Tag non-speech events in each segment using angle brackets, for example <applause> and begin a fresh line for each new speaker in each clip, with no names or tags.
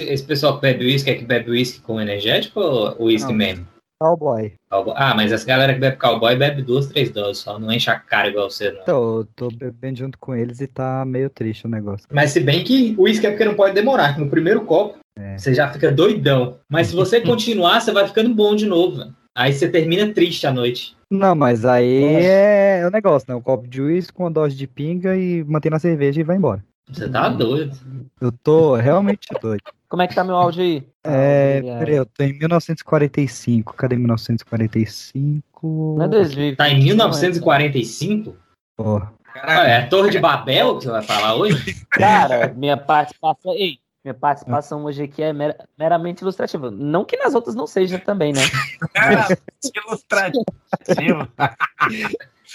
Esse pessoal que bebe uísque é que bebe uísque com energético ou uísque mesmo?
Cowboy.
Cowboy- Ah, mas essa galera que bebe cowboy bebe duas, três doses só. Não enche a cara igual você, não.
Então, eu tô bebendo junto com eles e tá meio triste o negócio.
Mas se bem que o uísque é porque não pode demorar, que no primeiro copo
É.
você já fica doidão. Mas se você <laughs> continuar, você vai ficando bom de novo. Aí você termina triste à noite.
Não, mas aí
Nossa.
é o negócio, né? Um copo de uísque com uma dose de pinga e mantém na cerveja e vai embora.
Você tá doido.
Eu tô realmente doido.
Como é que tá meu áudio aí?
É, peraí, eu tô em 1945. Cadê 1945?
Não é 2020.
Tá em 1945?
Porra.
Ah, é a Torre de Babel que você vai falar hoje?
Cara, minha participação. Ei, minha participação hoje aqui é mera- meramente ilustrativa. Não que nas outras não seja também, né? <laughs>
Ilustrativo.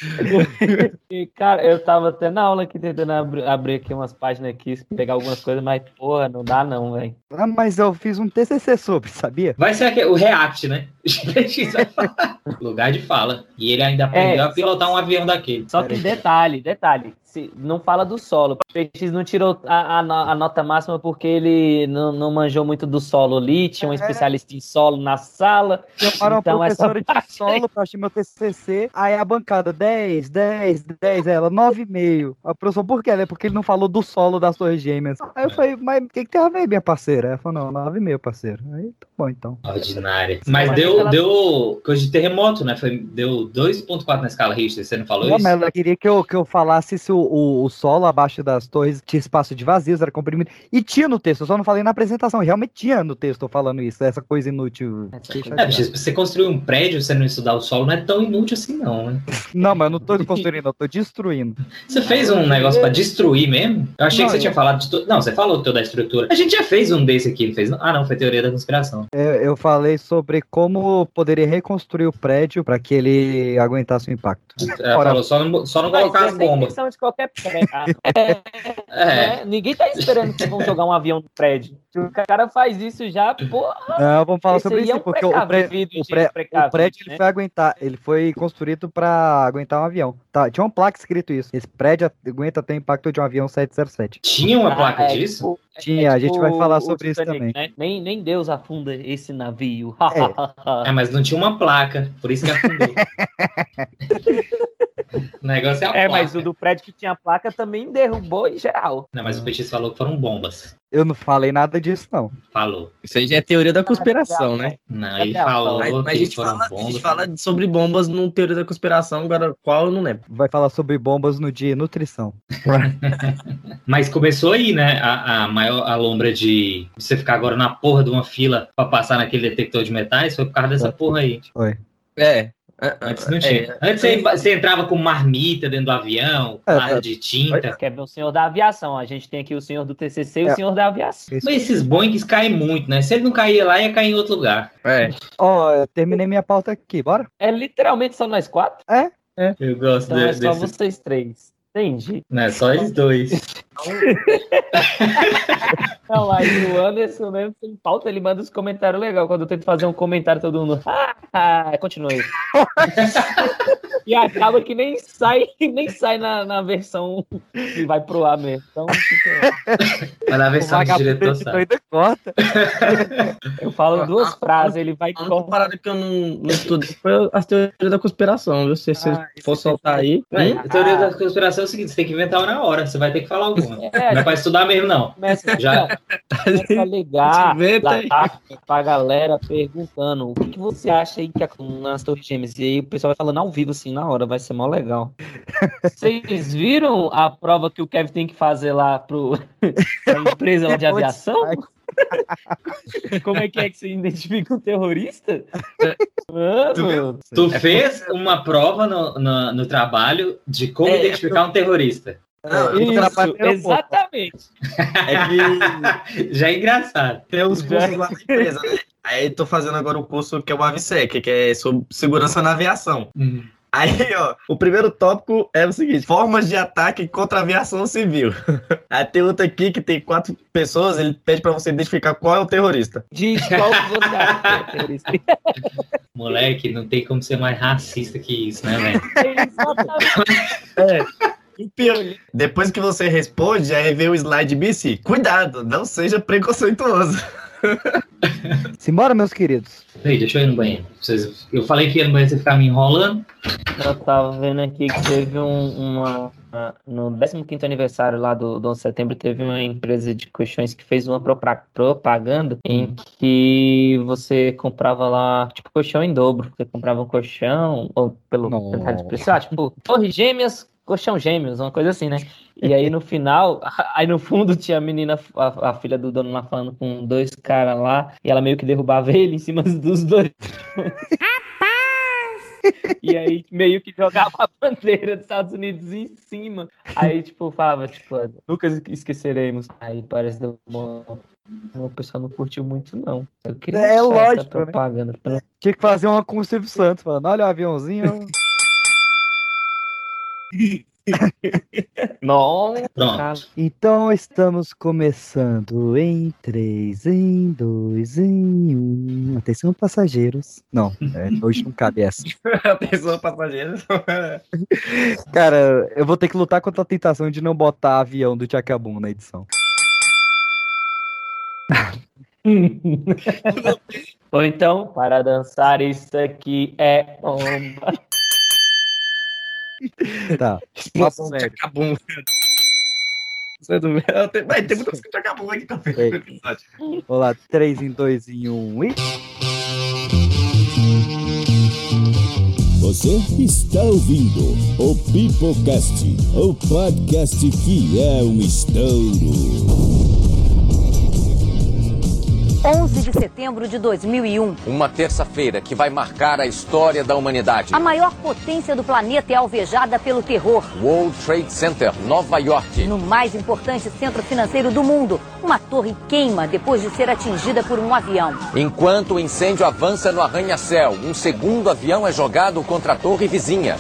<laughs>
E, cara, eu tava até na aula aqui tentando abrir, abrir aqui umas páginas aqui, pegar algumas coisas, mas, porra, não dá não, velho.
Ah, mas eu fiz um TCC sobre, sabia?
Vai ser aquele- o React, né? <laughs> Lugar de fala. E ele ainda aprendeu
É,
a pilotar um avião daquele.
Só que detalhe, detalhe, se, não fala do solo. O PX não tirou a, a a nota máxima porque ele não, não manjou muito do solo ali, tinha um
É.
especialista em solo na sala.
Chamaram
Então,
a
essa
professora
parte
de solo pra assistir meu TCC, aí a bancada 10, 10, 10, ela 9,5. A professora, por quê? Ela é porque ele não falou do solo das torres gêmeas. Aí eu falei, mas o que, que tem a ver, minha parceira? Ela falou, não, 9,5, parceiro. Aí tá bom, então.
Ordinária. Mas
Mas
deu,
ela-
deu coisa de terremoto, né? Foi, deu 2.4 na escala Richter, você não falou
Não,
isso?
mas ela queria que eu, que eu falasse se o, o, o solo abaixo das torres tinha espaço de vazios, era comprimido. E tinha no texto, eu só não falei na apresentação. Realmente tinha no texto falando isso, essa coisa inútil.
É, bicho, se você construir um prédio você não estudar o solo, não é tão inútil assim, não, né?
Não, mas eu não tô construindo, eu tô destruindo.
Você fez um negócio pra destruir mesmo? Eu achei
Não,
que você
eu-
tinha falado de tudo. Não, você falou toda a estrutura. A gente já fez um desse aqui, não fez? Ah, não, foi teoria da conspiração.
Eu, eu falei sobre como poderia reconstruir o prédio para que ele aguentasse o impacto. Ora.
falou só não, só não colocar as
é
bombas.
Qualquer prédio. É,
É.
né? Ninguém tá esperando que vão jogar um avião no prédio. Se o cara faz isso já, porra,
Não, vamos falar sobre isso,
é um
porque o, pré- o, pré- o prédio ele
né?
foi aguentar, ele foi construído para aguentar um avião. Tá, tinha uma placa escrito isso. Esse prédio aguenta até o impacto de um avião 707.
Tinha uma placa
Ah, é
disso?
tipo- é
Tinha, a gente vai falar
o
sobre isso também.
né? Nem, nem Deus afunda esse navio. <laughs>
É, mas não tinha uma placa, por isso que afundou. <laughs> o negócio é a
É,
placa.
mas o do prédio que tinha placa também derrubou em geral.
Não, mas o Peixe falou que foram bombas.
Eu não falei nada disso, não.
Falou.
Isso aí já é teoria da conspiração, né?
Não, ele falou
Mas, mas a, gente fala, a
bombas.
gente fala sobre bombas no teoria da conspiração, agora qual eu não lembro.
Vai falar sobre bombas no dia nutrição. <laughs>
Mas começou aí, né? A, a maior a lombra de você ficar agora na porra de uma fila pra passar naquele detector de metais foi por causa dessa porra aí.
Foi.
É.
Antes não
é,
tinha. Antes você, você entrava com marmita dentro do avião,
É, é.
de tinta.
Quer ver o senhor da aviação? A gente tem aqui o senhor do TCC e
É.
o senhor da aviação.
Mas esses Boeings caem muito, né? Se ele não cair lá, ia cair em outro lugar.
É.
Ó, eu terminei minha pauta aqui, bora?
É literalmente só nós quatro?
Eu gosto
Então
de-
é só
desse.
vocês três. Entendi.
Não, é só eles dois. <laughs>
Não, aí o Anderson mesmo sem pauta, ele manda os comentários legais. Quando eu tento fazer um comentário, todo mundo. Ah, ah, continua aí. <laughs> e acaba que nem sai, nem sai na, na versão que vai pro ar mesmo. Então, <laughs>
Vai na versão do diretor
ainda corta.
eu falo duas frases, ele vai
A única
cortar.
parada que eu não, não estudei foi as teorias da conspiração, viu? Se você
Ah,
for
isso
soltar aí. Hum?
a teoria da conspiração é o seguinte: você tem que inventar uma na hora, você vai ter que falar alguma. Não
É,
é pra estudar mesmo, não.
começa,
Já.
começa a ligar <laughs> lá pra galera perguntando o que, que você acha aí que é nas Torres Gêmeas. E aí o pessoal vai falando ao vivo, assim, na hora, vai ser mó legal. Vocês viram a prova que o Kevin tem que fazer lá pro <laughs> pra empresa lá de aviação? <laughs> Como é que é que você identifica um terrorista? Mano,
Tu fez uma prova no, no, no trabalho de como
É,
identificar um terrorista.
Não,
isso, exatamente.
é que <laughs>
Já é engraçado.
tem os cursos lá na empresa, né? Aí tô fazendo agora o curso que é o AVSEC, que é sobre segurança na aviação.
Hum.
Aí, ó, o primeiro tópico é o seguinte: formas de ataque contra a aviação civil. <laughs> Aí tem outro aqui que tem quatro pessoas, ele pede pra você identificar qual é o terrorista.
De qual você acha que é terrorista? <laughs>
Moleque, não tem como ser mais racista que isso, né, velho? <laughs>
É. Pior, depois que você responde, aí vem o slide BC. Cuidado, não seja preconceituoso. <laughs>
Simbora, meus queridos.
Peraí, deixa eu ir no banheiro. Vocês- eu falei que ia no banheiro, você ficava me enrolando.
Eu tava vendo aqui que teve um- uma. uma- No 15 aniversário lá do, do 11 de setembro, teve uma empresa de colchões que fez uma propaganda em que você comprava lá, tipo, colchão em dobro. Você comprava um colchão, ou pelo
Nossa.
metade de preço, ah, tipo, torres gêmeas, colchão gêmeos, uma coisa assim, né? E aí no final, <laughs> aí no fundo tinha a menina, a, a filha do dono lá falando com dois caras lá, e ela meio que derrubava <laughs> ele em cima dos dois. E aí meio que jogava a bandeira dos Estados Unidos em cima. Aí, tipo, falava, tipo, nunca esqueceremos. Aí parece que uma, o pessoal não curtiu muito, não. Eu queria
É lógico, né?
propaganda. pra-
Tinha que fazer uma com o Silvio Santos, falando, olha o aviãozinho. <laughs>
Não,
Pronto.
Então estamos começando em 3, em 2, em 1. Atenção, passageiros. Não, é, hoje não cabe essa. <laughs>
Atenção, passageiros. <laughs>
Cara, eu vou ter que lutar contra a tentação de não botar avião do Tchacabum na edição.
Ou então, para dançar, isso aqui é bomba.
Tá. <laughs>
Explosão de acabum. Vai ter muita coisa de acabum aqui também no episódio.
Vamos lá, 3 em 2 em 1 e.
Você está ouvindo o Pipocast, o podcast que é um estouro.
11 de setembro de 2001.
Uma terça-feira que vai marcar a história da humanidade.
A maior potência do planeta é alvejada pelo terror.
World Trade Center, Nova York.
No mais importante centro financeiro do mundo, uma torre queima depois de ser atingida por um avião.
Enquanto o incêndio avança no arranha-céu, um segundo avião é jogado contra a torre vizinha.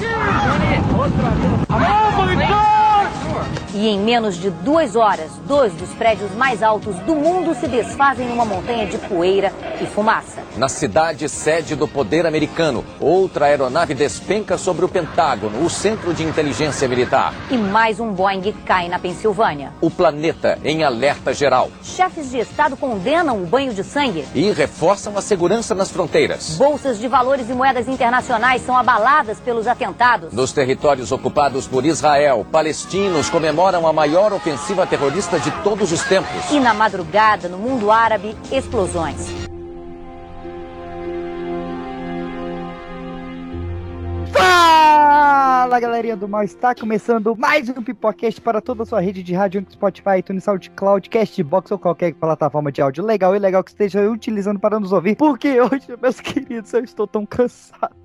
E em menos de duas horas, dois dos prédios mais altos do mundo se desfazem numa montanha de poeira e fumaça.
Na cidade sede do poder americano, outra aeronave despenca sobre o Pentágono, o centro de inteligência militar.
E mais um Boeing cai na Pensilvânia.
O planeta em alerta geral.
Chefes de Estado condenam o banho de sangue.
E reforçam a segurança nas fronteiras.
Bolsas de valores e moedas internacionais são abaladas pelos atentados.
Nos territórios ocupados por Israel, palestinos comemoram a maior ofensiva terrorista de todos os tempos.
E na madrugada, no mundo árabe, explosões.
Fala galerinha do mal, está começando mais um Pipocast para toda a sua rede de rádio, Spotify, iTunes, SoundCloud, Castbox ou qualquer plataforma de áudio legal e legal que esteja utilizando para nos ouvir, porque hoje, meus queridos, eu estou tão cansado.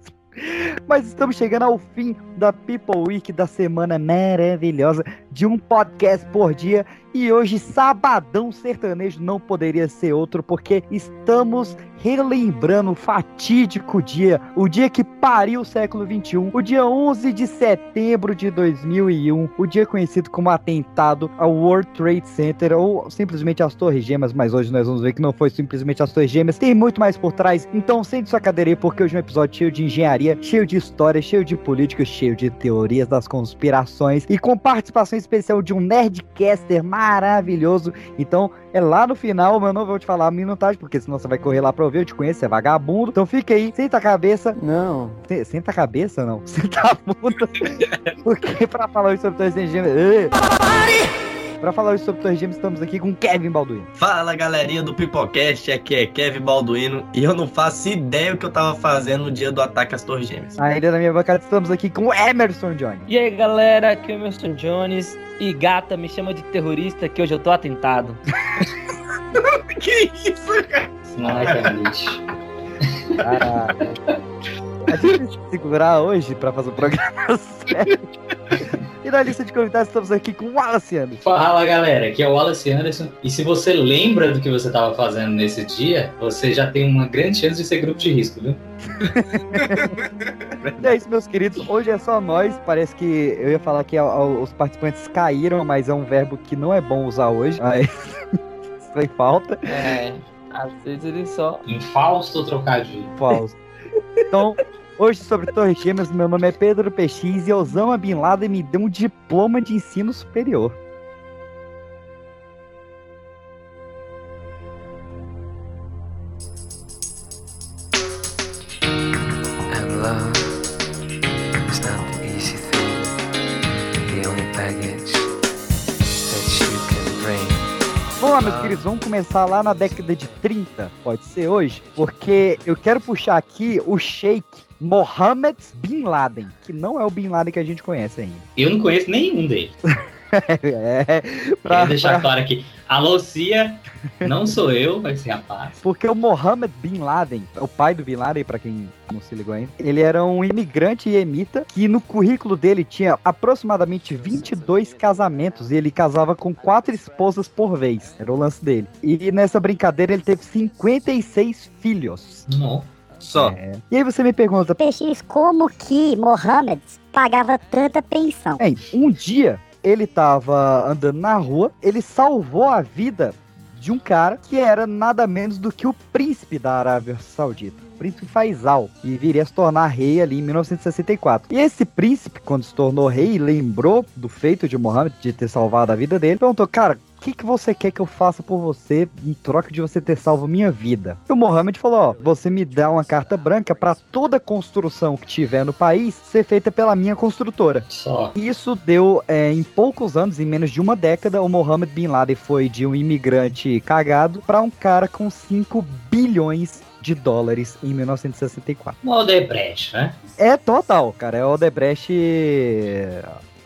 Mas estamos chegando ao fim da People Week da semana maravilhosa de um podcast por dia. E hoje, sabadão sertanejo, não poderia ser outro, porque estamos relembrando o fatídico dia, o dia que pariu o século XXI, o dia 11 de setembro de 2001, o dia conhecido como atentado ao World Trade Center, ou simplesmente as Torres Gêmeas, mas hoje nós vamos ver que não foi simplesmente as Torres Gêmeas, tem muito mais por trás, então sente sua cadeira aí, porque hoje é um episódio cheio de engenharia, cheio de história, cheio de política, cheio de teorias das conspirações, e com participação especial de um Nerdcaster maravilhoso, então é lá no final, mas eu não vou te falar a minutagem, porque senão você vai correr lá pra ouvir, eu te conheço, você é vagabundo. Então fica aí, senta a cabeça.
Não.
Se- Senta a cabeça, não. <laughs> Senta a bunda. porque pra falar hoje sobre Torres Gêmeas... Ê! Pra falar hoje sobre Torres Gêmeas, estamos aqui com Kevin Balduino.
Fala galerinha do Pipocast, aqui é Kevin Balduino e eu não faço ideia o que eu tava fazendo no dia do ataque às Torres Gêmeas.
Ainda na minha bancada estamos aqui com Emerson Johnny.
E aí, galera, aqui é o Emerson Jones. E gata, me chama de terrorista que hoje eu tô atentado. <laughs>
que isso, cara?
Ai, cara, lixo.
Caralho. A gente tem que segurar hoje pra fazer o programa <laughs> sério. E na lista de convidados estamos aqui com o Wallace Anderson.
Fala galera, aqui é o Wallace Anderson. E se você lembra do que você estava fazendo nesse dia, você já tem uma grande chance de ser grupo de risco, viu? <laughs>
E é isso, meus queridos. Hoje é só nós. Parece que eu ia falar que a- a- os participantes caíram, mas é um verbo que não é bom usar hoje. Aí, <laughs> sem falta.
É, às vezes ele só.
Infausto trocadilho.
Falso. Então, Hoje sobre Torres Gêmeas, meu nome é Pedro PX e Osama Bin Laden me deu um diploma de ensino superior. Vamos lá, meus queridos, vamos começar lá na década de 30, pode ser hoje, porque eu quero puxar aqui o Sheikh Mohammed Bin Laden, que não é o Bin Laden que a gente conhece ainda.
Eu não conheço nenhum deles. <laughs>
é, pra,
deixar
pra-
claro aqui. Alô, Cia, não sou eu, vai ser rapaz.
porque o Mohammed Bin Laden, o pai do Bin Laden, pra quem não se ligou ainda, ele era um imigrante iemita que no currículo dele tinha aproximadamente 22 casamentos e ele casava com quatro esposas por vez. Era o lance dele. E nessa brincadeira ele teve 56 filhos.
Não.
Só.
É. E aí você me pergunta,
PX, como que Mohammed pagava tanta pensão?
Bem, um dia ele tava andando na rua, ele salvou a vida de um cara que era nada menos do que o príncipe da Arábia Saudita. o Príncipe Faisal, e viria a se tornar rei ali em 1964. E esse príncipe, quando se tornou rei, lembrou do feito de Mohammed, de ter salvado a vida dele, perguntou, cara, que, que você quer que eu faça por você em troca de você ter salvo minha vida? E o Mohammed falou: Ó, você me dá uma carta branca para toda construção que tiver no país ser feita pela minha construtora.
Só.
Isso deu, é, em poucos anos, em menos de uma década, o Mohammed Bin Laden foi de um imigrante cagado para um cara com 5 bilhões de dólares em 1964.
Um Odebrecht, né?
É total, cara. É o Odebrecht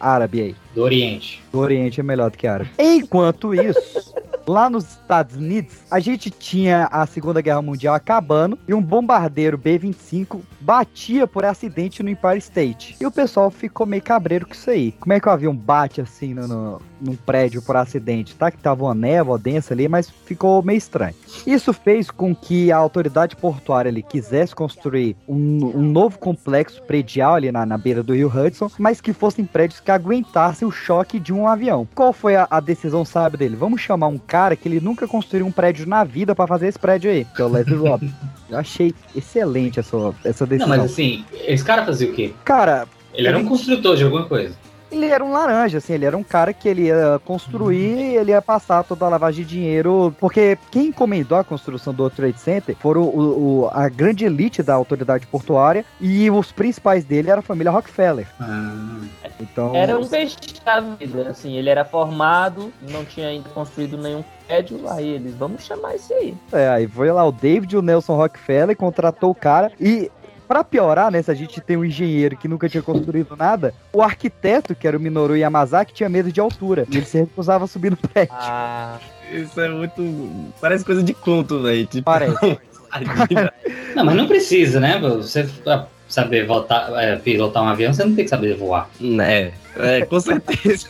árabe aí.
Do Oriente.
Do Oriente é melhor do que árabe. Enquanto isso, lá nos Estados Unidos, a gente tinha a Segunda Guerra Mundial acabando e um bombardeiro B-25 batia por acidente no Empire State. E o pessoal ficou meio cabreiro com isso aí. Como é que o avião bate assim no, no- num prédio por acidente? Tá que tava uma névoa densa ali, mas ficou meio estranho. Isso fez com que a autoridade portuária ali quisesse construir um, um novo complexo predial ali na, na beira do rio Hudson, mas que fossem prédios que aguentassem o choque de um avião. Qual foi a, a decisão sábia dele? Vamos chamar um cara que ele nunca construiu um prédio na vida pra fazer esse prédio aí, que é o Leslie Robb. Eu achei excelente essa, essa
Não,
decisão.
mas assim, esse cara fazia o quê?
Cara,
Ele era um construtor de alguma coisa.
Ele era um laranja, assim, ele era um cara que ele ia construir, ele ia passar toda a lavagem de dinheiro, porque quem encomendou a construção do Trade Center foram o, o- a grande elite da autoridade portuária e os principais dele era a família Rockefeller.
Ah,
Então,
Era um peixe da vida, assim, ele era formado, não tinha ainda construído nenhum prédio, aí eles, vamos chamar esse aí.
é, aí foi lá o David e o Nelson Rockefeller, contratou o cara e Pra piorar, né, se a gente tem um engenheiro que nunca tinha construído nada, o arquiteto, que era o Minoru Yamazaki, tinha medo de altura. E ele se recusava a subir no prédio.
Ah,
Isso é muito. Parece coisa de conto, velho. Tipo,
Parece. <laughs> <laughs>
Não, mas não precisa, né? Você pra saber voltar, é, pilotar um avião, você não tem que saber voar.
é, é, com <laughs> certeza.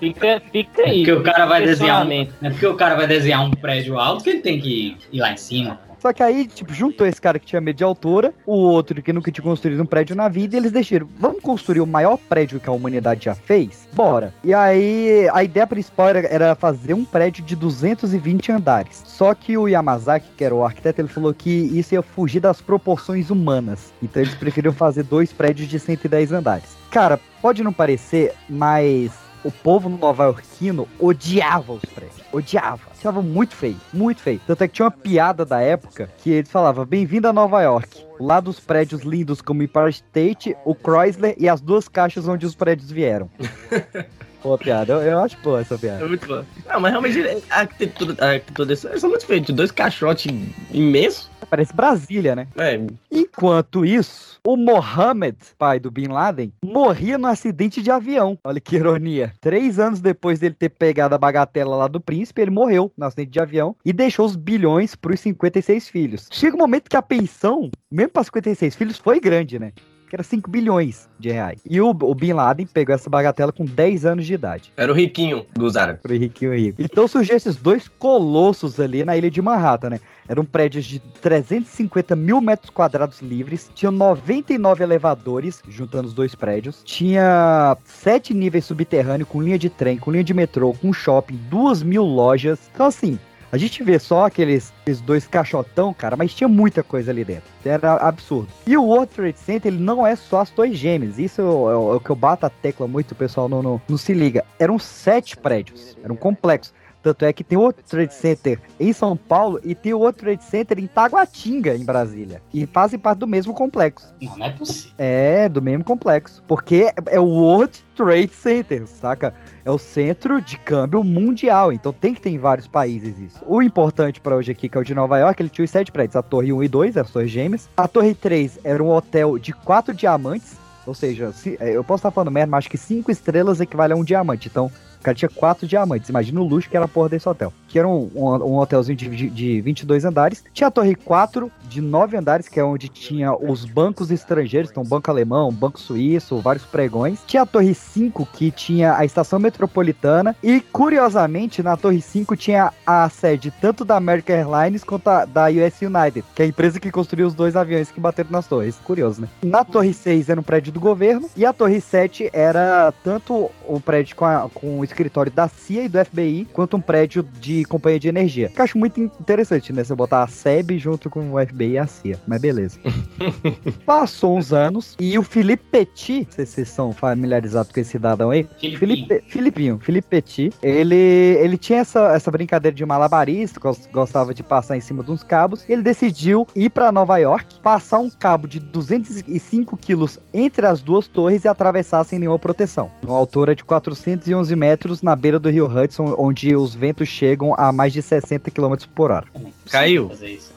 fica, fica aí.
porque o cara vai desenhar um, é porque o cara vai desenhar um prédio alto que ele tem que ir lá em cima.
Só que aí, tipo, juntou esse cara que tinha medo de altura, o outro que nunca tinha construído um prédio na vida, e eles deixaram, vamos construir o maior prédio que a humanidade já fez? Bora. E aí, a ideia principal era, era fazer um prédio de 220 andares. Só que o Yamazaki, que era o arquiteto, ele falou que isso ia fugir das proporções humanas. Então eles preferiram fazer dois prédios de 110 andares. Cara, pode não parecer, mas o povo nova-iorquino odiava os prédios. Odiava. Achava muito feio, muito feio. Tanto é que tinha uma piada da época que eles falavam: Bem-vindo a Nova York. Lá dos prédios lindos como o Empire State, o Chrysler e as duas caixas onde os prédios vieram. <laughs> Boa piada, eu, eu acho boa essa piada.
É muito bom. Não, mas realmente a arquitetura, a arquitetura desse são muito feitos. Dois caixotes imensos.
Parece Brasília, né?
É,
Enquanto isso, o Mohammed, pai do Bin Laden, morria no acidente de avião. Olha que ironia. Três anos depois dele ter pegado a bagatela lá do príncipe, ele morreu no acidente de avião e deixou os bilhões para os 56 filhos. Chega um momento que a pensão, mesmo para 56 filhos, foi grande, né? Que era 5 bilhões de reais. E o, o Bin Laden pegou essa bagatela com 10 anos de idade.
era o riquinho dos árabes.
Pro riquinho rico. Então surgiu esses dois colossos ali na ilha de Manhattan, né? Eram prédios de 350 mil metros quadrados livres, tinham 99 elevadores, juntando os dois prédios, tinha sete níveis subterrâneos com linha de trem, com linha de metrô, com shopping, duas mil lojas. Então assim, A gente vê só aqueles, aqueles dois caixotão, cara, mas tinha muita coisa ali dentro. Era absurdo. E o World Trade Center, ele não é só as torres gêmeas. Isso é o, é o- é o que eu bato a tecla muito, o pessoal não, não, não se liga. Eram sete prédios. Era um complexo. Tanto é que tem o World Trade Center em São Paulo e tem o World Trade Center em Taguatinga, em Brasília. E fazem parte do mesmo complexo.
Não, não é possível.
É, do mesmo complexo. Porque é o World Trade Center, saca? É o centro de câmbio mundial. Então tem que ter em vários países isso. O importante pra hoje aqui, que é o de Nova York, ele tinha os sete prédios. A torre 1 e 2, as torres gêmeas. A torre 3 era um hotel de quatro diamantes. Ou seja, se- é, eu posso estar falando merda, mas acho que cinco estrelas equivale a um diamante. Então, cara tinha quatro diamantes. Imagina o luxo que era a porra desse hotel. Que era um, um, um hotelzinho de, de, de 22 andares. Tinha a torre 4 de 9 andares, que é onde tinha os bancos estrangeiros. Então, banco alemão, banco suíço, vários pregões. Tinha a torre 5, que tinha a estação metropolitana. E, curiosamente, na torre 5 tinha a sede tanto da American Airlines quanto a, da US United, que é a empresa que construiu os dois aviões que bateram nas torres. Curioso, né? Na torre 6 era um prédio do governo. E a torre 7 era tanto um prédio com, a- com o escritório da CIA e do FBI, quanto um prédio de companhia de energia. Que eu acho muito interessante, né? Você botar a SEB junto com o FBI e a CIA. Mas beleza. <laughs> Passou uns anos e o Felipe Petit, não sei se vocês são familiarizados com esse cidadão aí,
Filipinho.
Felipe, Filipinho, Felipe Petit, ele, ele tinha essa, essa brincadeira de malabarista, gos- gostava de passar em cima de uns cabos, ele decidiu ir pra Nova York, passar um cabo de 205 quilos entre as duas torres e atravessar sem nenhuma proteção. Uma altura de 411 metros na beira do rio Hudson, onde os ventos chegam a mais de 60 km por hora.
É
Caiu?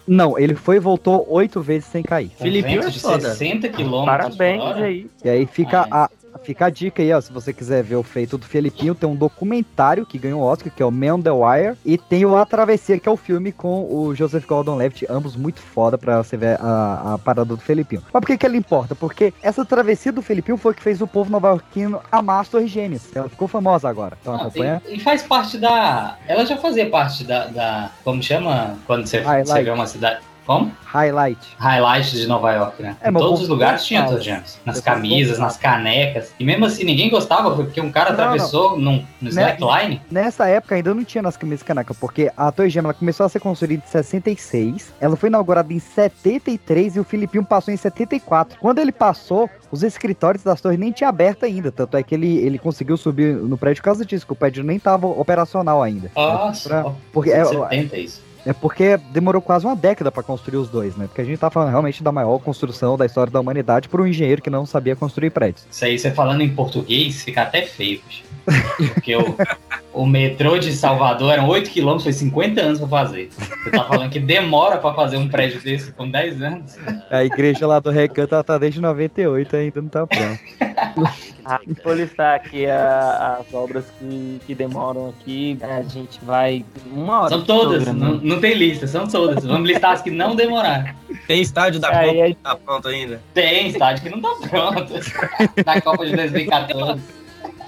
Não, ele foi e voltou oito vezes sem cair.
Vento
é
de
foda.
60 km
Parabéns
por hora.
aí.
E aí fica
Ah,
a, fica a dica aí, ó. Se você quiser ver o feito do Felipinho, tem um documentário que ganhou o Oscar, que é o Man on the Wire. E tem o A Travessia, que é o filme com o Joseph Gordon-Levitt, ambos muito foda pra você ver a, a parada do Felipinho. Mas por que que ele importa? Porque essa travessia do Felipinho foi o que fez o povo nova-iorquino amar as Torres Gêmeas. Ela ficou famosa agora. Então
Ah,
acompanha.
tem- e faz parte da. Ela já fazia parte da. da- como chama? Quando você,
Highlight.
você vê uma cidade. Como?
Highlight.
Highlight de Nova York, né?
É,
em todos os lugares tinha. Torres Gêmeas. Nas camisas, nas canecas. E mesmo assim, ninguém gostava, porque um cara
Não, não.
atravessou num, no slackline.
Nessa época ainda não tinha nas camisas caneca, porque a Torre Gêmea começou a ser construída em 66, ela foi inaugurada em 73 e o Filipinho passou em 74. Quando ele passou, os escritórios das torres nem tinha aberto ainda, tanto é que ele, ele conseguiu subir no prédio por causa disso, que o prédio nem estava operacional ainda.
Nossa,
Pra-
ó,
porque é-
70 isso.
É porque demorou quase uma década pra construir os dois, né? Porque a gente tá falando realmente da maior construção da história da humanidade por um engenheiro que não sabia construir prédios.
Isso aí, você falando em português, fica até feio, bicho. <laughs> Porque o, o metrô de Salvador eram 8 quilômetros, foi 50 anos pra fazer. Você tá falando que demora pra fazer um prédio desse com 10 anos.
A igreja lá do Recanto ela tá desde 98 ainda não tá pronta.
Ah, vou listar aqui a- as obras que, que demoram aqui. A gente vai uma hora.
São todas,
programa.
não, não tem lista, são todas. Vamos listar as que não demoraram.
Tem estádio da
Aí,
Copa
aí-
que tá pronto ainda.
Tem estádio que não tá pronto. Na Copa de 2014.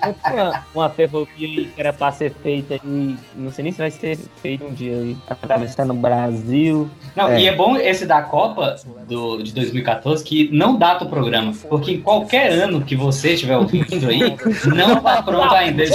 Uma, uma ferrovia aí que era pra ser feita e não sei nem se vai ser feita um dia aí. Atravessar no Brasil.
Não,
É.
e é bom esse da Copa do, de 2014 que não data o programa. Porque em qualquer ano que você estiver ouvindo aí, não tá pronto ainda. <laughs>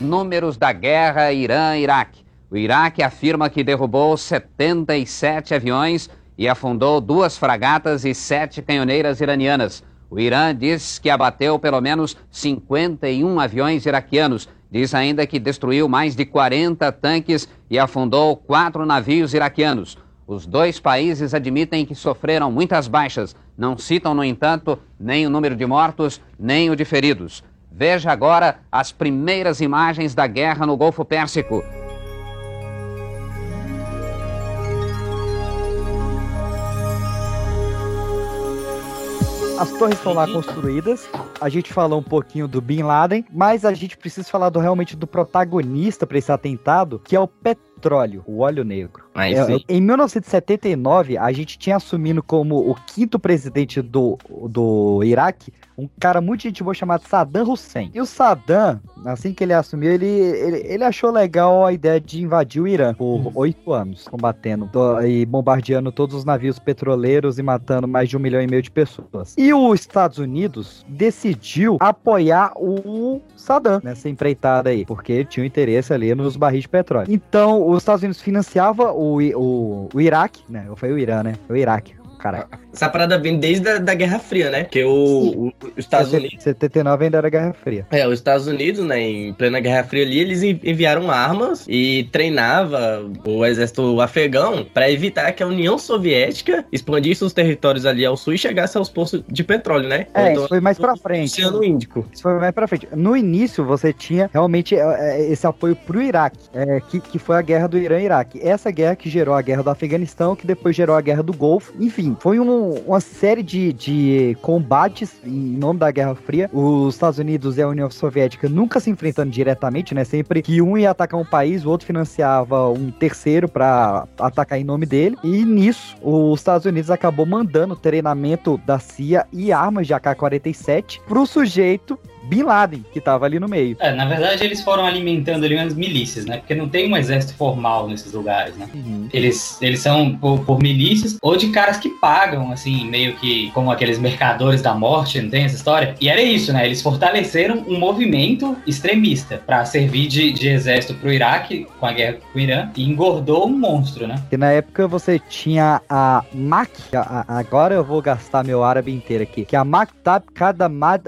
Números da guerra Irã-Iraque. O Iraque afirma que derrubou 77 aviões e afundou duas fragatas e sete canhoneiras iranianas. O Irã diz que abateu pelo menos 51 aviões iraquianos. Diz ainda que destruiu mais de 40 tanques e afundou quatro navios iraquianos. Os dois países admitem que sofreram muitas baixas. Não citam, no entanto, nem o número de mortos, nem o de feridos. Veja agora as primeiras imagens da guerra no Golfo Pérsico.
As torres estão lá construídas. A gente falou um pouquinho do Bin Laden, mas a gente precisa falar do, realmente do protagonista para esse atentado, que é o petróleo, o óleo negro.
Mas
É, em 1979, a gente tinha assumindo como o quinto presidente do, do Iraque um cara muito gente boa chamado Saddam Hussein. E o Saddam, assim que ele assumiu, ele, ele, ele achou legal a ideia de invadir o Irã por oito anos, combatendo to- e bombardeando todos os navios petroleiros e matando mais de um milhão e meio de pessoas. E os Estados Unidos decidiu apoiar o Saddam nessa empreitada aí, porque tinha um interesse ali nos barris de petróleo. Então, os Estados Unidos financiava o, I- o, o Iraque, né? Foi o Irã, né? Foi o Iraque. Caralho. <laughs>
Essa parada vem desde a da Guerra Fria, né? Porque o, os Estados Unidos.
79 ainda era Guerra Fria.
É, os Estados Unidos, né, em plena Guerra Fria ali, eles en- enviaram armas e treinava o exército afegão para evitar que a União Soviética expandisse os territórios ali ao sul e chegasse aos poços de petróleo, né?
É,
Então,
isso foi mais pra frente.
Oceano Índico.
Isso foi mais pra frente. No início, você tinha realmente é, é, esse apoio pro Iraque, é, que, que foi a guerra do Irã-Iraque. Essa guerra que gerou a guerra do Afeganistão, que depois gerou a guerra do Golfo. Enfim, foi um- uma série de, de combates em nome da Guerra Fria. Os Estados Unidos e a União Soviética nunca se enfrentando diretamente, né? Sempre que um ia atacar um país, o outro financiava um terceiro pra atacar em nome dele. E nisso, os Estados Unidos acabou mandando treinamento da CIA e armas de AK-47 pro sujeito Bin Laden, que tava ali no meio.
É, na verdade, eles foram alimentando ali umas milícias, né? Porque não tem um exército formal nesses lugares, né? Eles, eles são por, por milícias ou de caras que pagam, assim, meio que como aqueles mercadores da morte, não tem essa história? E era isso, né? Eles fortaleceram um movimento extremista pra servir de, de exército pro Iraque com a guerra com o Irã e engordou um monstro, né?
E na época você tinha a MAC, a- a- agora eu vou gastar meu árabe inteiro aqui, que é a Maktab Kadamad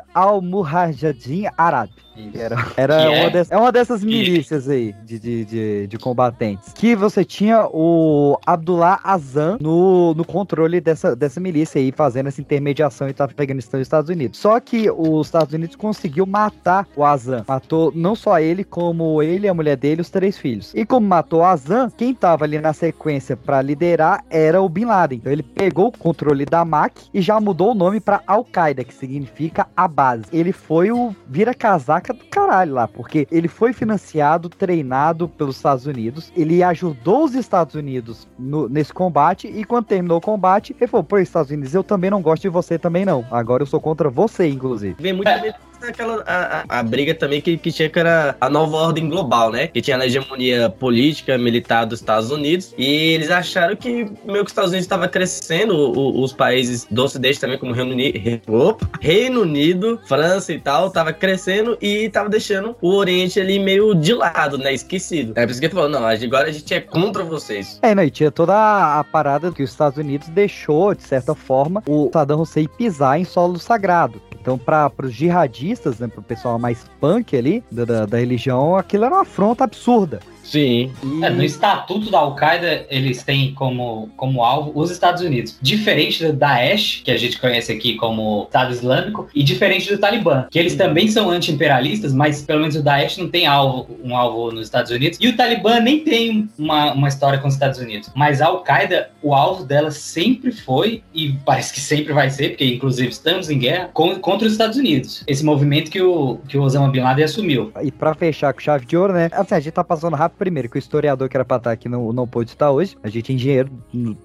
al-Mujahideen Arab. Era, <laughs> era uma,
é?
dessas, é uma dessas milícias aí de, de, de, de combatentes. Que você tinha o Abdullah Azam no, no controle dessa, dessa milícia aí, fazendo essa intermediação entre Afeganistão e Estados Unidos. Só que os Estados Unidos conseguiu matar o Azam. Matou não só ele, como ele, a mulher dele e os três filhos. E como matou o Azam, quem tava ali na sequência pra liderar era o Bin Laden. Então ele pegou o controle da MAC e já mudou o nome pra Al-Qaeda, que significa a base. Ele foi o vira-casaca do caralho lá, porque ele foi financiado, treinado pelos Estados Unidos, ele ajudou os Estados Unidos no- nesse combate e quando terminou o combate, ele falou: Pô, Estados Unidos, eu também não gosto de você também não. Agora eu sou contra você, inclusive.
Vem muito também daquela a, a- a briga também que, que tinha que era a nova ordem global, né? Que tinha a hegemonia política, militar dos Estados Unidos. E eles acharam que meio que os Estados Unidos estava crescendo, o- os países do Ocidente também, como Reino Unido, opa, Reino Unido, França e tal, tava crescendo e tava deixando o Oriente ali meio de lado, né? Esquecido. É por isso que ele falou: não, agora a gente é contra vocês.
É, não, e tinha toda a, a parada que os Estados Unidos deixou, de certa forma, o Saddam Hussein pisar em solo sagrado. Então, para os jihadistas, né, pro pessoal mais punk ali, da, da, da religião, aquilo era uma afronta absurda.
Sim.
É, no estatuto da Al-Qaeda, eles têm como, como alvo os Estados Unidos. Diferente do Daesh, que a gente conhece aqui como Estado Islâmico, e diferente do Talibã, que eles também são anti-imperialistas, mas pelo menos o Daesh não tem alvo, um alvo nos Estados Unidos. E o Talibã nem tem uma, uma história com os Estados Unidos. Mas a Al-Qaeda, o alvo dela sempre foi, e parece que sempre vai ser, porque inclusive estamos em guerra, com- contra os Estados Unidos. Esse movimento que o, que o Osama Bin Laden assumiu.
E pra fechar com chave de ouro, né? Assim, a gente tá passando rápido primeiro, que o historiador que era pra estar aqui não, não pôde estar hoje. A gente, engenheiro,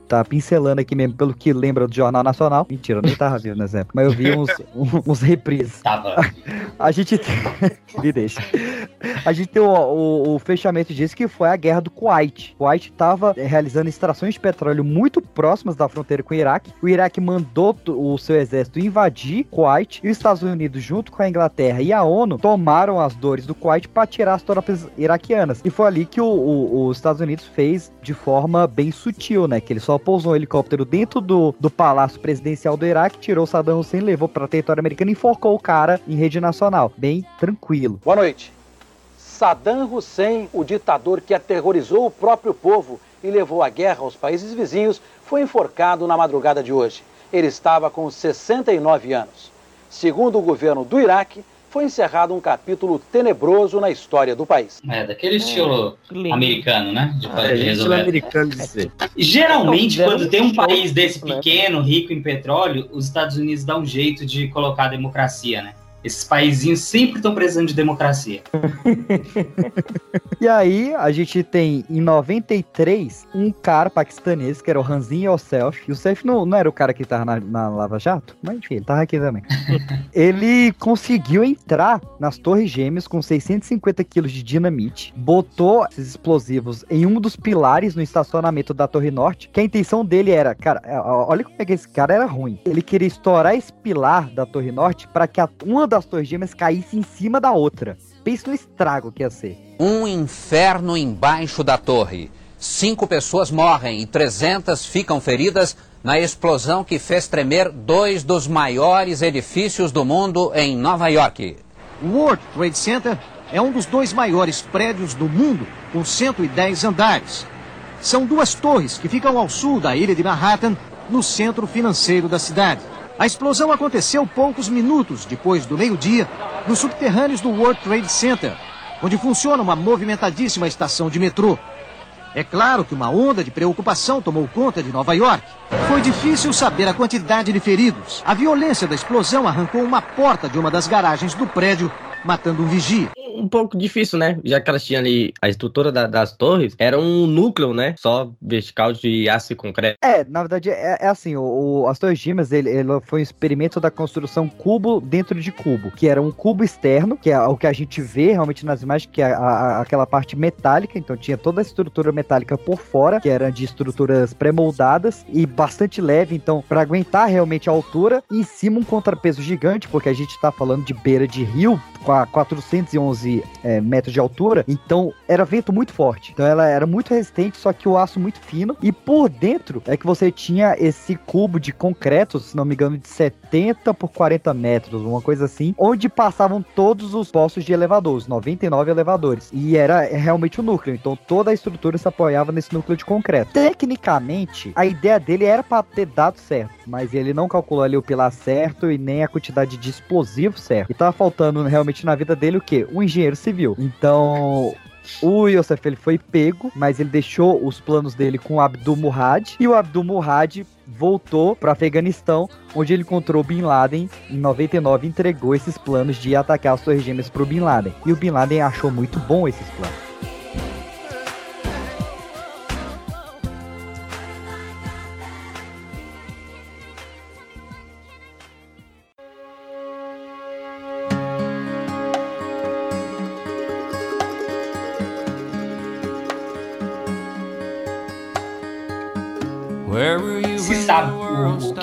tá pincelando aqui mesmo pelo que lembra do Jornal Nacional. Mentira, eu nem tava vivo nessa época. Mas eu vi uns, <laughs> uns reprises.
Tava.
A gente. <laughs> Me deixa. A gente tem o, o- o fechamento disso que foi a guerra do Kuwait. O Kuwait estava realizando extrações de petróleo muito próximas da fronteira com o Iraque. O Iraque mandou o seu exército invadir Kuwait e os Estados Unidos, junto com a Inglaterra e a ONU, tomaram as dores do Kuwait para tirar as tropas iraquianas. E foi ali que o- o- os Estados Unidos fez de forma bem sutil, né? Que ele só pousou um helicóptero dentro do, do palácio presidencial do Iraque, tirou Saddam Hussein, levou para território americano e enforcou o cara em rede nacional. Bem tranquilo.
Boa noite. Saddam Hussein, o ditador que aterrorizou o próprio povo e levou a guerra aos países vizinhos, foi enforcado na madrugada de hoje. Ele estava com 69 anos. Segundo o governo do Iraque, foi encerrado um capítulo tenebroso na história do país.
É, daquele estilo americano, né? De,
É,
de
estilo
resolver.
americano de ser.
Geralmente,
Não,
quando tem um país desse
né?
pequeno, rico em petróleo, os Estados Unidos dão um jeito de colocar a democracia, né? Esses paizinhos sempre estão precisando de democracia. <laughs>
E aí, a gente tem em 93 um cara paquistanês, que era o Hanzin Yossef. Yossef não, não era o cara que tava na, na Lava Jato? Mas enfim, ele tava aqui também. <laughs> ele conseguiu entrar nas Torres Gêmeas com 650 quilos de dinamite, botou esses explosivos em um dos pilares no estacionamento da Torre Norte, que a intenção dele era, cara, é, olha como é que esse cara era ruim. Ele queria estourar esse pilar da Torre Norte para que a- uma das Torres Gêmeas caísse em cima da outra. Pense no estrago que ia ser.
Um inferno embaixo da torre. Cinco pessoas morrem e 300 ficam feridas na explosão que fez tremer dois dos maiores edifícios do mundo em Nova York.
O World Trade Center é um dos dois maiores prédios do mundo, com 110 andares. São duas torres que ficam ao sul da ilha de Manhattan, no centro financeiro da cidade. A explosão aconteceu poucos minutos depois do meio-dia, nos subterrâneos do World Trade Center, onde funciona uma movimentadíssima estação de metrô. É claro que uma onda de preocupação tomou conta de Nova York. Foi difícil saber a quantidade de feridos. A violência da explosão arrancou uma porta de uma das garagens do prédio, matando um vigia.
Um pouco difícil, né? Já que elas tinham ali a estrutura da- das torres, era um núcleo, né? Só vertical de aço e concreto.
É, na verdade, é, é assim, o, o- as Torres Gêmeas, ele, ele foi um experimento da construção cubo dentro de cubo, que era um cubo externo, que é o que a gente vê realmente nas imagens, que é a- a- aquela parte metálica, então tinha toda a estrutura metálica por fora, que era de estruturas pré-moldadas e bastante leve, então, para aguentar realmente a altura, e em cima um contrapeso gigante, porque a gente tá falando de beira de rio, 411 é, metros de altura, então era vento muito forte. Então ela era muito resistente, só que o aço muito fino. E por dentro é que você tinha esse cubo de concreto, se não me engano, de 70 por 40 metros, uma coisa assim, onde passavam todos os postos de elevador, os 99 elevadores. E era realmente o núcleo, então toda a estrutura se apoiava nesse núcleo de concreto. Tecnicamente, a ideia dele era para ter dado certo, mas ele não calculou ali o pilar certo e nem a quantidade de explosivo certo. E tava faltando realmente na vida dele o quê? Um engenheiro civil. Então, o Yosef ele foi pego, mas ele deixou os planos dele com o Abdul Murad e o Abdul Murad voltou para Afeganistão, onde ele encontrou o Bin Laden em 99 e entregou esses planos de atacar as Torres Gêmeas pro Bin Laden. E o Bin Laden achou muito bom esses planos.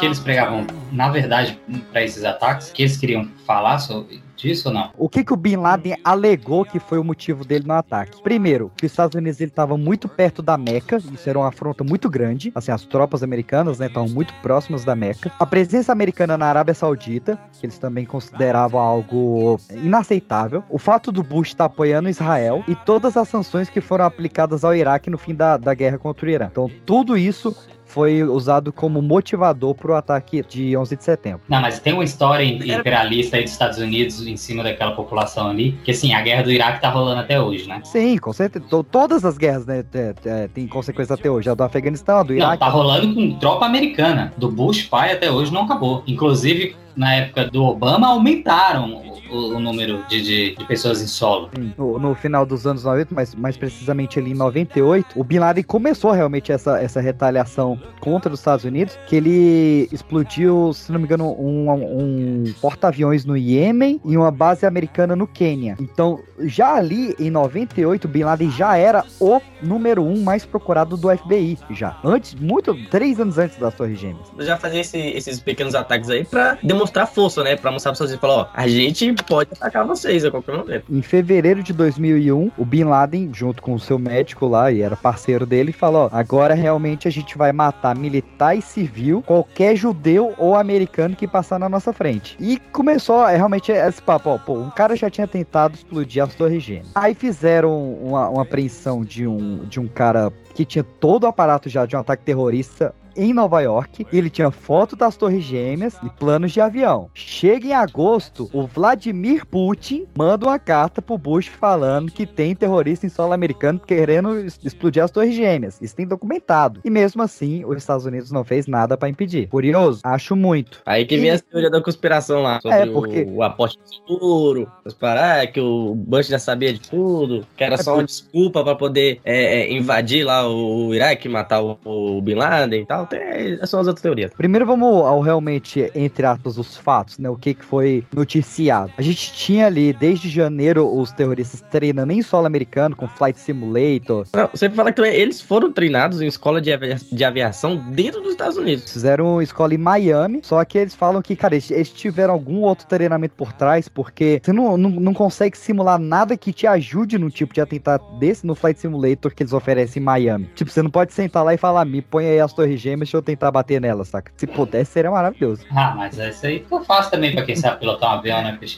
Que eles pregavam, na verdade, para esses ataques, que eles queriam falar sobre disso ou não?
O que, que o Bin Laden alegou que foi o motivo dele no ataque? Primeiro, que os Estados Unidos estavam muito perto da Meca, isso era uma afronta muito grande. Assim, as tropas americanas né, estavam muito próximas da Meca. A presença americana na Arábia Saudita, que eles também consideravam algo inaceitável. O fato do Bush estar apoiando Israel e todas as sanções que foram aplicadas ao Iraque no fim da, da guerra contra o Irã. Então, tudo isso foi usado como motivador para o ataque de 11 de setembro.
Não, mas tem uma história imperialista aí dos Estados Unidos em cima daquela população ali, que assim, a guerra do Iraque tá rolando até hoje, né?
Sim, com certeza. To- Todas as guerras né, te- te- têm consequências até hoje. A do Afeganistão, a do
Não,
Iraque.
tá rolando com tropa americana. Do Bush pai até hoje não acabou. Inclusive, na época do Obama, aumentaram o, o número de, de, de pessoas em solo.
No, no final dos anos 90, mas mais precisamente ali em 98, o Bin Laden começou realmente essa, essa retaliação contra os Estados Unidos, que ele explodiu, se não me engano, um, um porta-aviões no Iêmen e uma base americana no Quênia. Então, já ali em 98, o Bin Laden já era o número um mais procurado do FBI, já. Antes, muito, três anos antes das Torres Gêmeas.
Já fazia esse- esses pequenos ataques aí pra demonstrar força, né? Pra mostrar pra vocês, falar, ó, a gente pode atacar vocês a qualquer momento.
Em fevereiro de 2001, o Bin Laden, junto com o seu médico lá, e era parceiro dele, falou: ó, agora realmente a gente vai matar militar e civil, qualquer judeu ou americano que passar na nossa frente. E começou é, realmente esse papo: ó, pô, um cara já tinha tentado explodir as Torres Gêmeas. Aí fizeram uma, uma apreensão de um, de um cara que tinha todo o aparato já de um ataque terrorista em Nova York. Ele tinha foto das Torres Gêmeas e planos de avião. Chega em agosto, o Vladimir Putin manda uma carta pro Bush falando que tem terrorista em solo americano querendo explodir as Torres Gêmeas. Isso tem documentado. E mesmo assim, os Estados Unidos não fez nada pra impedir. Curioso? Acho muito.
Aí que vem a teoria da conspiração lá. Sobre
É, porque-
o, o aporte seguro, as paradas, que o Bush já sabia de tudo, que era
É,
só
por-
uma desculpa pra poder é, é, invadir lá o, o Iraque, matar o, o Bin Laden e tal. Tem, essas são as outras teorias.
Primeiro vamos ao realmente, entre aspas, os fatos, né? O que, que foi noticiado. A gente tinha ali, desde janeiro, os terroristas treinando em solo americano, com Flight Simulator.
Não, você fala que eles foram treinados em escola de, avia- de aviação dentro dos Estados Unidos.
Fizeram escola em Miami, só que eles falam que, cara, eles, eles tiveram algum outro treinamento por trás, porque você não, não, não consegue simular nada que te ajude num tipo de atentado desse no Flight Simulator que eles oferecem em Miami. Tipo, você não pode sentar lá e falar, me põe aí as torres gêmeas, deixa eu tentar bater nelas, saca? Se pudesse, seria maravilhoso.
Ah, mas isso aí eu faço também pra quem sabe pilotar um avião, né? <laughs>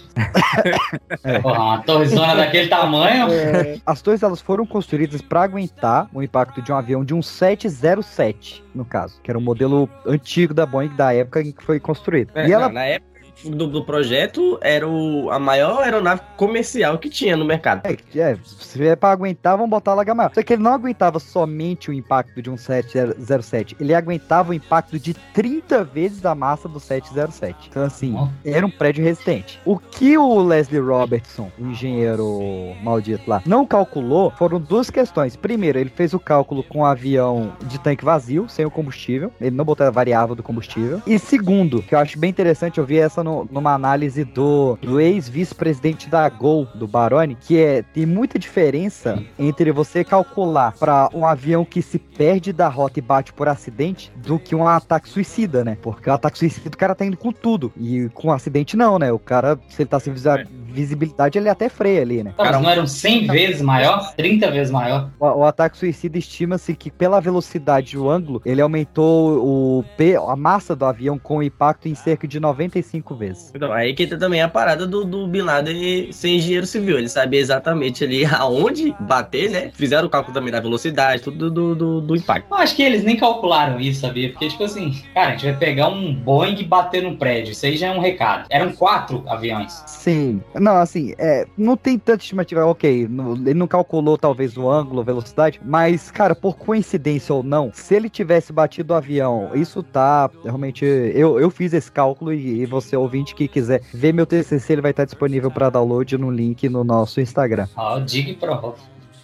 É.
Porra, uma torrezona daquele tamanho.
As torres elas foram construídas para aguentar o impacto de um avião de um 707, no caso, que era um modelo antigo da Boeing da época em que foi construído.
É,
e
não,
ela
na época do, do projeto, era o, a maior aeronave comercial que tinha no mercado.
É, é, se é pra aguentar, vamos botar lá maior. Só que ele não aguentava somente o impacto de um 707, ele aguentava o impacto de 30 vezes a massa do 707. Então, assim, era um prédio resistente. O que o Leslie Robertson, o engenheiro maldito lá, não calculou foram duas questões. Primeiro, ele fez o cálculo com um avião de tanque vazio, sem o combustível. Ele não botou a variável do combustível. E segundo, que eu acho bem interessante, eu vi essa no- numa análise do, do ex-vice-presidente da Gol, do Baroni, que é tem muita diferença entre você calcular para um avião que se perde da rota e bate por acidente do que um ataque suicida, né? Porque o ataque suicida o cara tá indo com tudo. E com um acidente não, né? O cara, se ele tá sem visa- visibilidade, ele até freia ali, né?
Mas não eram 100 vezes maior? 30 vezes maior?
O, o ataque suicida estima-se que pela velocidade e o ângulo, ele aumentou o a massa do avião com o impacto em cerca de 95 vezes.
Então, aí que entra também a parada do, do Bin Laden ser engenheiro civil. Ele sabia exatamente ali <laughs> aonde bater, né? Fizeram o cálculo também da velocidade, tudo do, do, do impacto.
Eu acho que eles nem calcularam isso, sabia? Porque, tipo assim, cara, a gente vai pegar um Boeing e bater no prédio. Isso aí já é um recado. Eram quatro aviões.
Sim. Não, assim, é, não tem tanta estimativa. Ok, no- ele não calculou talvez o ângulo, velocidade, mas, cara, por coincidência ou não, se ele tivesse batido o avião, isso tá realmente. Eu, eu fiz esse cálculo e, e você, ouvinte, que quiser ver meu TCC, ele vai estar disponível para download no link no nosso Instagram.
Ó, diga e prova.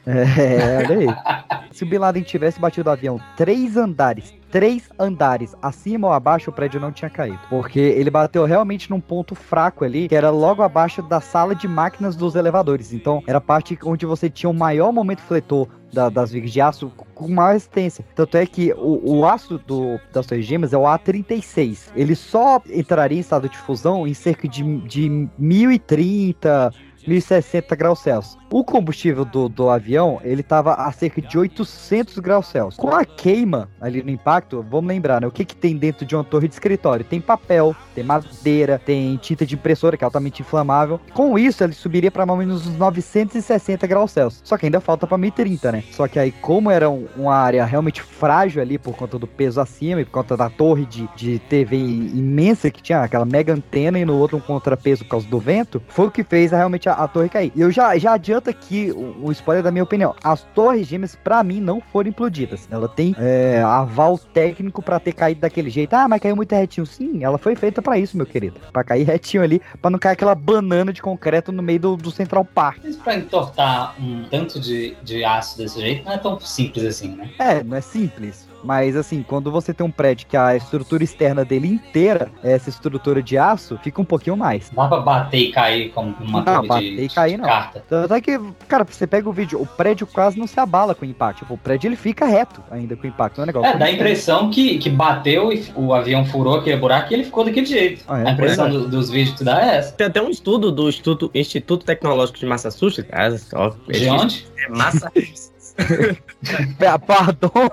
É, olha aí. <laughs> Se o Bin Laden tivesse batido o avião três andares, três andares acima ou abaixo, o prédio não tinha caído. Porque ele bateu realmente num ponto fraco ali, que era logo abaixo da sala de máquinas dos elevadores. Então, era a parte onde você tinha o maior momento fletor da- das vigas de aço com maior resistência. Tanto é que o, o aço do, das Torres Gêmeas é o A36. Ele só entraria em estado de fusão em cerca de, de 1030, 1060 graus Celsius. O combustível do, do avião, ele tava a cerca de 800 graus Celsius. Com a queima ali no impacto, vamos lembrar, né? O que que tem dentro de uma torre de escritório? Tem papel, tem madeira, tem tinta de impressora, que é altamente inflamável. Com isso, ele subiria para mais ou menos uns 960 graus Celsius. Só que ainda falta para 1030, né? Só que aí, como era um- uma área realmente frágil ali por conta do peso acima e por conta da torre de, de TV imensa que tinha, aquela mega antena e no outro um contrapeso por causa do vento, foi o que fez a- realmente a, a torre cair. E eu já, já adianto aqui o, spoiler da minha opinião. As torres gêmeas, pra mim, não foram implodidas. Ela tem é, aval técnico pra ter caído daquele jeito. Ah, mas caiu muito retinho. Sim, ela foi feita pra isso, meu querido. Pra cair retinho ali, pra não cair aquela banana de concreto no meio do, do Central Park.
Mas pra entortar um tanto de, de aço desse jeito não é tão simples assim, né?
É, não é simples. Mas assim, quando você tem um prédio que a estrutura externa dele inteira é essa estrutura de aço, fica um pouquinho mais.
Não dá pra bater e cair como uma
Não,
torre
bater
de,
e cair
de
não.
carta.
Tanto é que, cara, você pega o vídeo, o prédio quase não se abala com o impacto. Tipo, o prédio ele fica reto ainda com o impacto. Não é negócio.
É, dá a impressão que, que bateu e o avião furou aquele buraco e ele ficou daquele jeito.
Ah, é?
a impressão do- dos vídeos que tu dá é essa.
Tem até um estudo do Instituto, Instituto Tecnológico de Massachusetts. Ah, ó,
De onde?
É Massachusetts. <laughs>
É, Pardon. <laughs>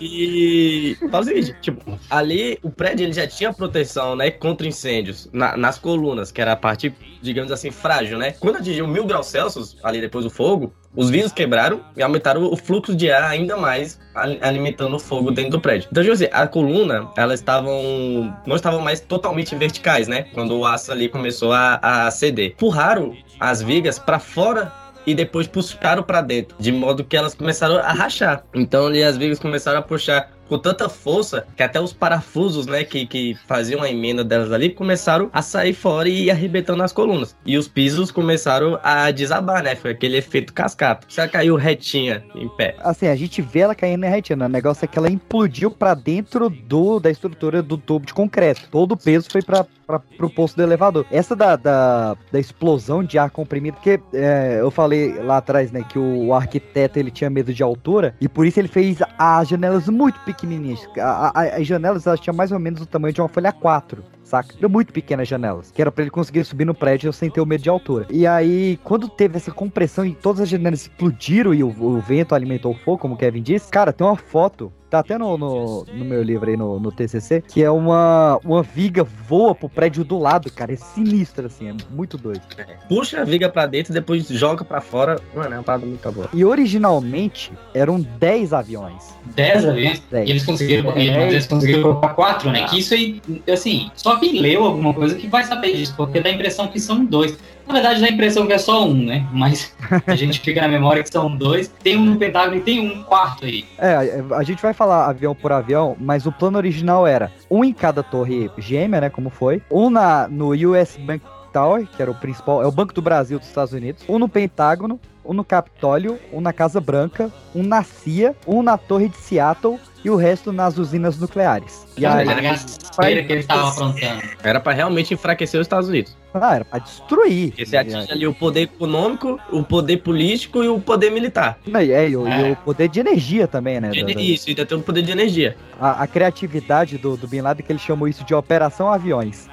E fala o seguinte, tipo, ali o prédio ele já tinha proteção, né, contra incêndios na- nas colunas, que era a parte, digamos assim, frágil, né? Quando atingiu mil graus Celsius, ali depois do fogo, os vidros quebraram e aumentaram o fluxo de ar ainda mais, ali- alimentando o fogo dentro do prédio. Então, tipo assim, a coluna, elas estavam, não estavam mais totalmente verticais, né? Quando o aço ali começou a, a ceder. Empurraram as vigas para fora e depois puxaram para dentro, de modo que elas começaram a rachar. Então ali as vigas começaram a puxar com tanta força que até os parafusos, né, que, que faziam a emenda delas ali, começaram a sair fora e arrebentando as colunas. E os pisos começaram a desabar, né? Foi aquele efeito cascata. Ela caiu retinha em pé.
Assim, a gente vê ela caindo na retina. O negócio é que ela implodiu pra dentro do, da estrutura do tubo de concreto. Todo o peso foi pra, pra, pro posto do elevador. Essa da, da, da explosão de ar comprimido, porque é, eu falei lá atrás, né, que o, arquiteto ele tinha medo de altura e por isso ele fez as janelas muito pequenininhas. A- a- as janelas elas tinham mais ou menos o tamanho de uma folha 4 saca? Muito pequenas janelas, que era pra ele conseguir subir no prédio sem ter o medo de altura. E aí, quando teve essa compressão e todas as janelas explodiram e o, o vento alimentou o fogo, como o Kevin disse, cara, tem uma foto. Tá até no, no, no meu livro aí, no, no TCC, que é uma, uma viga voa pro prédio do lado, cara. É sinistro, assim, é muito doido.
Puxa a viga pra dentro e depois joga pra fora. Mano, é uma parada muito boa.
E originalmente eram 10 aviões.
10 aviões.
Dez.
E eles conseguiram, e
Dez.
eles conseguiram colocar 4, né? Que isso aí, assim, só quem leu alguma coisa que vai saber disso, porque dá a impressão que são dois. Na verdade, dá a impressão que é só um, né? Mas a gente fica na memória que são dois. Tem um no Pentágono e tem um quarto aí.
É, a- gente vai falar avião por avião, mas o plano original era um em cada torre gêmea, né? Como foi. Um na, no US Bank Tower, que era o principal, é o Banco do Brasil dos Estados Unidos. Um no Pentágono, um no Capitólio, um na Casa Branca, um na CIA, um na Torre de Seattle e o resto nas usinas nucleares. E aí,
Era a gasteira que eles estavam aprontando.
Era pra realmente enfraquecer os Estados Unidos.
Ah, era pra destruir.
Porque você atinge ali o poder econômico, o poder político e o poder militar.
Não, e, é, e o, e
É.
o poder de energia também, né?
De- Isso, ainda tem o poder de energia.
a, a criatividade do, do Bin Laden, que ele chamou isso de Operação Aviões.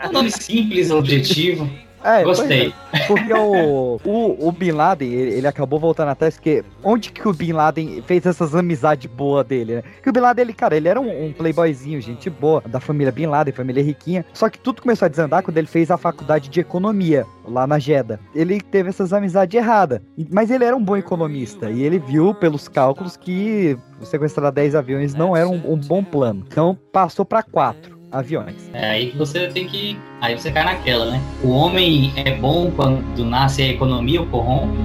É <laughs> um nome simples, objetivo.
É,
Gostei.
é, Porque o, o, o Bin Laden, ele, ele acabou voltando atrás, porque onde que o Bin Laden fez essas amizades boas dele, né? Que o Bin Laden, ele, cara, ele era um, um playboyzinho, gente boa, da família Bin Laden, família riquinha. Só que tudo começou a desandar quando ele fez a faculdade de economia, lá na Jeddah. Ele teve essas amizades erradas. Mas ele era um bom economista, e ele viu pelos cálculos que sequestrar 10 aviões não era um, um bom plano. Então passou pra 4 aviões.
É aí que você tem que. Aí você cai naquela, né? O homem é bom quando nasce a economia o corrompe.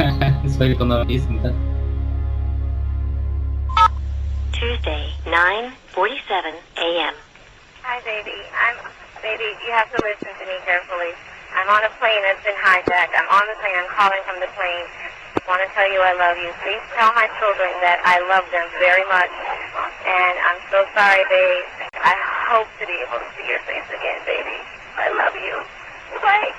<laughs> Isso foi economista, então.
Tuesday, 9:47 a.m.
Hi, baby. I'm baby. You have to listen to me carefully. I'm on a plane that's been hijacked. I'm on the plane. I'm calling from the plane. Want to tell you I love you. Please tell my children that I love them very much. And I'm so sorry, babe. I hope to be able to see your face again, baby. I love you. Bye.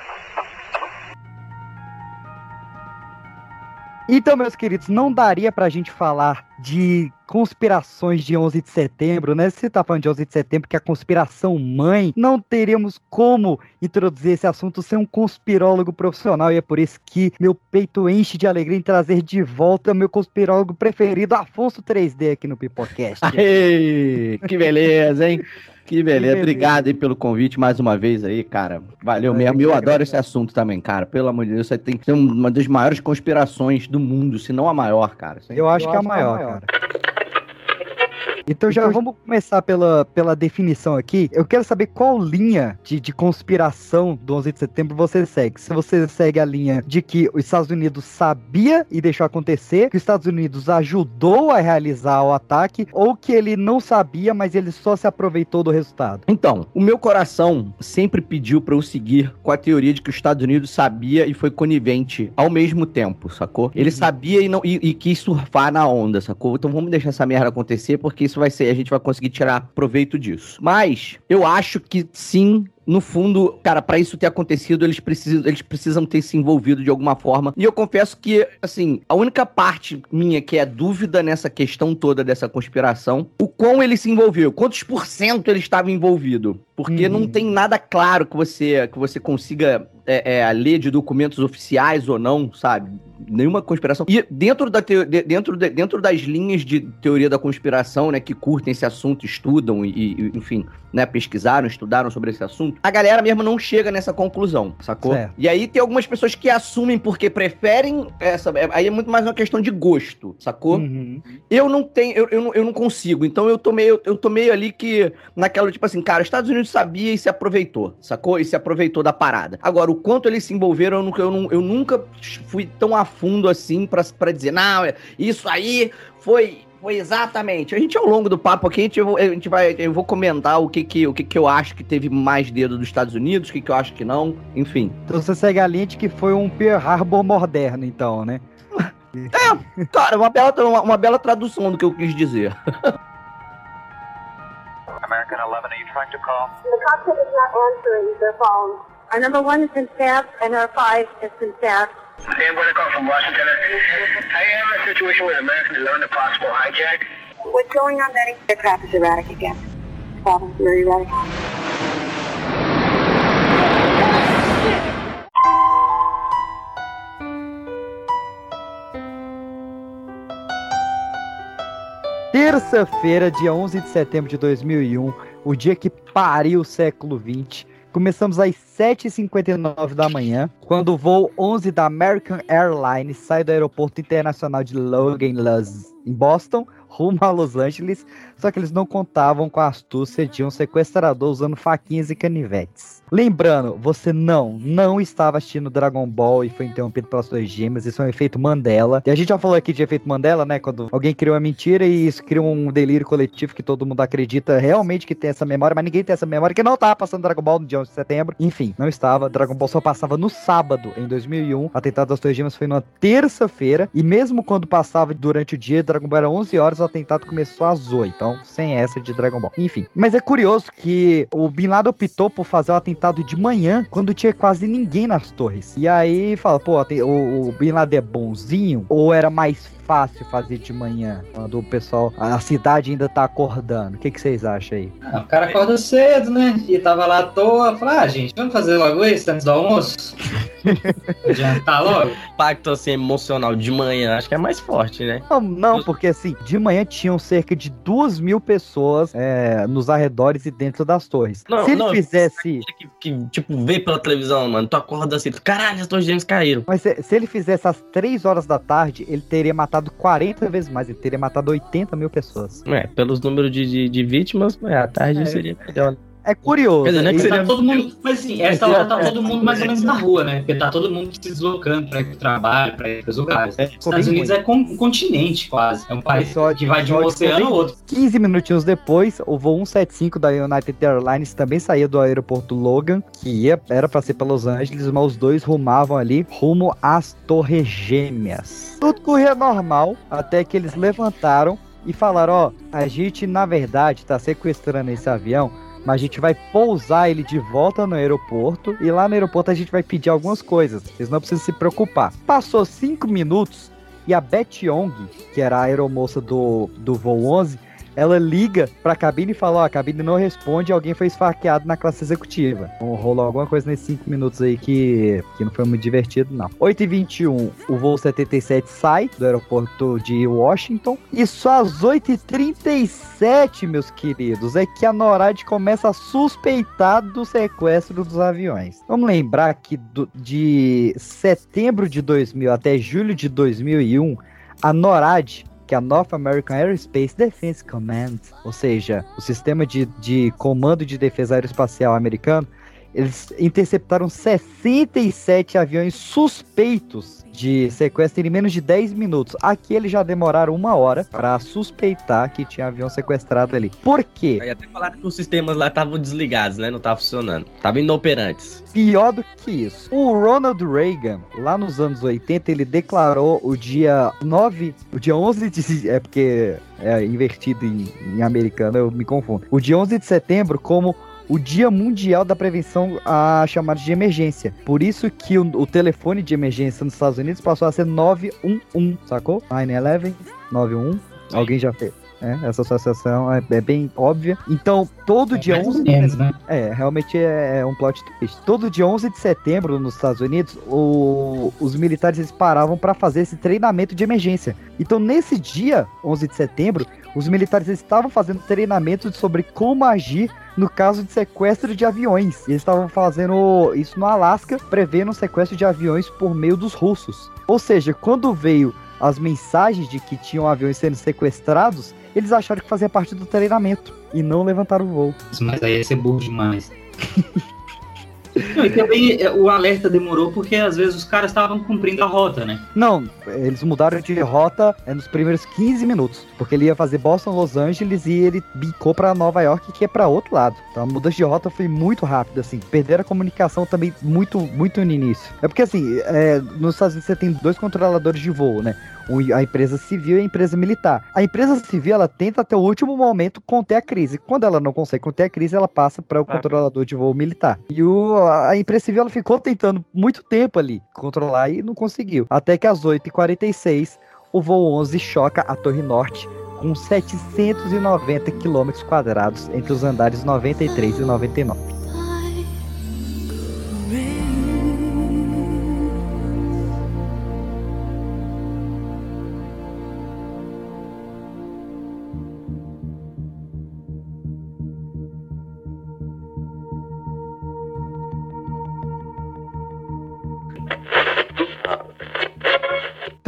Então, meus queridos, não daria pra gente falar de conspirações de 11 de setembro, né? Se você tá falando de 11 de setembro, que é a conspiração mãe, não teríamos como introduzir esse assunto sem um conspirólogo profissional. E é por isso que meu peito enche de alegria em trazer de volta meu conspirólogo preferido, Afonso 3D, aqui no Pipocast.
Aê, que beleza, hein? Que beleza. Obrigado aí pelo convite mais uma vez aí, cara. Valeu
Eu
mesmo. Eu adoro esse assunto também, cara. Pelo amor de Deus, você tem que ser uma das maiores conspirações do mundo, se não a maior, cara. Isso aí-
Eu acho que é a maior, cara. Então já vamos começar pela, pela definição aqui. Eu quero saber qual linha de, de conspiração do 11 de setembro você segue. Se você segue a linha de que os Estados Unidos sabia e deixou acontecer, que os Estados Unidos ajudou a realizar o ataque, ou que ele não sabia, mas ele só se aproveitou do resultado.
Então, o meu coração sempre pediu pra eu seguir com a teoria de que os Estados Unidos sabia e foi conivente ao mesmo tempo, sacou? Ele sabia e, não, e, e quis surfar na onda, sacou? Então vamos deixar essa merda acontecer, porque isso vai ser, a gente vai conseguir tirar proveito disso. Mas eu acho que sim. No fundo, cara, pra isso ter acontecido, eles precisam, eles precisam ter se envolvido de alguma forma. E eu confesso que, assim, a única parte minha que é dúvida nessa questão toda dessa conspiração, o quão ele se envolveu, quantos por cento ele estava envolvido. Porque não tem nada claro que você, que você consiga é, é, ler de documentos oficiais ou não, sabe? Nenhuma conspiração. E dentro, da de- dentro, de- dentro das linhas de teoria da conspiração, né, que curtem esse assunto, estudam e, e, enfim, né, pesquisaram, estudaram sobre esse assunto, a galera mesmo não chega nessa conclusão, sacou?
Certo.
E aí tem algumas pessoas que assumem porque preferem essa. é- Aí é muito mais uma questão de gosto, sacou?
Uhum.
Eu não tenho, eu, eu, não, eu não consigo. Então eu tô meio, eu tô meio ali que, naquela, tipo assim, cara, os Estados Unidos sabia e se aproveitou, sacou? E se aproveitou da parada. Agora, o quanto eles se envolveram, eu nunca, eu, não- eu nunca fui tão a fundo assim pra, pra dizer, não, é- isso aí foi. Foi exatamente. A gente, ao longo do papo aqui, a gente, a gente vai, eu vou comentar o que que, o que que eu acho que teve mais dedo dos Estados Unidos, o que que eu acho que não, enfim.
Então você segue a linha de que foi um Pearl Harbor moderno, então, né? <laughs>
É, cara, uma bela, uma, uma bela tradução do que eu quis dizer. <laughs>
American 11, are you trying to call?
The cockpit is not answering their phone. Our number one has been staffed and our five has been staffed.
Sam, what call from Washington. I have a situation with American 11, a possible hijack.
What's going on, Betty? Aircraft is erratic again. Problem, very erratic.
Terça-feira, dia 11 de setembro de 2001, o dia que pariu o século 20. Começamos às 7h59 da manhã, quando o voo 11 da American Airlines sai do aeroporto internacional de Logan em Boston, rumo a Los Angeles. Só que eles não contavam com a astúcia de um sequestrador usando faquinhas e canivetes. Lembrando, você não, não estava assistindo Dragon Ball e foi interrompido pelas suas gêmeas. Isso é um efeito Mandela. E a gente já falou aqui de efeito Mandela, né? Quando alguém criou uma mentira e isso cria um delírio coletivo que todo mundo acredita realmente que tem essa memória, mas ninguém tem essa memória que não tava passando Dragon Ball no dia 11 de setembro. Enfim, não estava. Dragon Ball só passava no sábado, em 2001. O atentado das Torres Gêmeas foi numa terça-feira. E mesmo quando passava durante o dia, Dragon Ball era 11 horas, o atentado começou às 8. Então, sem essa de Dragon Ball. Enfim. Mas é curioso que o Bin Laden optou por fazer o atentado de manhã, quando tinha quase ninguém nas torres. E aí fala, pô, o, o Bin Laden é bonzinho? Ou era mais fácil fazer de manhã, quando o pessoal, a cidade ainda tá acordando? O que, que vocês acham aí?
Ah, o cara acorda cedo, né? E tava lá à toa. Falei, ah, gente, vamos fazer logo isso antes do almoço? <laughs> Adiantar logo?
Impacto assim, emocional de manhã, acho que é mais forte, né?
Não, não, porque assim, de manhã tinham cerca de duas mil pessoas é, nos arredores e dentro das torres.
Não,
Se ele
não,
fizesse.
Que, que, tipo, vê pela televisão, mano, tu acorda assim, caralho, as torres gêmeas caíram.
Mas se, se ele fizesse às 3 horas da tarde, ele teria matado 40 vezes mais. Ele teria matado 80 mil pessoas.
É, pelos números de, de, de vítimas, é, a tarde
É.
seria melhor.
É curioso.
Quer dizer, não é que
E-
seria-
Tá todo mundo, mas assim, essa hora tá todo mundo mais ou menos na rua, né? Porque tá todo mundo se deslocando pra ir pro trabalho, pra ir pros lugares. Os Estados Unidos é com- um continente quase. É um país
Só-
que vai de um oceano ao outro.
15 minutinhos depois, o voo 175 da United Airlines também saía do aeroporto Logan, que ia, era pra ser para Los Angeles, mas os dois rumavam ali rumo às Torres Gêmeas. Tudo corria normal, até que eles levantaram e falaram: Ó, a gente na verdade tá sequestrando esse avião. Mas a gente vai pousar ele de volta no aeroporto e lá no aeroporto a gente vai pedir algumas coisas. Vocês não precisam se preocupar. Passou cinco minutos e a Beth Young, que era a aeromoça do, do voo 11, ela liga pra cabine e fala: Ó, a cabine não responde, alguém foi esfaqueado na classe executiva. Então, rolou alguma coisa nesses 5 minutos aí que, que não foi muito divertido, não. 8h21, o voo 77 sai do aeroporto de Washington. E só às 8h37, meus queridos, é que a NORAD começa a suspeitar do sequestro dos aviões. Vamos lembrar que do- de setembro de 2000 até julho de 2001, a NORAD que é a North American Aerospace Defense Command, ou seja, o sistema de, de comando de defesa aeroespacial americano, eles interceptaram 67 aviões suspeitos de sequestro em menos de 10 minutos. Aqui eles já demoraram uma hora para suspeitar que tinha avião sequestrado ali. Por quê?
Aí até falaram que os sistemas lá estavam desligados, né? Não estavam funcionando. Estavam inoperantes.
Pior do que isso. O Ronald Reagan, lá nos anos 80, ele declarou o dia 9, o dia 11 de. É porque é invertido em, em americano, eu me confundo. O dia 11 de setembro como o Dia Mundial da Prevenção a chamadas de emergência. Por isso que o, o telefone de emergência nos Estados Unidos passou a ser 911, sacou? 911, 91. Alguém já fez? É, essa associação é, é bem óbvia. Então, todo dia
mais ou
11
menos, né?
É, realmente é, é um plot twist. Todo dia 11 de setembro nos Estados Unidos, o- os militares eles paravam para fazer esse treinamento de emergência. Então, nesse dia, 11 de setembro, os militares estavam fazendo treinamento sobre como agir no caso de sequestro de aviões. Eles estavam fazendo isso no Alasca, prevendo um sequestro de aviões por meio dos russos. Ou seja, quando veio as mensagens de que tinham aviões sendo sequestrados, eles acharam que fazia parte do treinamento e não levantaram o voo.
Mas aí ia ser burro demais. <laughs> E também é, o alerta demorou porque às vezes os caras estavam cumprindo a rota, né?
Não, eles mudaram de rota é, nos primeiros 15 minutos, porque ele ia fazer Boston, Los Angeles e ele bicou pra Nova York, que é pra outro lado. Então a mudança de rota foi muito rápida, assim. Perderam a comunicação também muito, muito no início. É porque, assim, é, nos Estados Unidos você tem dois controladores de voo, né? A empresa civil e a empresa militar. A empresa civil, ela tenta até o último momento conter a crise. Quando ela não consegue conter a crise, ela passa para o controlador de voo militar. E o, a empresa civil, ela ficou tentando muito tempo ali controlar e não conseguiu. Até que às 8h46, o voo 11 choca a Torre Norte com 790 quilômetros quadrados entre os andares 93 e 99.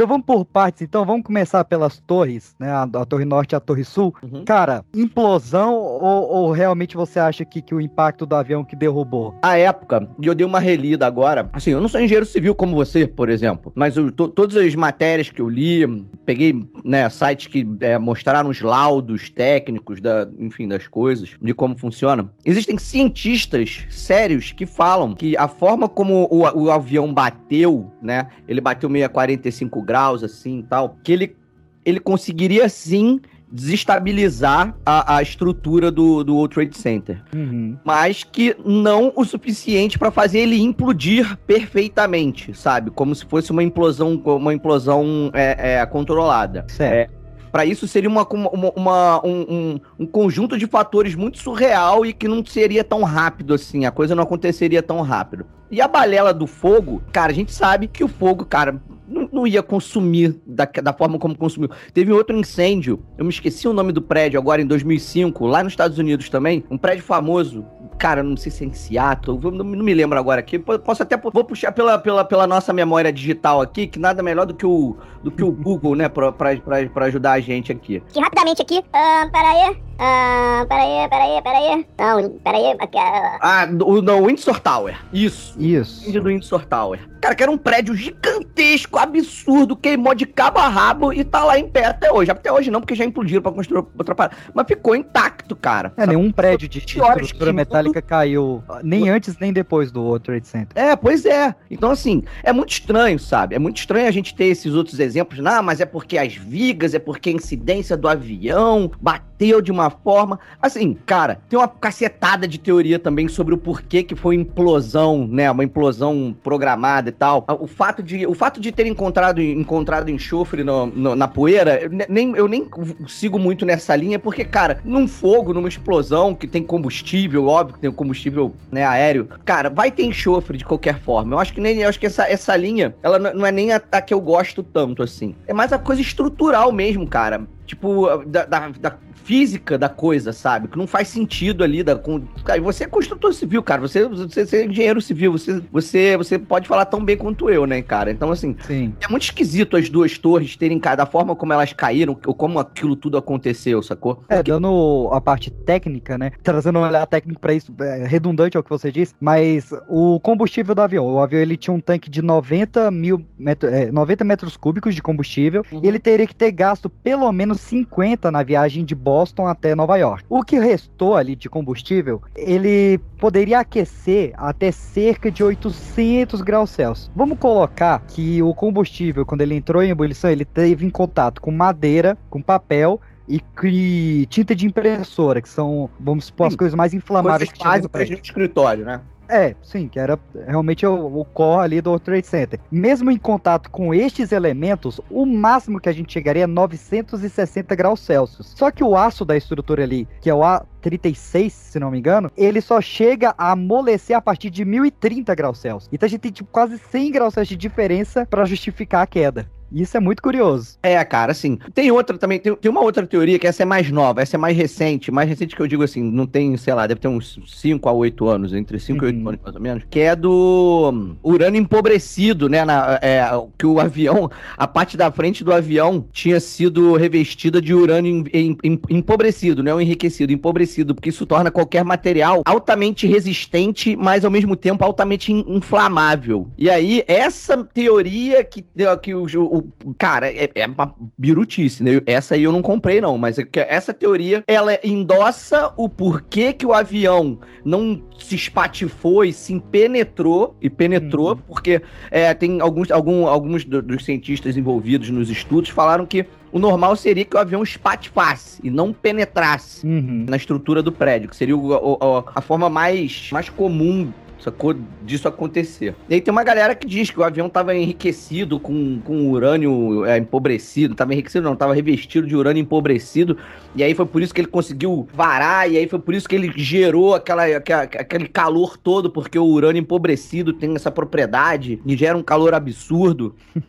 Então vamos por partes, então vamos começar pelas torres, né? A, a Torre Norte e a Torre Sul. Cara, implosão ou, ou realmente você acha que, que o impacto do avião que derrubou?
A época, e eu dei uma relida agora. Assim, eu não sou engenheiro civil como você, por exemplo, mas eu, to- todas as matérias que eu li, peguei né, sites que é, mostraram os laudos técnicos, da, enfim, das coisas, de como funciona. Existem cientistas sérios que falam que a forma como o, o avião bateu, né? Ele bateu meio a 45 graus, assim e tal, que ele, ele conseguiria sim desestabilizar a, a estrutura do, do World Trade Center mas que não o suficiente para fazer ele implodir perfeitamente, sabe? Como se fosse uma implosão, uma implosão é, é, controlada.
Certo.
para isso seria uma, uma- uma- um, um- um conjunto de fatores muito surreal e que não seria tão rápido assim, a coisa não aconteceria tão rápido. E a balela do fogo, cara, a gente sabe que o fogo, cara, não, ia consumir da, da forma como consumiu. Teve outro incêndio, eu me esqueci o nome do prédio agora em 2005, lá nos Estados Unidos também, um prédio famoso. Cara, não sei se é em Seattle, não, me lembro agora aqui. Po- Posso até vou puxar pela, pela, pela nossa memória digital aqui, que nada melhor do que o, do que o Google, né, pra ajudar a gente aqui.
Que rapidamente aqui. Ah, peraí. Ah, peraí, peraí, peraí. Não, peraí. aqui, ah,
Ah, do, do Windsor Tower. Isso.
Isso.
Do Windsor Tower. Cara, que era um prédio gigantesco, absurdo, queimou de cabo a rabo e tá lá em pé até hoje. Até hoje não, porque já implodiram pra construir outra parada. Mas ficou intacto, cara.
É, nenhum prédio de
horas
estrutura metálica caiu nem antes nem depois do World Trade Center.
É, pois é. Então, assim, é muito estranho, sabe? É muito estranho a gente ter esses outros exemplos. Não, mas é porque as vigas, é porque a incidência do avião bateu de uma forma. Assim, cara, tem uma cacetada de teoria também sobre o porquê que foi implosão, né? Uma implosão programada e tal. O fato de, o fato de ter encontrado, encontrado enxofre no- no- na poeira, eu ne- nem, eu nem sigo muito nessa linha, porque, cara, num fogo, numa explosão que tem combustível, óbvio que tem combustível né, aéreo, cara, vai ter enxofre de qualquer forma. Eu acho que nem eu acho que essa, essa linha, ela não não é nem a, a que eu gosto tanto, assim. É mais a coisa estrutural mesmo, cara. Tipo, da, da- da física da coisa, sabe? Que não faz sentido ali. Da, com... Cara, você é construtor civil, cara. Você, você, você é engenheiro civil. Você, você, você pode falar tão bem quanto eu, né, cara? Então, assim,
Sim.
é muito esquisito as duas torres terem cada forma como elas caíram, ou como aquilo tudo aconteceu, sacou?
É, dando a parte técnica, né? Trazendo um olhar técnico pra isso, é, redundante ao que você disse, mas o combustível do avião, o avião ele tinha um tanque de 90 mil metro, é, 90 metros cúbicos de combustível e ele teria que ter gasto pelo menos 50 na viagem de Boston até Nova York. O que restou ali de combustível, ele poderia aquecer até cerca de 800 graus Celsius. Vamos colocar que o combustível, quando ele entrou em ebulição, ele teve em contato com madeira, com papel e, tinta de impressora, que são, vamos supor, as
Sim.
coisas mais inflamáveis
Coisas
que
básicas
prédio.
no escritório, né?
É, sim, que era realmente o, o core ali do Trade Center. Mesmo em contato com estes elementos, o máximo que a gente chegaria é 960 graus Celsius. Só que o aço da estrutura ali, que é o A36, se não me engano, ele só chega a amolecer a partir de 1030 graus Celsius. Então a gente tem tipo quase 100 graus Celsius de diferença para justificar a queda. Isso é muito curioso.
É, cara, assim. Tem outra também, tem, tem uma outra teoria que essa é mais nova, essa é mais recente, mais recente que eu digo assim, não tem, sei lá, deve ter uns 5 a 8 anos, entre 5 e 8 anos mais ou menos, que é do hum, urânio empobrecido, né? Na, é, que o avião, a parte da frente do avião tinha sido revestida de urânio em- em- em- empobrecido, não enriquecido, empobrecido, porque isso torna qualquer material altamente resistente, mas ao mesmo tempo altamente in- inflamável. E aí, essa teoria que, que o, o- cara, é, é uma birutice, né? Essa aí eu não comprei, não, mas é essa teoria, ela endossa o porquê que o avião não se espatifou e se penetrou, e penetrou, porque é, tem alguns, algum, alguns do- dos cientistas envolvidos nos estudos falaram que o normal seria que o avião espatifasse e não penetrasse na estrutura do prédio, que seria o- o- a forma mais, mais comum sacou? Disso acontecer. E aí tem uma galera que diz que o avião tava enriquecido com, com urânio é, empobrecido, tava enriquecido não, tava revestido de urânio empobrecido, e aí foi por isso que ele conseguiu varar, e aí foi por isso que ele gerou aquela, aquela- aquele calor todo, porque o urânio empobrecido tem essa propriedade, e gera um calor absurdo. <laughs>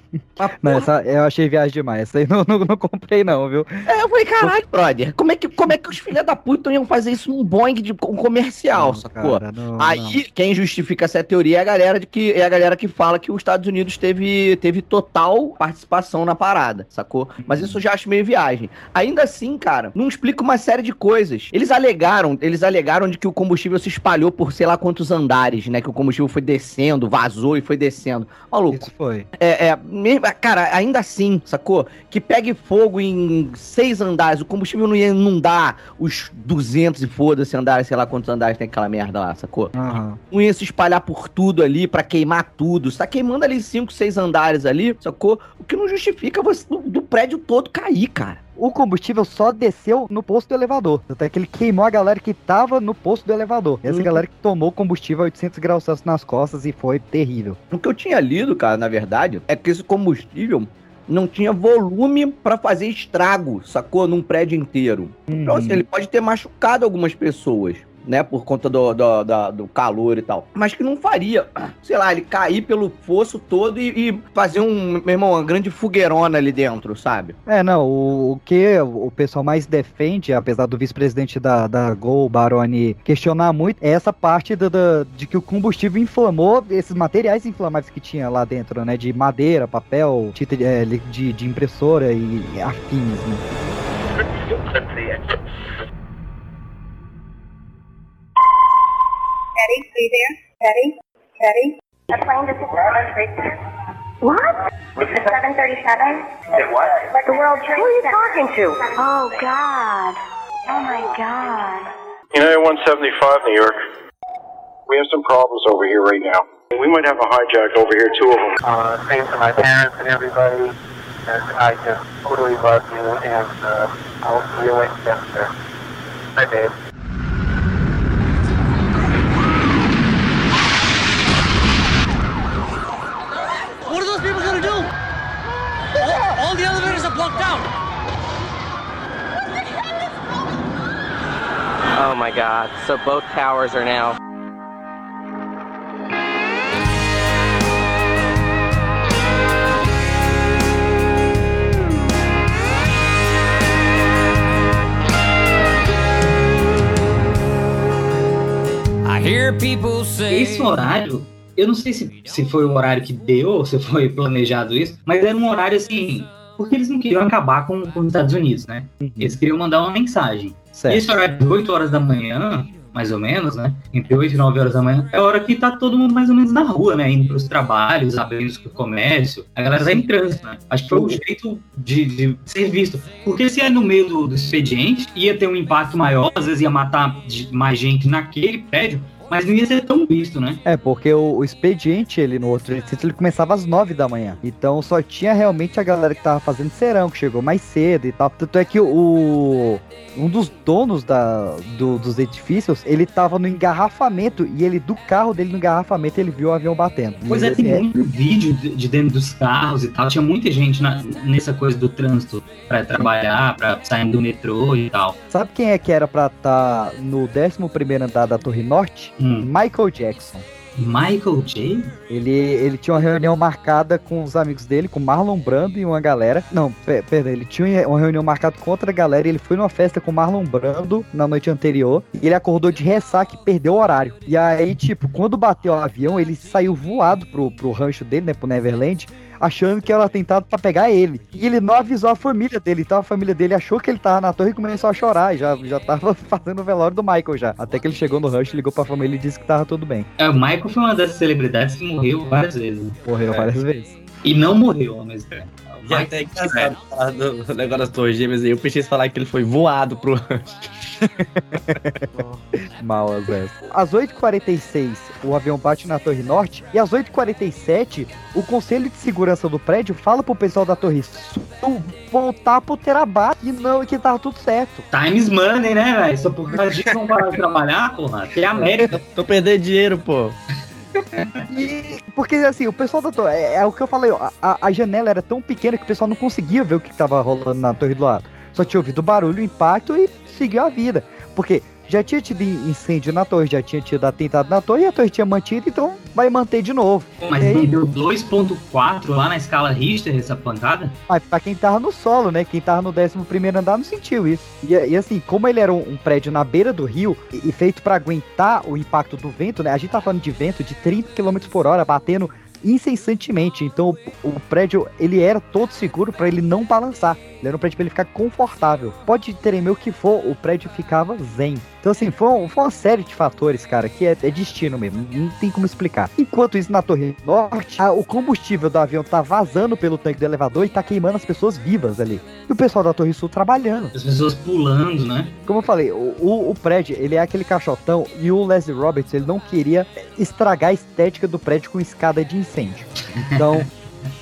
Não, essa, eu achei viagem demais. Essa aí não, não, não comprei, não, viu?
É, eu falei, caralho, brother, como é que, como é que os filhos da puta iam fazer isso num Boeing de um comercial, sacou?
cara, não,
Aí, quem justifica essa teoria é a galera de que é a galera que fala que os Estados Unidos teve, teve total participação na parada, sacou? Mas isso eu já acho meio viagem. Ainda assim, cara, não explica uma série de coisas. Eles alegaram, eles alegaram de que o combustível se espalhou por sei lá quantos andares, né? Que o combustível foi descendo, vazou e foi descendo. Maluco.
Isso foi.
É, é, mesmo, cara, ainda assim, sacou? Que pegue fogo em seis andares, o combustível não ia inundar os 200 e foda-se andares, sei lá quantos andares tem aquela merda lá, sacou?
Aham.
Não ia se espalhar por tudo ali pra queimar tudo. Você tá queimando ali cinco, seis andares ali, sacou? O que não justifica você do, do prédio todo cair, cara.
O combustível só desceu no posto do elevador. Até que ele queimou a galera que tava no posto do elevador. Essa
Uhum.
galera que tomou combustível a 800 graus Celsius nas costas e foi terrível.
O que eu tinha lido, cara, na verdade, é que esse combustível não tinha volume pra fazer estrago, sacou? Num prédio inteiro. Então, assim, ele pode ter machucado algumas pessoas, né? Por conta do, do, da- do calor e tal. Mas que não faria, sei lá, ele cair pelo fosso todo e, e fazer um, meu irmão, uma grande fogueirona ali dentro, sabe?
É, não, o, o que o pessoal mais defende, apesar do vice-presidente da, da Gol, Baroni, questionar muito, é essa parte do, do- de que o combustível inflamou esses materiais inflamáveis que tinha lá dentro, né? De madeira, papel, tinta de, é, de, de impressora e afins, né? <laughs>
Patty, are you there? Patty? Patty? A plane just hit the World Trade What? The 737?
It what?
The World Trade Who are you talking to? Oh, God. Oh, my God.
United 175, New York. We have some problems over here right now. We might have a hijack over here, two of them.
Uh, same to my parents and everybody. And I just totally love you, and uh, I'll see you later, sir. Bye, babe.
Oh my god. So both towers are now.
I hear people say.
Esse horário, eu não sei se, se foi o horário que deu ou se foi planejado isso, mas era um horário assim. Porque eles não queriam acabar com, com os Estados Unidos, né? Eles queriam mandar uma mensagem.
Certo.
E esse horário de 8 horas da manhã, mais ou menos, né? Entre 8 e 9 horas da manhã, é a hora que tá todo mundo mais ou menos na rua, né? Indo pros trabalhos, abrindo o comércio. A galera tá em trânsito, né? Acho que foi o jeito de, de ser visto. Porque se é no meio do, do expediente, ia ter um impacto maior, às vezes ia matar mais gente naquele prédio. Mas não ia ser tão visto, né?
É, porque o, o expediente, ele no outro edifício, ele começava às 9 da manhã. Então só tinha realmente a galera que tava fazendo serão, que chegou mais cedo e tal. Tanto é que o. Um dos donos da, do- dos edifícios, ele tava no engarrafamento e ele, do carro dele no engarrafamento, ele viu o avião batendo.
Pois é, tem
assim,
muito vídeo de de dentro dos carros e tal. Tinha muita gente na- nessa coisa do trânsito pra trabalhar, pra sair do metrô e tal.
Sabe quem é que era pra estar no 11 andar da Torre Norte?
Hum.
Michael Jackson.
Michael J?
Ele, ele tinha uma reunião marcada com os amigos dele, com Marlon Brando e uma galera. Não, pe- perdão, ele tinha uma reunião marcada com outra galera e ele foi numa festa com Marlon Brando na noite anterior. E ele acordou de ressaca e perdeu o horário. E aí, tipo, quando bateu o avião, ele saiu voado pro, pro rancho dele, né, pro Neverland. Achando que era tentado pra pegar ele. E ele não avisou a família dele. Então a família dele achou que ele tava na torre e começou a chorar. E já, já tava <laughs> fazendo o velório do Michael já. Até que ele chegou no rancho, ligou pra família e disse que tava tudo bem.
É, o Michael foi uma dessas celebridades que morreu várias vezes. né?
Morreu
É.
várias vezes.
E não morreu ao mesmo tempo.
Já até engraçado falar do <laughs> negócio das torres gêmeas aí. Eu pensei em falar que ele foi voado pro <laughs>
Mal às vezes. Às 8h46, o avião bate na Torre Norte. E às 8h47, o Conselho de Segurança do prédio fala pro pessoal da Torre Sul voltar pro Terabat e não, que tava tudo certo.
Times money, né, velho? Só por causa disso vão parar de trabalhar, porra. Que é a América.
Tô perdendo dinheiro, pô.
E, porque assim, o pessoal da torre, é, é o que eu falei, ó, a, a janela era tão pequena que o pessoal não conseguia ver o que tava rolando na torre do lado. Só tinha ouvido o barulho, o impacto e seguiu a vida. Porque já tinha tido incêndio na torre, já tinha tido atentado na torre e a torre tinha mantido, então vai manter de novo.
Mas
E aí,
deu 2.4 lá na escala Richter essa pancada?
Mas pra quem tava no solo, né? Quem tava no 11 andar não sentiu isso. E, e assim, como ele era um, um prédio na beira do rio e, e feito pra aguentar o impacto do vento, né? A gente tá falando de vento de 30 km por hora batendo incessantemente. Então o, o prédio ele era todo seguro pra ele não balançar. Ele era um prédio pra ele ficar confortável. Pode ter o que for, o prédio ficava zen. Então assim, foi, um- foi uma série de fatores, cara, que é, é destino mesmo. Não tem como explicar. Enquanto isso, na Torre Norte, a- o combustível do avião tá vazando pelo tanque do elevador e tá queimando as pessoas vivas ali. E o pessoal da Torre Sul trabalhando.
As pessoas pulando, né?
Como eu falei, o, o, o prédio, ele é aquele caixotão e o Leslie Roberts, ele não queria estragar a estética do prédio com escada de incêndio. Então,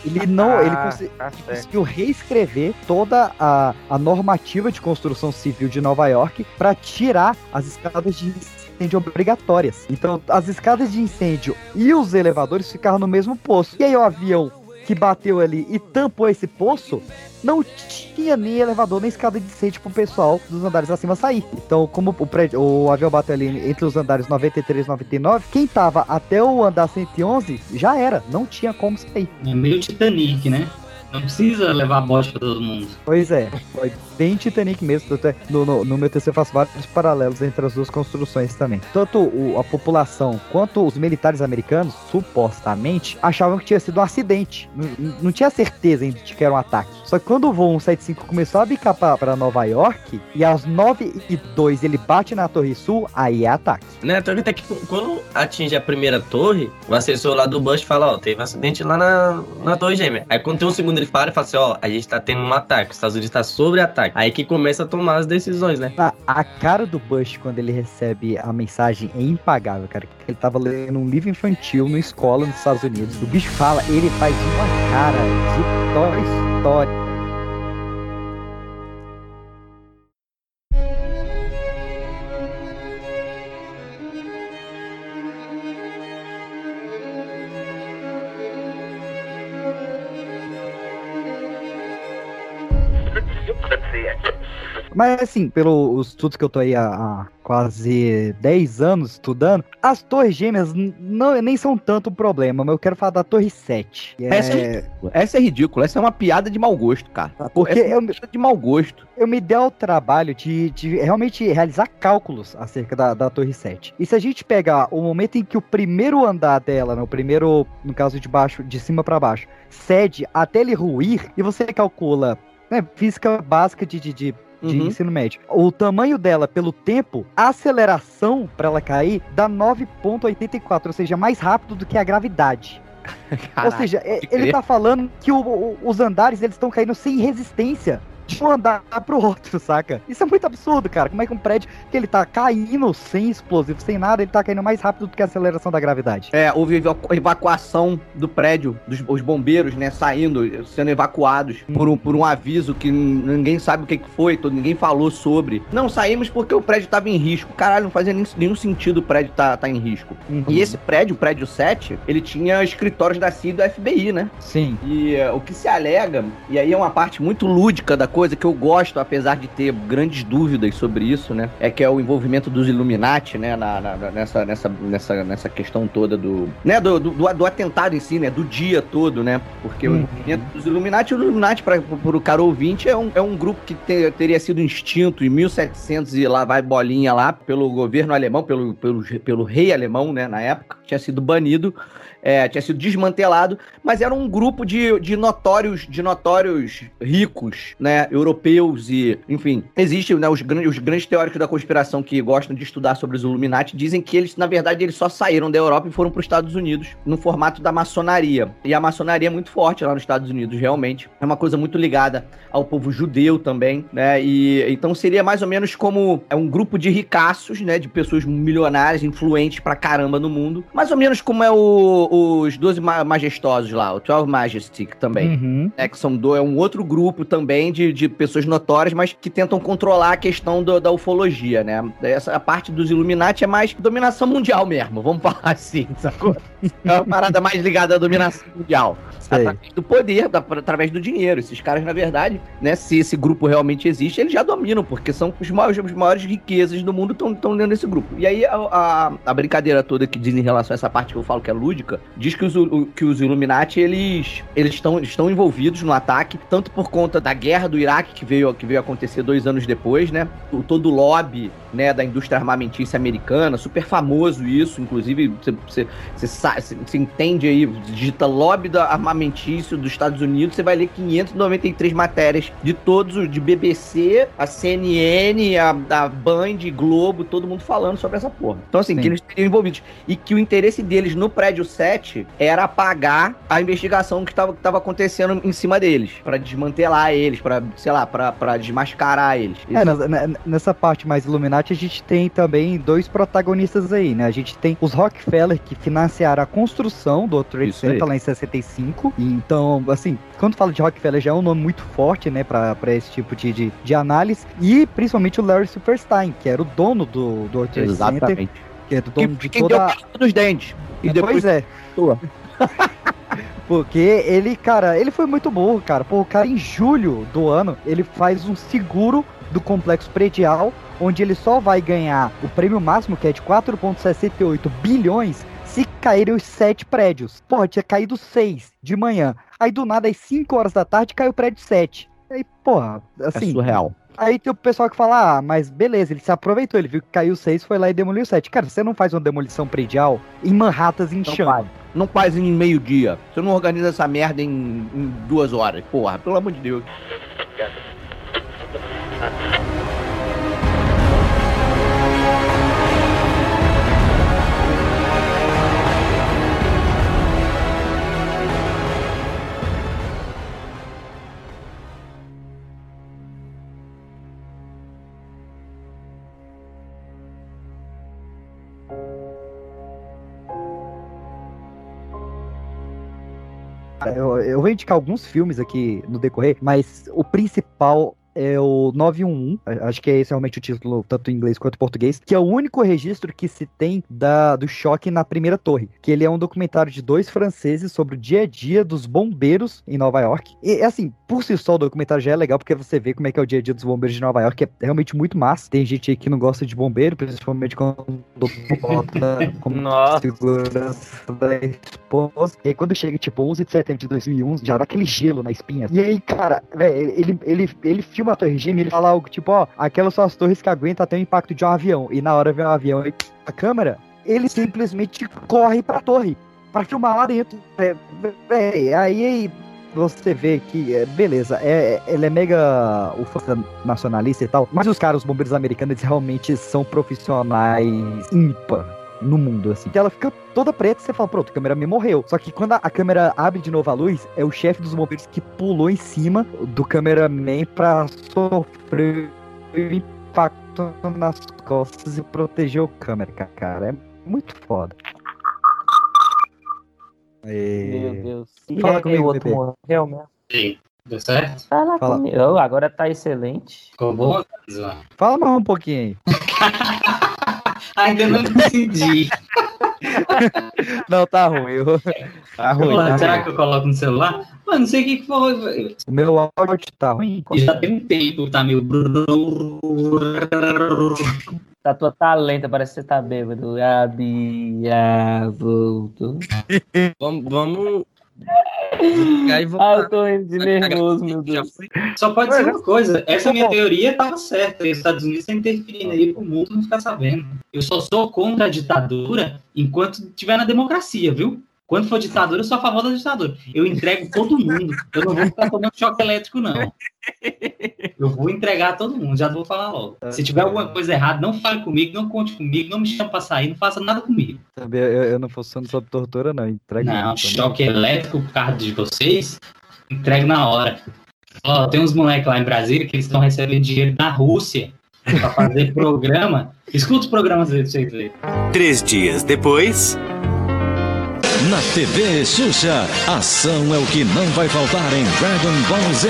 ele não, <laughs> ele
Ah, tá
ele
certo.
conseguiu reescrever toda a, a normativa de construção civil de Nova York para tirar as escadas de incêndio obrigatórias. Então, as escadas de incêndio e os elevadores ficaram no mesmo poço. E aí o avião que bateu ali e tampou esse poço, não tinha nem elevador nem escada de incêndio pro pessoal dos andares acima sair. Então, como o, prédio, o avião bateu ali entre os andares 93 e 99, quem tava até o andar 111 já era, não tinha como sair.
É meio Titanic, né? Não precisa levar bosta pra todo mundo.
Pois é, foi bem Titanic mesmo. é- No, no, no meu TC eu faço vários paralelos entre as duas construções também. Tanto o- a população quanto os militares americanos, supostamente, achavam que tinha sido um acidente. Não, não- tinha certeza de que era um ataque. Só que quando o voo 175 começou a bicar pra, pra Nova York, e às 9 e 2 ele bate na Torre Sul, aí é ataque.
Né, tanto até que quando atinge a primeira torre, o assessor lá do Bush fala, ó, teve um acidente lá na, na torre gêmea. Aí quando tem um segundo ele para e fala assim, ó, a gente tá tendo um ataque, os Estados Unidos tá sobre ataque. Aí que começa a tomar as decisões, né?
A, a cara do Bush quando ele recebe a mensagem é impagável, cara. Ele tava lendo um livro infantil na escola nos Estados Unidos. O bicho fala, ele faz uma cara de Toy Story. Mas assim, pelos estudos que eu tô aí há, há quase 10 anos estudando, as torres gêmeas não, nem são tanto um problema, mas eu quero falar da torre 7. que
Essa é ridícula. Essa é ridícula. Essa é uma piada de mau gosto, cara.
Porque
Essa é uma piada de mau gosto.
eu me dei ao trabalho de, de realmente realizar cálculos acerca da, da Torre 7. E se a gente pegar o momento em que o primeiro andar dela, né, o primeiro, no caso de baixo, de cima para baixo, cede até ele ruir, e você calcula né, física básica de, de, de, de
Uhum.
ensino médio, o tamanho dela pelo tempo, a aceleração para ela cair dá 9,84, ou seja, mais rápido do que a gravidade. <laughs> Ou
Caraca,
seja, é- ele
crer.
tá falando que o- o- os andares eles estão caindo sem resistência. De um andar pro outro, saca? Isso é muito absurdo, cara. Como é que um prédio que ele tá caindo sem explosivo, sem nada, ele tá caindo mais rápido do que a aceleração da gravidade?
É, houve evacu- evacuação do prédio, dos os bombeiros, né, saindo, sendo evacuados por, um, por um aviso que ninguém sabe o que que foi, todo, ninguém falou sobre. Não, saímos porque o prédio tava em risco. Caralho, não fazia nem- nenhum sentido o prédio tá, tá em risco. E esse prédio, o prédio 7, ele tinha escritórios da CIA e do FBI, né?
Sim.
E eh, o que se alega, e aí é uma parte muito lúdica da coisa que eu gosto, apesar de ter grandes dúvidas sobre isso, né? É que é o envolvimento dos Illuminati, né? Na, na- nessa, nessa, nessa, nessa questão toda do, né? Do, do, do- do atentado em si, né? Do dia todo, né? Porque o
Uhum.
envolvimento dos Illuminati, o Illuminati, para o caro ouvinte, é um, é um grupo que te- teria sido extinto em 1700 e lá vai bolinha lá pelo governo alemão, pelo, pelo, pelo rei alemão, né? Na época, tinha sido banido é, tinha sido desmantelado, mas era um grupo de, de notórios, de notórios ricos, né, europeus e, enfim, existe, né, os grandes, os grandes teóricos da conspiração que gostam de estudar sobre os Illuminati dizem que eles, na verdade, eles só saíram da Europa e foram para os Estados Unidos no formato da maçonaria. E a maçonaria é muito forte lá nos Estados Unidos, realmente. É uma coisa muito ligada ao povo judeu também, né? E então seria mais ou menos como é um grupo de ricaços, né, de pessoas milionárias, influentes pra caramba no mundo, mais ou menos como é o, os 12 ma- majestosos lá, o 12 Majestic também.
Uhum.
É que são do, é um outro grupo também de, de pessoas notórias, mas que tentam controlar a questão do- da ufologia, né? Essa a parte dos Illuminati é mais dominação mundial mesmo, vamos <laughs> falar assim, sacou? É uma parada mais ligada à dominação mundial. Através do poder, da- através do dinheiro. Esses caras, na verdade, né? Se esse grupo realmente existe, eles já dominam, porque são os maiores, os maiores riquezas do mundo estão dentro desse grupo. E aí a, a, a brincadeira toda que diz em relação a essa parte que eu falo que é lúdica, diz que os, que os Illuminati, eles eles estão estão envolvidos no ataque, tanto por conta da guerra do Iraque, que veio, que veio acontecer dois anos depois, né? O, todo o lobby, né, da indústria armamentícia americana, super famoso isso, inclusive você- você entende aí, digita lobby da armamentício dos Estados Unidos, você vai ler 593 matérias de todos os, de BBC, a CNN, a, a Band, Globo, todo mundo falando sobre essa porra. Então assim,
Sim.
que eles estariam envolvidos. E que o interesse deles no prédio 7 era apagar a investigação que estava acontecendo em cima deles, Pra desmantelar eles, pra, sei lá, pra desmascarar eles.
É, nessa- ne- nessa parte mais Illuminati, a gente tem também dois protagonistas aí, né? A gente tem os Rockefeller, que financiaram a construção do Trade
Isso aí.
Center lá em 65. E Então, assim, quando fala de Rockefeller, já é um nome muito forte, né, pra, pra esse tipo de, de, de análise. E principalmente o Larry Superstein, que era o dono do, do Trade Center.
Exatamente.
Que é do dono de toda
deu dos dentes. E
É,
depois
Pois é. <laughs> Porque ele, cara, ele foi muito burro, cara. Pô, o cara em julho do ano, ele faz um seguro do complexo predial, onde ele só vai ganhar o prêmio máximo, que é de 4,68 bilhões, se caírem os sete prédios. Porra, tinha caído seis de manhã. Aí do nada, às 5 horas da tarde, caiu o prédio 7. Aí, porra, assim.
É surreal.
Aí tem o pessoal que fala, ah, mas beleza, ele se aproveitou, ele viu que caiu seis, foi lá e demoliu sete. Cara, você não faz uma demolição predial em Manhattan em
Não faz. Não faz em meio-dia. Você não organiza essa merda em, em duas horas. Porra, pelo amor de Deus. <laughs>
Eu, eu vou indicar alguns filmes aqui no decorrer, mas o principal é o 911, a- acho que é esse realmente o título, tanto em inglês quanto em português, que é o único registro que se tem da, do choque na primeira torre, que ele é um documentário de dois franceses sobre o dia a dia dos bombeiros em Nova York. E assim, por si só o documentário já é legal, porque você vê como é que é o dia a dia dos bombeiros de Nova York, é realmente muito massa. Tem gente aí que não gosta de bombeiro, principalmente quando bota <laughs> como segurança da esposa. E aí quando chega, tipo, 11 de setembro de 2001, já dá aquele gelo na espinha. E aí, cara, velho, ele, ele, ele filma a torre gêmea, ele fala algo tipo, ó, aquelas são as torres que aguentam até o impacto de um avião. E na hora vem um avião e a câmera, ele simplesmente corre pra torre, pra filmar lá dentro. É, véi, aí, aí você vê que, é, beleza, é, é- ele é mega força nacionalista e tal, mas os caras, os bombeiros americanos, eles realmente são profissionais ímpar no mundo, assim. Ela fica toda preta e você fala, pronto, a câmera me morreu. Só que quando a, a câmera abre de novo a luz, é o chefe dos bombeiros que pulou em cima do cameraman pra sofrer o impacto nas costas e proteger o câmera, cara. É muito foda. É...
Meu Deus.
Fala
E aí,
comigo,
o outro
bebê.
morreu mesmo.
Sim, deu certo?
Fala,
Fala.
comigo. Oh, agora tá excelente.
Ficou?
Fala mais um pouquinho aí. <laughs>
Ainda não decidi. <laughs>
Não, tá ruim. eu- Tá ruim. Tá
será
ruim.
que eu coloco no celular? Mano, não sei o que que foi.
O meu áudio tá ruim.
E Já tem um tempo, tá meio.
Tá tua tá lenta, parece que você tá bêbado. A Bia voltou.
Vamos. vamos... <laughs> e
Ah, eu tô rindo de nervoso, meu Deus.
Só pode ser uma coisa. Essa minha teoria tava certa. Os Estados Unidos estão interferindo aí pro mundo não ficar sabendo. Eu só sou contra a ditadura enquanto estiver na democracia, viu? Quando for ditadura, eu sou a favor da ditadura. Eu entrego todo mundo. Eu não vou ficar tomando choque elétrico, não. Eu vou entregar todo mundo, já vou falar logo. Se tiver alguma coisa errada, não fale comigo, não conte comigo, não me chame pra sair, não faça nada comigo.
Também eu, eu não funciono sob tortura, não. Entrega
Não, choque elétrico por causa de vocês, entrego na hora. Ó, tem uns moleques lá em Brasília que eles estão recebendo dinheiro da Rússia pra fazer <laughs> programa. Escuta os programas deles pra vocês verem.
Três dias depois.
Na TV Xuxa, ação é o que não vai faltar em Dragon Ball Z.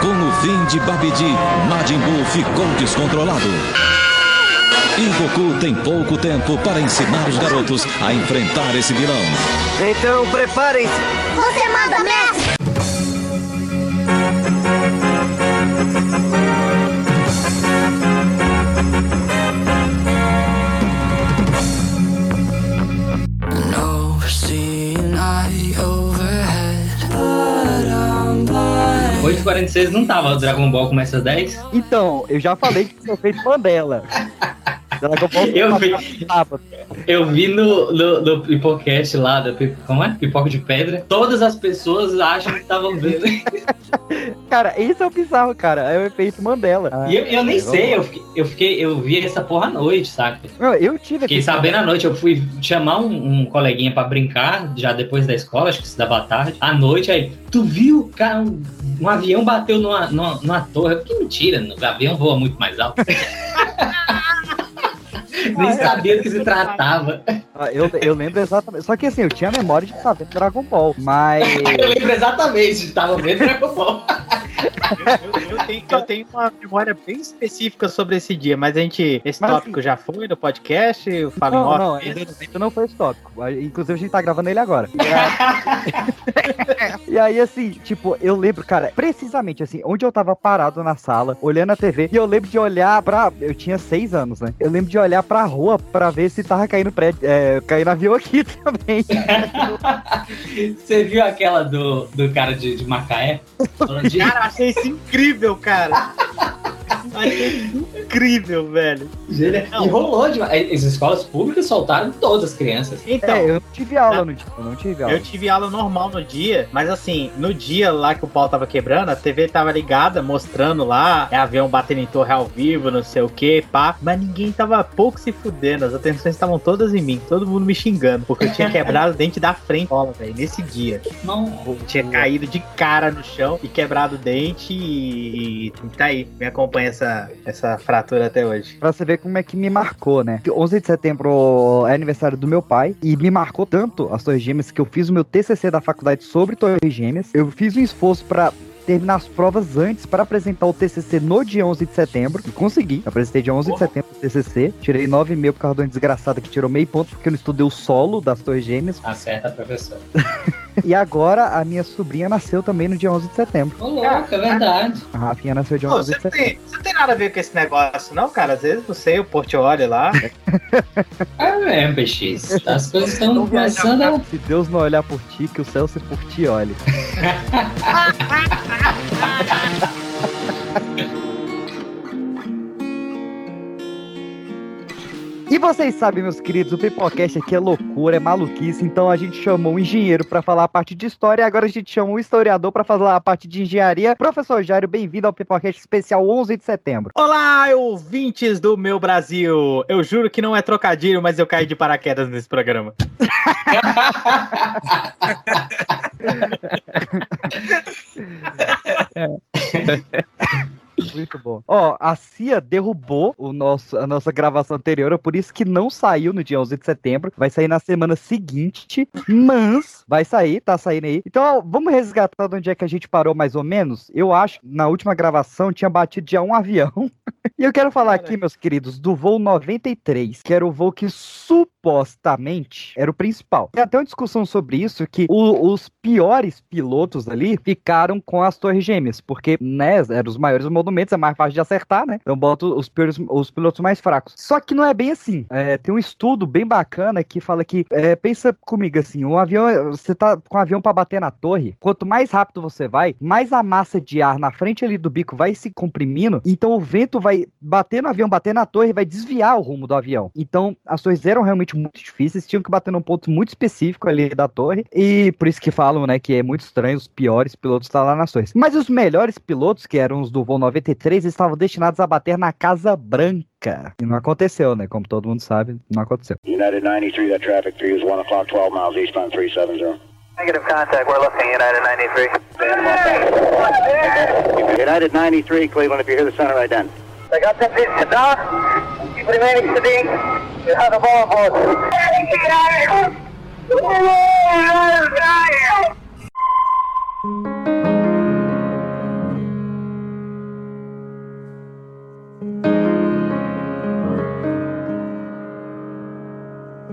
Com o fim de Babidi, Majin Buu ficou descontrolado. E Goku tem pouco tempo para ensinar os garotos a enfrentar esse vilão.
Então preparem-se.
Você manda, mestre!
146 não tava Dragon Ball começa às 10?
Então, eu já falei que tinha feito Mandela. <laughs> Dragon Ball
Eu vi.
sábado.
Eu vi no, no, no Pipocast lá, da, como é? Pipoca de Pedra. Todas as pessoas acham que estavam vendo. <laughs>
Cara, esse é o bizarro, cara. É o efeito Mandela.
E eu, eu nem
Ah,
sei, eu fiquei, eu fiquei, eu vi essa porra à noite, saca?
Eu, eu tive
Fiquei sabendo à noite, eu fui chamar um, um coleguinha pra brincar, já depois da escola, acho que se dava à tarde. À noite, aí, tu viu, cara, um, um avião bateu numa, numa, numa torre. Que mentira, o avião voa muito mais alto. <laughs> <laughs> Nem sabia do que se tratava.
Ah, Eu, eu lembro exatamente. Só que assim, eu tinha a memória de estar vendo Dragon Ball. Mas. <laughs>
Eu lembro exatamente, tava vendo Dragon Ball.
Eu tenho, eu tenho uma memória bem específica sobre esse dia, mas a gente. Esse
Mas,
tópico já foi no podcast? Eu falo
Não, não, esse não foi esse tópico. Inclusive, a gente tá gravando ele agora. <laughs> <laughs> E aí, assim, tipo, eu lembro, cara, precisamente assim, onde eu tava parado na sala, olhando a TV, e eu lembro de olhar pra. Eu tinha seis anos, né? Eu lembro de olhar pra rua pra ver se tava caindo prédio, é, caindo avião aqui <laughs> também.
Você viu aquela do, do cara de, de Macaé? Falando de-
Cara, achei isso incrível, cara. <laughs> achei incrível, velho.
E rolou de. As escolas públicas soltaram todas as crianças.
Então,
É, eu não tive aula no dia, eu não tive aula.
Eu tive aula normal no dia, mas assim, no dia lá que o pau tava quebrando, a TV tava ligada, mostrando lá, é avião batendo em torre ao vivo, não sei o que, pá. Mas ninguém tava pouco se fudendo, as atenções estavam todas em mim, todo mundo me xingando, porque eu tinha <laughs> quebrado o dente da frente, velho, nesse dia.
Não.
Eu tinha caído de cara no chão e quebrado o dente e, e tá aí, me acompanha essa, essa fratura até hoje.
Pra você ver como é que me marcou, né? Que 11 de setembro é aniversário do meu pai e me marcou tanto as Torres Gêmeas que eu fiz o meu TCC da faculdade sobre Torres Gêmeas. Eu fiz um esforço pra terminar as provas antes para apresentar o TCC no dia 11 de setembro e consegui. Apresentei dia 11 de setembro o TCC, tirei 9,5 por causa de uma desgraçada que tirou meio ponto porque eu não estudei o solo das Torres Gêmeas.
Acerta, professor. <laughs>
E agora a minha sobrinha nasceu também no dia 11 de setembro.
Ô, louco, é verdade.
A Rafinha nasceu dia
Pô,
11
você,
de
não
setembro.
tem, você não tem nada a ver com esse negócio, não, cara? Às vezes você, o Portioli lá. <laughs>
É mesmo, BX. As coisas estão começando a.
Se Deus não olhar por ti, que o céu se por ti olhe. <laughs> 哈哈哈哈哈哈。<laughs> E vocês sabem, meus queridos, o Pipocast aqui é loucura, é maluquice, então a gente chamou um engenheiro pra falar a parte de história e agora a gente chama um historiador pra falar a parte de engenharia. Professor Jairo, bem-vindo ao Pipocast especial 11 de setembro.
Olá, ouvintes do meu Brasil! Eu juro que não é trocadilho, mas eu caí de paraquedas nesse programa. <laughs> <laughs> <laughs>
Muito bom. Ó, a CIA derrubou o nosso, a nossa gravação anterior, é por isso que não saiu no dia 11 de setembro. Vai sair na semana seguinte, mas vai sair, tá saindo aí. Então, ó, vamos resgatar de onde é que a gente parou mais ou menos. Eu acho, na última gravação, tinha batido já um avião. <laughs> e eu quero falar aqui, meus queridos, do voo 93, que era o voo que supostamente era o principal. Tem até uma discussão sobre isso, que o- os piores pilotos ali ficaram com as torres gêmeas, porque, né, eram os maiores monumentos, é mais fácil de acertar, né? Então boto os, piores, os pilotos mais fracos. Só que não é bem assim. É, tem um estudo bem bacana que fala que, é, pensa comigo assim, um avião, você tá com um avião para bater na torre, quanto mais rápido você vai, mais a massa de ar na frente ali do bico vai se comprimindo, então o vento vai bater no avião, bater na torre vai desviar o rumo do avião. Então, as torres eram realmente muito difíceis, tinham que bater num ponto muito específico ali da torre, e por isso que falam, né, que é muito estranho os piores pilotos estar lá nas torres. Mas os melhores pilotos, que eram os do voo 93, estavam destinados a bater na Casa Branca. E não aconteceu, né? Como todo mundo sabe, não aconteceu.
United 93, that traffic 3 is 1 o'clock, 12 miles eastbound 370.
Negative contact, we're looking United 93.
United 93, Cleveland, if you hear the center ident.
I got that piece to down. Keep remaining steady. You have the ball board.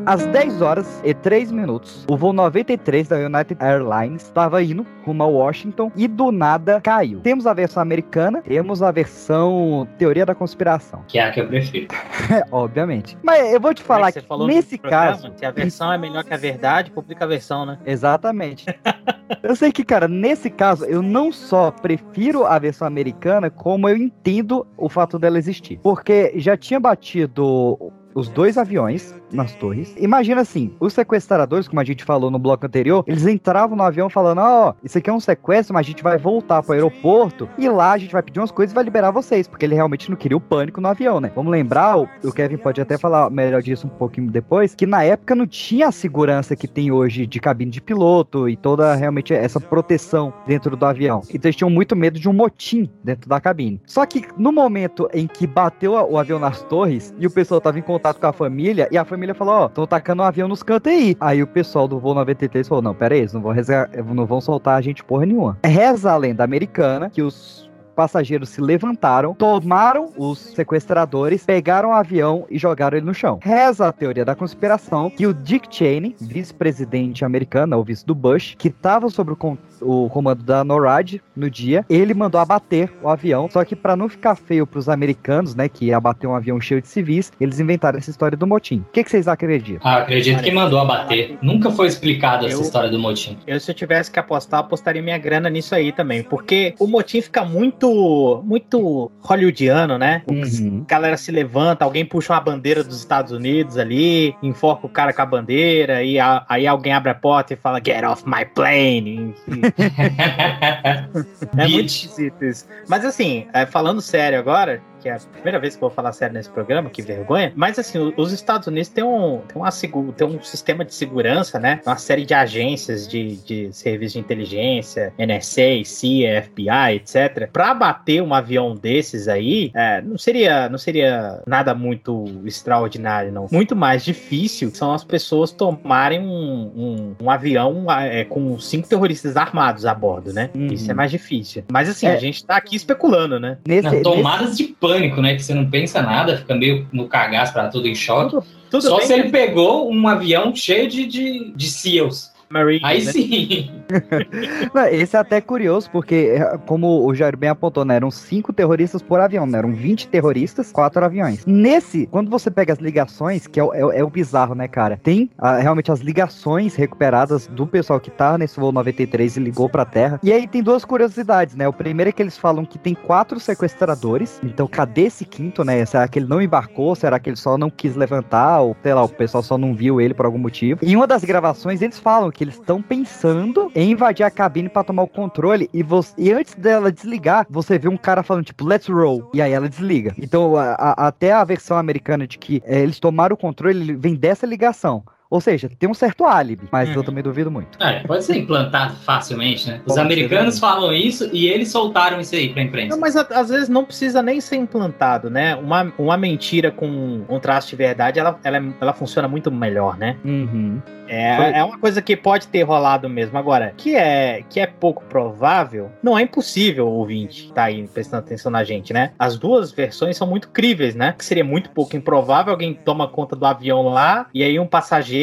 Às 10 horas e 3 minutos, o voo 93 da United Airlines estava indo rumo a Washington e do nada caiu. Temos a versão americana, temos a versão teoria da conspiração.
Que é a que eu prefiro. <laughs>
Obviamente. Mas eu vou te falar
é
que
você falou
nesse
programa,
caso.
Se a versão é melhor que a verdade, publica a versão, né?
Exatamente. <laughs> eu sei que, cara, nesse caso, eu não só prefiro a versão americana, como eu entendo o fato dela existir. Porque já tinha batido os dois aviões nas torres. Imagina assim, os sequestradores, como a gente falou no bloco anterior, eles entravam no avião falando, ó, isso aqui é um sequestro, mas a gente vai voltar pro aeroporto e lá a gente vai pedir umas coisas e vai liberar vocês, porque ele realmente não queria o pânico no avião, né? Vamos lembrar, o, o Kevin pode até falar melhor disso um pouquinho depois, que na época não tinha a segurança que tem hoje de cabine de piloto e toda realmente essa proteção dentro do avião. Então eles tinham muito medo de um motim dentro da cabine. Só que no momento em que bateu o avião nas torres e o pessoal tava em contato com a família, e a família falou: Ó, estão tacando um avião nos cantos aí. Aí o pessoal do voo 93 falou: Não, pera aí, eles não vão, resga- não vão soltar a gente porra nenhuma. Reza a lenda americana que os passageiros se levantaram, tomaram os sequestradores, pegaram o avião e jogaram ele no chão. Reza a teoria da conspiração que o Dick Cheney, vice-presidente americano, ou vice do Bush, que estava sob o, com- o comando da NORAD no dia, ele mandou abater o avião, só que para não ficar feio pros americanos, né, que ia abater um avião cheio de civis, eles inventaram essa história do motim. O que, que vocês acreditam?
Ah, acredito que mandou abater. Nunca foi explicado essa
Eu-
história do motim.
Eu, se eu tivesse que apostar, apostaria minha grana nisso aí também. Porque o motim fica muito, muito hollywoodiano, né?
Uhum.
A galera se levanta, alguém puxa uma bandeira dos Estados Unidos ali, enfoca o cara com a bandeira, e a- aí alguém abre a porta e fala, get off my plane. E- <laughs> é muito esquisito isso. Mas assim, é, falando sério agora, que é a primeira vez que eu vou falar sério nesse programa, que vergonha. Mas assim, os Estados Unidos têm um, têm uma, têm um sistema de segurança, né? Uma série de agências de, de serviço de inteligência, NSA, CIA, FBI, etc. Pra bater um avião desses aí, é, não seria, não seria nada muito extraordinário, não. Muito mais difícil são as pessoas tomarem um, um, um avião é, com cinco terroristas armados a bordo, né? Isso é mais difícil. Mas assim,
É.
a gente tá aqui especulando, né?
Não, tomadas de pânico, né? Que você não pensa nada, fica meio no cagaço pra tudo em choque.
tudo
Só
bem
se ele
que-
pegou um avião cheio de, de, de SEALs.
Marines,
Aí
né?
sim. <laughs>
Não, esse é até curioso, porque, é, como o Jair bem apontou, né, eram cinco terroristas por avião, né, eram 20 terroristas, quatro aviões. Nesse, quando você pega as ligações, que é o, é é o bizarro, né, cara, tem realmente as ligações recuperadas do pessoal que tá nesse voo 93 e ligou pra Terra. E aí tem duas curiosidades, né, o primeiro é que eles falam que tem quatro sequestradores, então cadê esse quinto, né, será que ele não embarcou, será que ele só não quis levantar, ou sei lá, o pessoal só não viu ele por algum motivo. Em uma das gravações, eles falam que eles estão pensando invadir a cabine pra tomar o controle e, você, e antes dela desligar, você vê um cara falando tipo, let's roll, e aí ela desliga. Então, a- a- até a versão americana de que eh, eles tomaram o controle, ele vem dessa ligação. Ou seja, tem um certo álibi, mas eu também duvido muito.
É, pode ser implantado facilmente, né? Os
Pode
americanos falam isso e eles soltaram isso aí pra imprensa.
Não, mas a- às vezes não precisa nem ser implantado, né? Uma, uma mentira com um traço de verdade, ela, ela, ela funciona muito melhor, né?
Uhum.
É,
Foi-
é uma coisa que pode ter rolado mesmo. Agora, que é, que é pouco provável, não é impossível o ouvinte tá aí prestando atenção na gente, né? As duas versões são muito críveis, né? Que seria muito pouco improvável alguém toma conta do avião lá e aí um passageiro,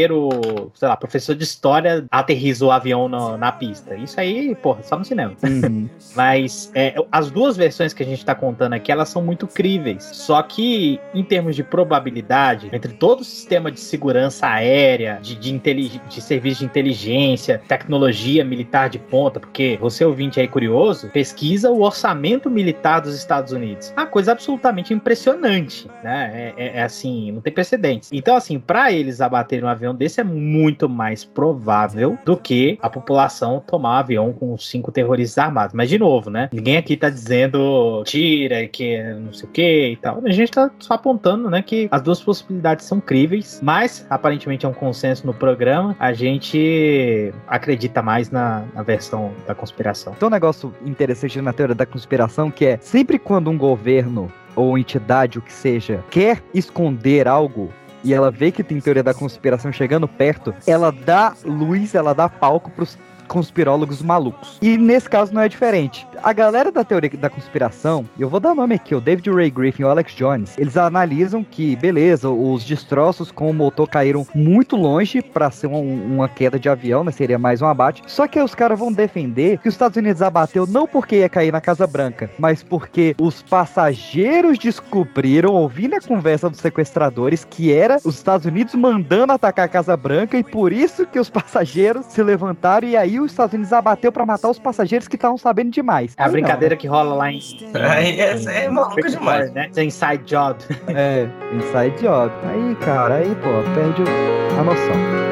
sei lá, professor de história aterriza o avião no- na pista. Isso aí, porra, só no cinema.
Uhum. <laughs>
Mas é, as duas versões que a gente tá contando aqui, elas são muito críveis. Só que, em termos de probabilidade, entre todo o sistema de segurança aérea, de, de, de serviço de inteligência, tecnologia militar de ponta, porque você ouvinte aí curioso, pesquisa o orçamento militar dos Estados Unidos. Uma coisa absolutamente impressionante, né? É, é- é assim, não tem precedentes. Então, assim, para eles abaterem um avião desse é muito mais provável do que a população tomar um avião com cinco terroristas armados. Mas, de novo, né? Ninguém aqui tá dizendo tira, que não sei o que e tal. A gente tá só apontando, né, que as duas possibilidades são críveis, mas aparentemente é um consenso no programa. A gente acredita mais na, na versão da conspiração.
Tem um negócio interessante na teoria da conspiração que é sempre quando um governo ou entidade, o que seja, quer esconder algo e ela vê que tem teoria da conspiração chegando perto, ela dá luz, ela dá palco pros conspirólogos malucos. E nesse caso não é diferente. A galera da teoria da conspiração, eu vou dar nome aqui, o David Ray Griffin e o Alex Jones, eles analisam que, beleza, os destroços com o motor caíram muito longe para ser um- uma queda de avião, né? Seria mais um abate. Só que os caras vão defender que os Estados Unidos abateu não porque ia cair na Casa Branca, mas porque os passageiros descobriram, ouvindo a conversa dos sequestradores, que era os Estados Unidos mandando atacar a Casa Branca e por isso que os <laughs> passageiros se levantaram e aí os Estados Unidos abateu para matar os passageiros que estavam sabendo demais.
É a
Aí não,
brincadeira que rola lá em.
Aí é- é maluco demais.
Né? Inside Job.
É, inside job. Aí, cara, aí, pô, perde o- a noção.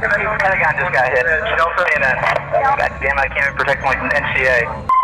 Pentagon just got hit. CNN. God damn, I can't even protect my NCA.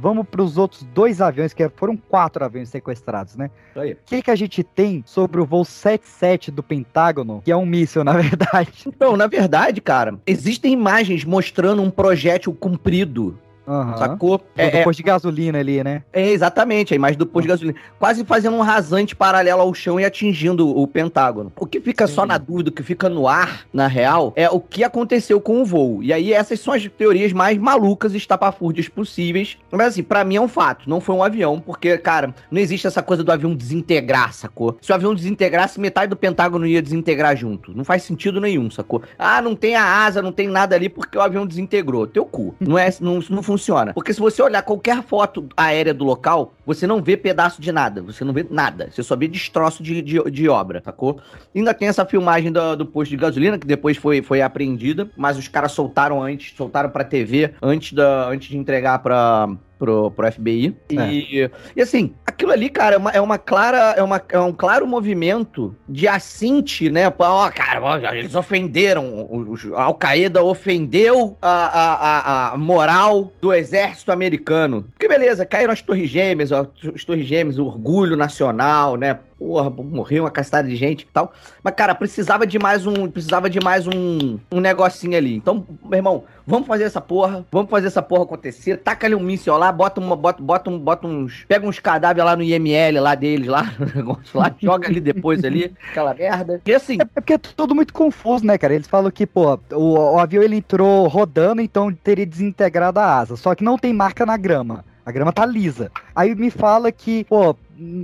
Vamos para os outros dois aviões, que foram quatro aviões sequestrados, né? O que, que a gente tem sobre o voo 77 do Pentágono, que é um míssil, <laughs> na verdade?
Então, na verdade, cara, existem imagens mostrando um projétil comprido.
Aham.
Sacou?
Do
É, é,
posto de gasolina ali, né?
é, exatamente, a imagem do posto de gasolina. Quase fazendo um rasante paralelo ao chão e atingindo o Pentágono. O que fica só na dúvida, o que fica no ar, na real, é o que aconteceu com o voo. E aí, essas são as teorias mais malucas e estapafúrdias possíveis. Mas assim, pra mim é um fato. Não foi um avião, porque, cara, não existe essa coisa do avião desintegrar, sacou? Se o avião desintegrasse, metade do Pentágono ia desintegrar junto. Não faz sentido nenhum, sacou? Ah, não tem a asa, não tem nada ali porque o avião desintegrou. Teu cu. Não é, não, não funciona. Porque se você olhar qualquer foto aérea do local, você não vê pedaço de nada. Você não vê nada. Você só vê destroço de, de, de obra, sacou? Ainda tem essa filmagem do, do posto de gasolina, que depois foi, foi apreendida, mas os caras soltaram antes, soltaram pra TV antes, da, antes de entregar pra, pro, pro FBI. E, e assim, aquilo ali, cara, é uma, é uma clara, é, uma, é um claro movimento de assinte, né? Ó, cara, ó, eles ofenderam, a Al-Qaeda ofendeu a, a, a, a moral do exército americano. Porque beleza, caíram as torres gêmeas, ó, as torres gêmeas, o orgulho nacional, né? Porra, morreu uma castada de gente e tal. Mas, cara, precisava de mais um. Precisava de mais um, um negocinho ali. Então, meu irmão, vamos fazer essa porra. Vamos fazer essa porra acontecer. Taca ali um míssil lá, bota uma. Bota, bota, um, bota uns. Pega uns cadáveres lá no IML lá deles, lá, no <laughs> negócio lá, joga ali depois ali, <laughs> aquela merda. E assim.
É porque é tudo muito confuso, né, cara? Eles falam que, pô, o, o avião ele entrou rodando, então teria desintegrado a asa. Só que não tem marca na grama. A grama tá lisa. Aí me fala que, pô,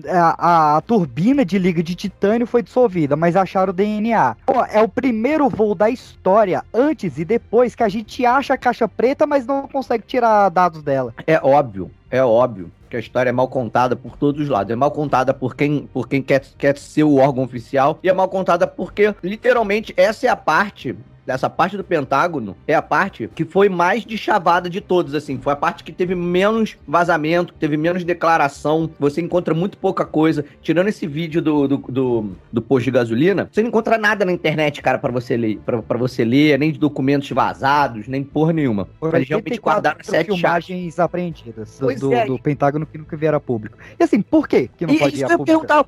a, a, a turbina de liga de titânio foi dissolvida, mas acharam o DNA. Pô, é o primeiro voo da história, antes e depois, que a gente acha a caixa preta, mas não consegue tirar dados dela.
É óbvio, é óbvio que a história é mal contada por todos os lados. É mal contada por quem, por quem quer, quer ser o órgão oficial e é mal contada porque, literalmente, essa é a parte dessa parte do Pentágono é a parte que foi mais deschavada de todos, assim. Foi a parte que teve menos vazamento, teve menos declaração. Você encontra muito pouca coisa. Tirando esse vídeo do, do, do, do posto de gasolina, você não encontra nada na internet, cara, para você ler, para você ler, nem de documentos vazados, nem porra nenhuma. Eles realmente guardaram sete
filmagens chaves. apreendidas do, do,
é.
do, Pentágono que nunca vieram a público. E assim, por quê que não
e
pode ir
isso
a público?
perguntar,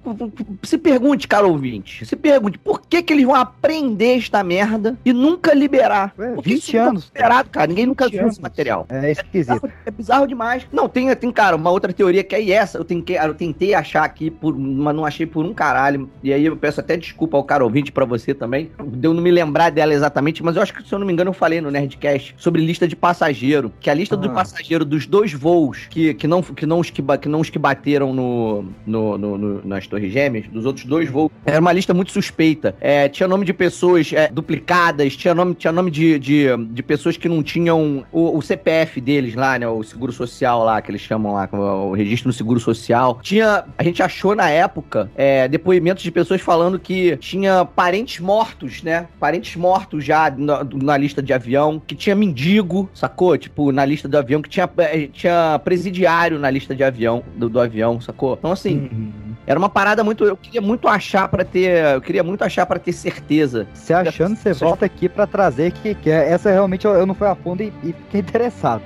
se pergunte, cara ouvinte, se pergunte, por que que eles vão aprender esta merda e nunca liberar? Porque
20
isso nunca
anos.
liberado, cara. Ninguém nunca viu
anos.
esse material.
É esquisito.
É bizarro demais. Não, tem, tem, cara, uma outra teoria que é essa. Eu tentei, eu tentei achar aqui, por, mas não achei por um caralho. E aí eu peço até desculpa ao cara ouvinte pra você também. De eu não me lembrar dela exatamente, mas eu acho que, se eu não me engano, eu falei no Nerdcast sobre lista de passageiro. Que a lista do
Ah.
passageiro dos dois voos que, que, não, que, não, os que, que não os que bateram no, no, no- no- nas Torres Gêmeas, dos outros dois voos, era uma lista muito suspeita. É, tinha nome de pessoas é, duplicadas, tinha nome, tinha nome de, de, de pessoas que não tinham o, o CPF deles lá, né? O seguro social lá, que eles chamam lá, o registro no seguro social. Tinha. A gente achou na época é, depoimentos de pessoas falando que tinha parentes mortos, né? Parentes mortos já na, na lista de avião, que tinha mendigo, sacou? Tipo, na lista do avião, que tinha, é, tinha presidiário na lista de avião, do, do avião, sacou? Então, assim.
Uhum.
Era uma parada muito. Eu queria muito achar pra ter. Eu queria muito achar pra ter certeza.
Se achando, você volta aqui pra trazer que, que é- essa realmente eu, eu não fui a fundo e, e fiquei interessado.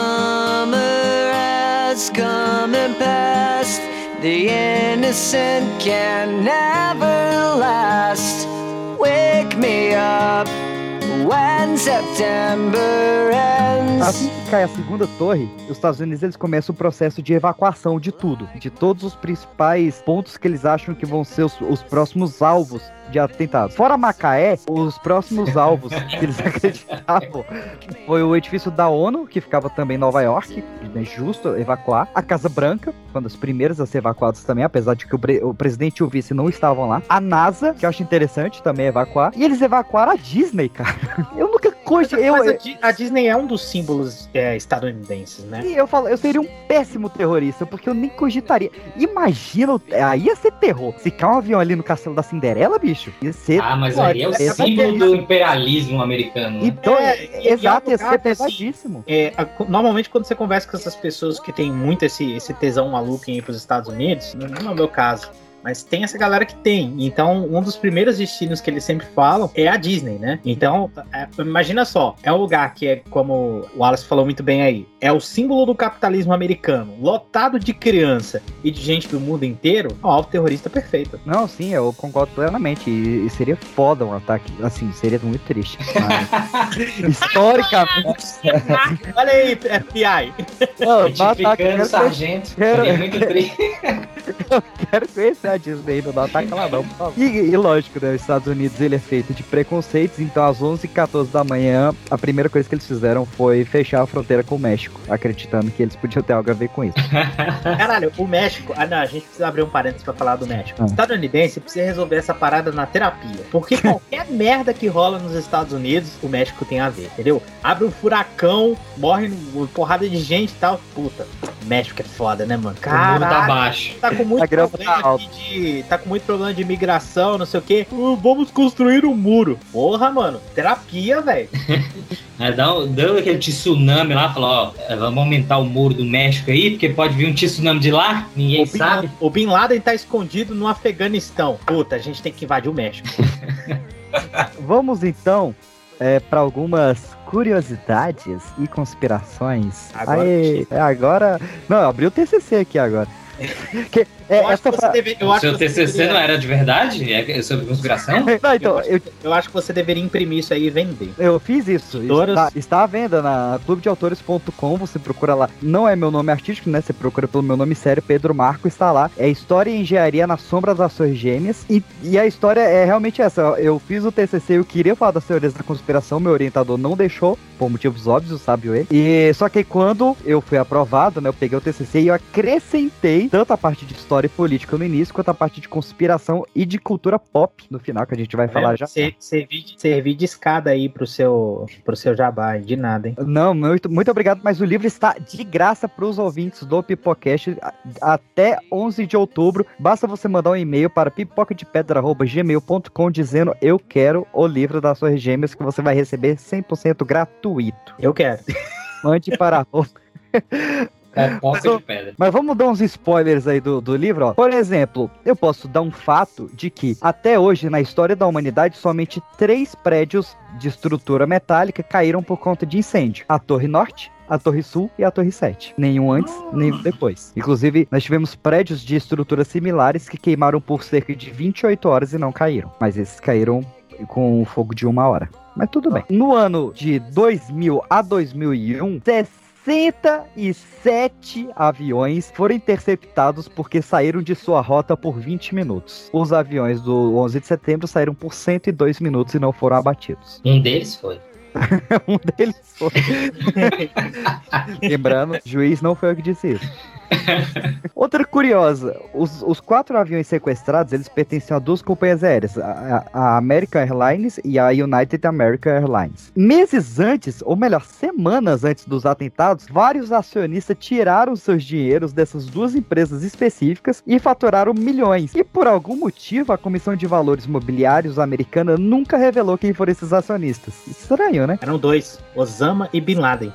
Summer has come and passed. The innocent can never last. Wake me up.
Assim que cai a segunda torre, os Estados Unidos eles começam o processo de evacuação de tudo, de todos os principais pontos que eles acham que vão ser os, os próximos alvos de atentados. Fora Macaé, os próximos alvos que eles <laughs> acreditavam foi o edifício da ONU, que ficava também em Nova York, é justo evacuar. A Casa Branca, uma das primeiras a ser evacuadas também, apesar de que o, o presidente e o vice não estavam lá. A NASA, que eu acho interessante também evacuar. E eles evacuaram a Disney, cara. Eu nunca cogitei. Eu,
a, a Disney é um dos símbolos é, estadunidenses, né?
E eu falo, eu seria um péssimo terrorista, porque eu nem cogitaria. Imagina, aí ia ser terror. Se cair um avião ali no castelo da Cinderela, bicho, ia ser.
Ah, mas aí é o símbolo do imperialismo americano. né?
Então,
É,
exato,
é
ia ser pesadíssimo.
É, normalmente quando você conversa com essas pessoas que tem muito esse, esse tesão maluco em ir para os Estados Unidos, não é o meu caso, mas tem essa galera que tem. Então, um dos primeiros destinos que eles sempre falam é a Disney, né? Então, é, imagina só, é um lugar que é, como o Wallace falou muito bem aí, é o símbolo do capitalismo americano, lotado de criança e de gente do mundo inteiro, ó, o terrorista perfeito.
Não, sim, eu concordo plenamente. E, e seria foda um ataque. Assim, seria muito triste. <laughs> Historicamente. <laughs>
Olha aí, FBI.
Não,
o sargento.
quero-
Seria muito triste. <laughs>
Eu quero conhecer a Disney, não ataca lá não, por favor. E, e lógico, né, os Estados Unidos ele é feito de preconceitos, então às 11h14 da manhã, a primeira coisa que eles fizeram foi fechar a fronteira com o México, acreditando que eles podiam ter algo a ver com isso. <laughs>
Caralho, o México. Ah, não, a gente precisa abrir um parênteses pra falar do México.
Ah.
O estadunidense precisa resolver essa parada na terapia. Porque <laughs> qualquer merda que rola nos Estados Unidos, o México tem a ver, entendeu? Abre um furacão, morre uma porrada de gente e tal. Puta, México é foda, né, mano?
O mundo tá
Caralho,
baixo.
tá com muito
A grama
problema
tá
aqui de. Tá com muito problema de imigração, não sei o quê. Uh, vamos construir um muro. Porra, mano. Terapia, velho. <laughs>
Dá, um- deu aquele tsunami lá, falou, ó, é, vamos aumentar o muro do México aí, porque pode vir um tsunami de lá, ninguém
O Bin,
sabe.
o Bin Laden tá escondido no Afeganistão. Puta, a gente tem que invadir o México. <laughs>
Vamos então para algumas curiosidades e conspirações.
Agora
Aí, é, agora. Não, abriu o TCC aqui agora. <laughs> Que- é,
Eu acho
essa
que você
fra-
deve- eu
O
acho
seu TCC
deveria-
não era de verdade? É sobre conspiração? <laughs>
Não, então, eu,
Eu acho que você deveria imprimir isso aí e vender.
eu fiz isso.
Editoras.
Está, está à venda na clubedeautores.com. Você procura lá. Não é meu nome artístico, né? Você procura pelo meu nome sério, Pedro Marco. Está lá. É História e Engenharia nas Sombras das Ações Gêmeas. E, e a história é realmente essa. Eu fiz o TCC, eu queria falar das teorias da conspiração. Meu orientador não deixou, por motivos óbvios, sabe ele. E só que quando eu fui aprovado, né? Eu peguei o TCC e eu acrescentei tanto a parte de história e política no início, quanto a parte de conspiração e de cultura pop no final, que a gente vai falar já.
Ser- Servir de, servir de escada aí pro seu, pro seu jabá, de nada, hein?
Não, muito, muito obrigado, mas o livro está de graça para os ouvintes do Pipocast até 11 de outubro. Basta você mandar um e-mail para pipocadepedra.gmail.com dizendo eu quero o livro das suas gêmeas que você vai receber 100% gratuito.
Eu quero.
Mande para <laughs>
É, poça de pedra.
Mas vamos dar uns spoilers aí do, do livro, ó. Por exemplo, eu posso dar um fato de que até hoje, na história da humanidade, somente três prédios de estrutura metálica caíram por conta de incêndio: a Torre Norte. A Torre Sul e a Torre 7. Nenhum antes, nenhum depois. Inclusive, nós tivemos prédios de estruturas similares que queimaram por cerca de 28 horas e não caíram. Mas esses caíram com o fogo de uma hora. Mas tudo bem. No ano de 2000 a 2001, 67 aviões foram interceptados porque saíram de sua rota por 20 minutos. Os aviões do 11 de setembro saíram por 102 minutos e não foram abatidos.
Um deles foi. <laughs>
um deles foi. <laughs> Lembrando, juiz não foi eu que disse isso. Outra curiosa, os, os quatro aviões sequestrados, eles pertenciam a duas companhias aéreas, a, a American Airlines e a United American Airlines. Meses antes, ou melhor, semanas antes dos atentados, vários acionistas tiraram seus dinheiros dessas duas empresas específicas e faturaram milhões. E por algum motivo, a Comissão de Valores Mobiliários americana nunca revelou quem foram esses acionistas. Estranho, né?
Eram dois, Osama e Bin Laden.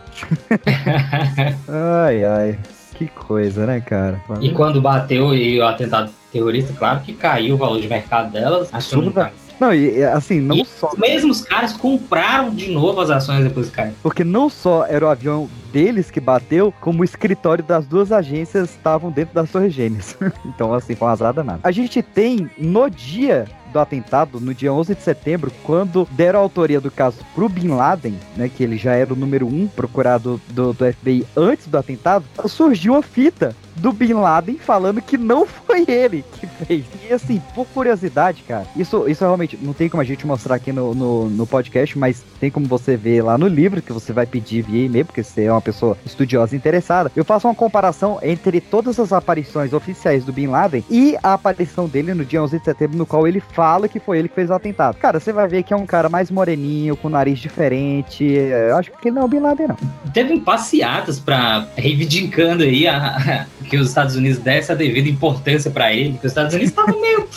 Ai, ai. Que coisa, né, cara?
E quando bateu e o atentado terrorista, claro que caiu o valor de mercado delas.
Absurda. Não, e assim, não
E
só.
Os mesmos caras compraram de novo as ações depois que caiu.
Porque não só era o avião deles que bateu, como o escritório das duas agências estavam dentro das Torres Gêmeas. <laughs> então, assim, foi uma azar danada. A gente tem, no dia do atentado, no dia 11 de setembro, quando deram a autoria do caso pro Bin Laden, né, que ele já era o número um procurado do, do FBI antes do atentado, surgiu uma fita do Bin Laden falando que não foi ele que fez. E assim, por curiosidade, cara, isso, isso realmente não tem como a gente mostrar aqui no, no, no podcast, mas tem como você ver lá no livro que você vai pedir via e-mail, porque você é uma pessoa estudiosa e interessada. Eu faço uma comparação entre todas as aparições oficiais do Bin Laden e a aparição dele no dia 11 de setembro, no qual ele fala que foi ele que fez o atentado. Cara, você vai ver que é um cara mais moreninho, com nariz diferente. Eu acho que ele não é o Bin Laden, não.
Teve passeatas pra reivindicando aí a, que os Estados Unidos desse a devida importância pra ele. Que os Estados Unidos estavam meio.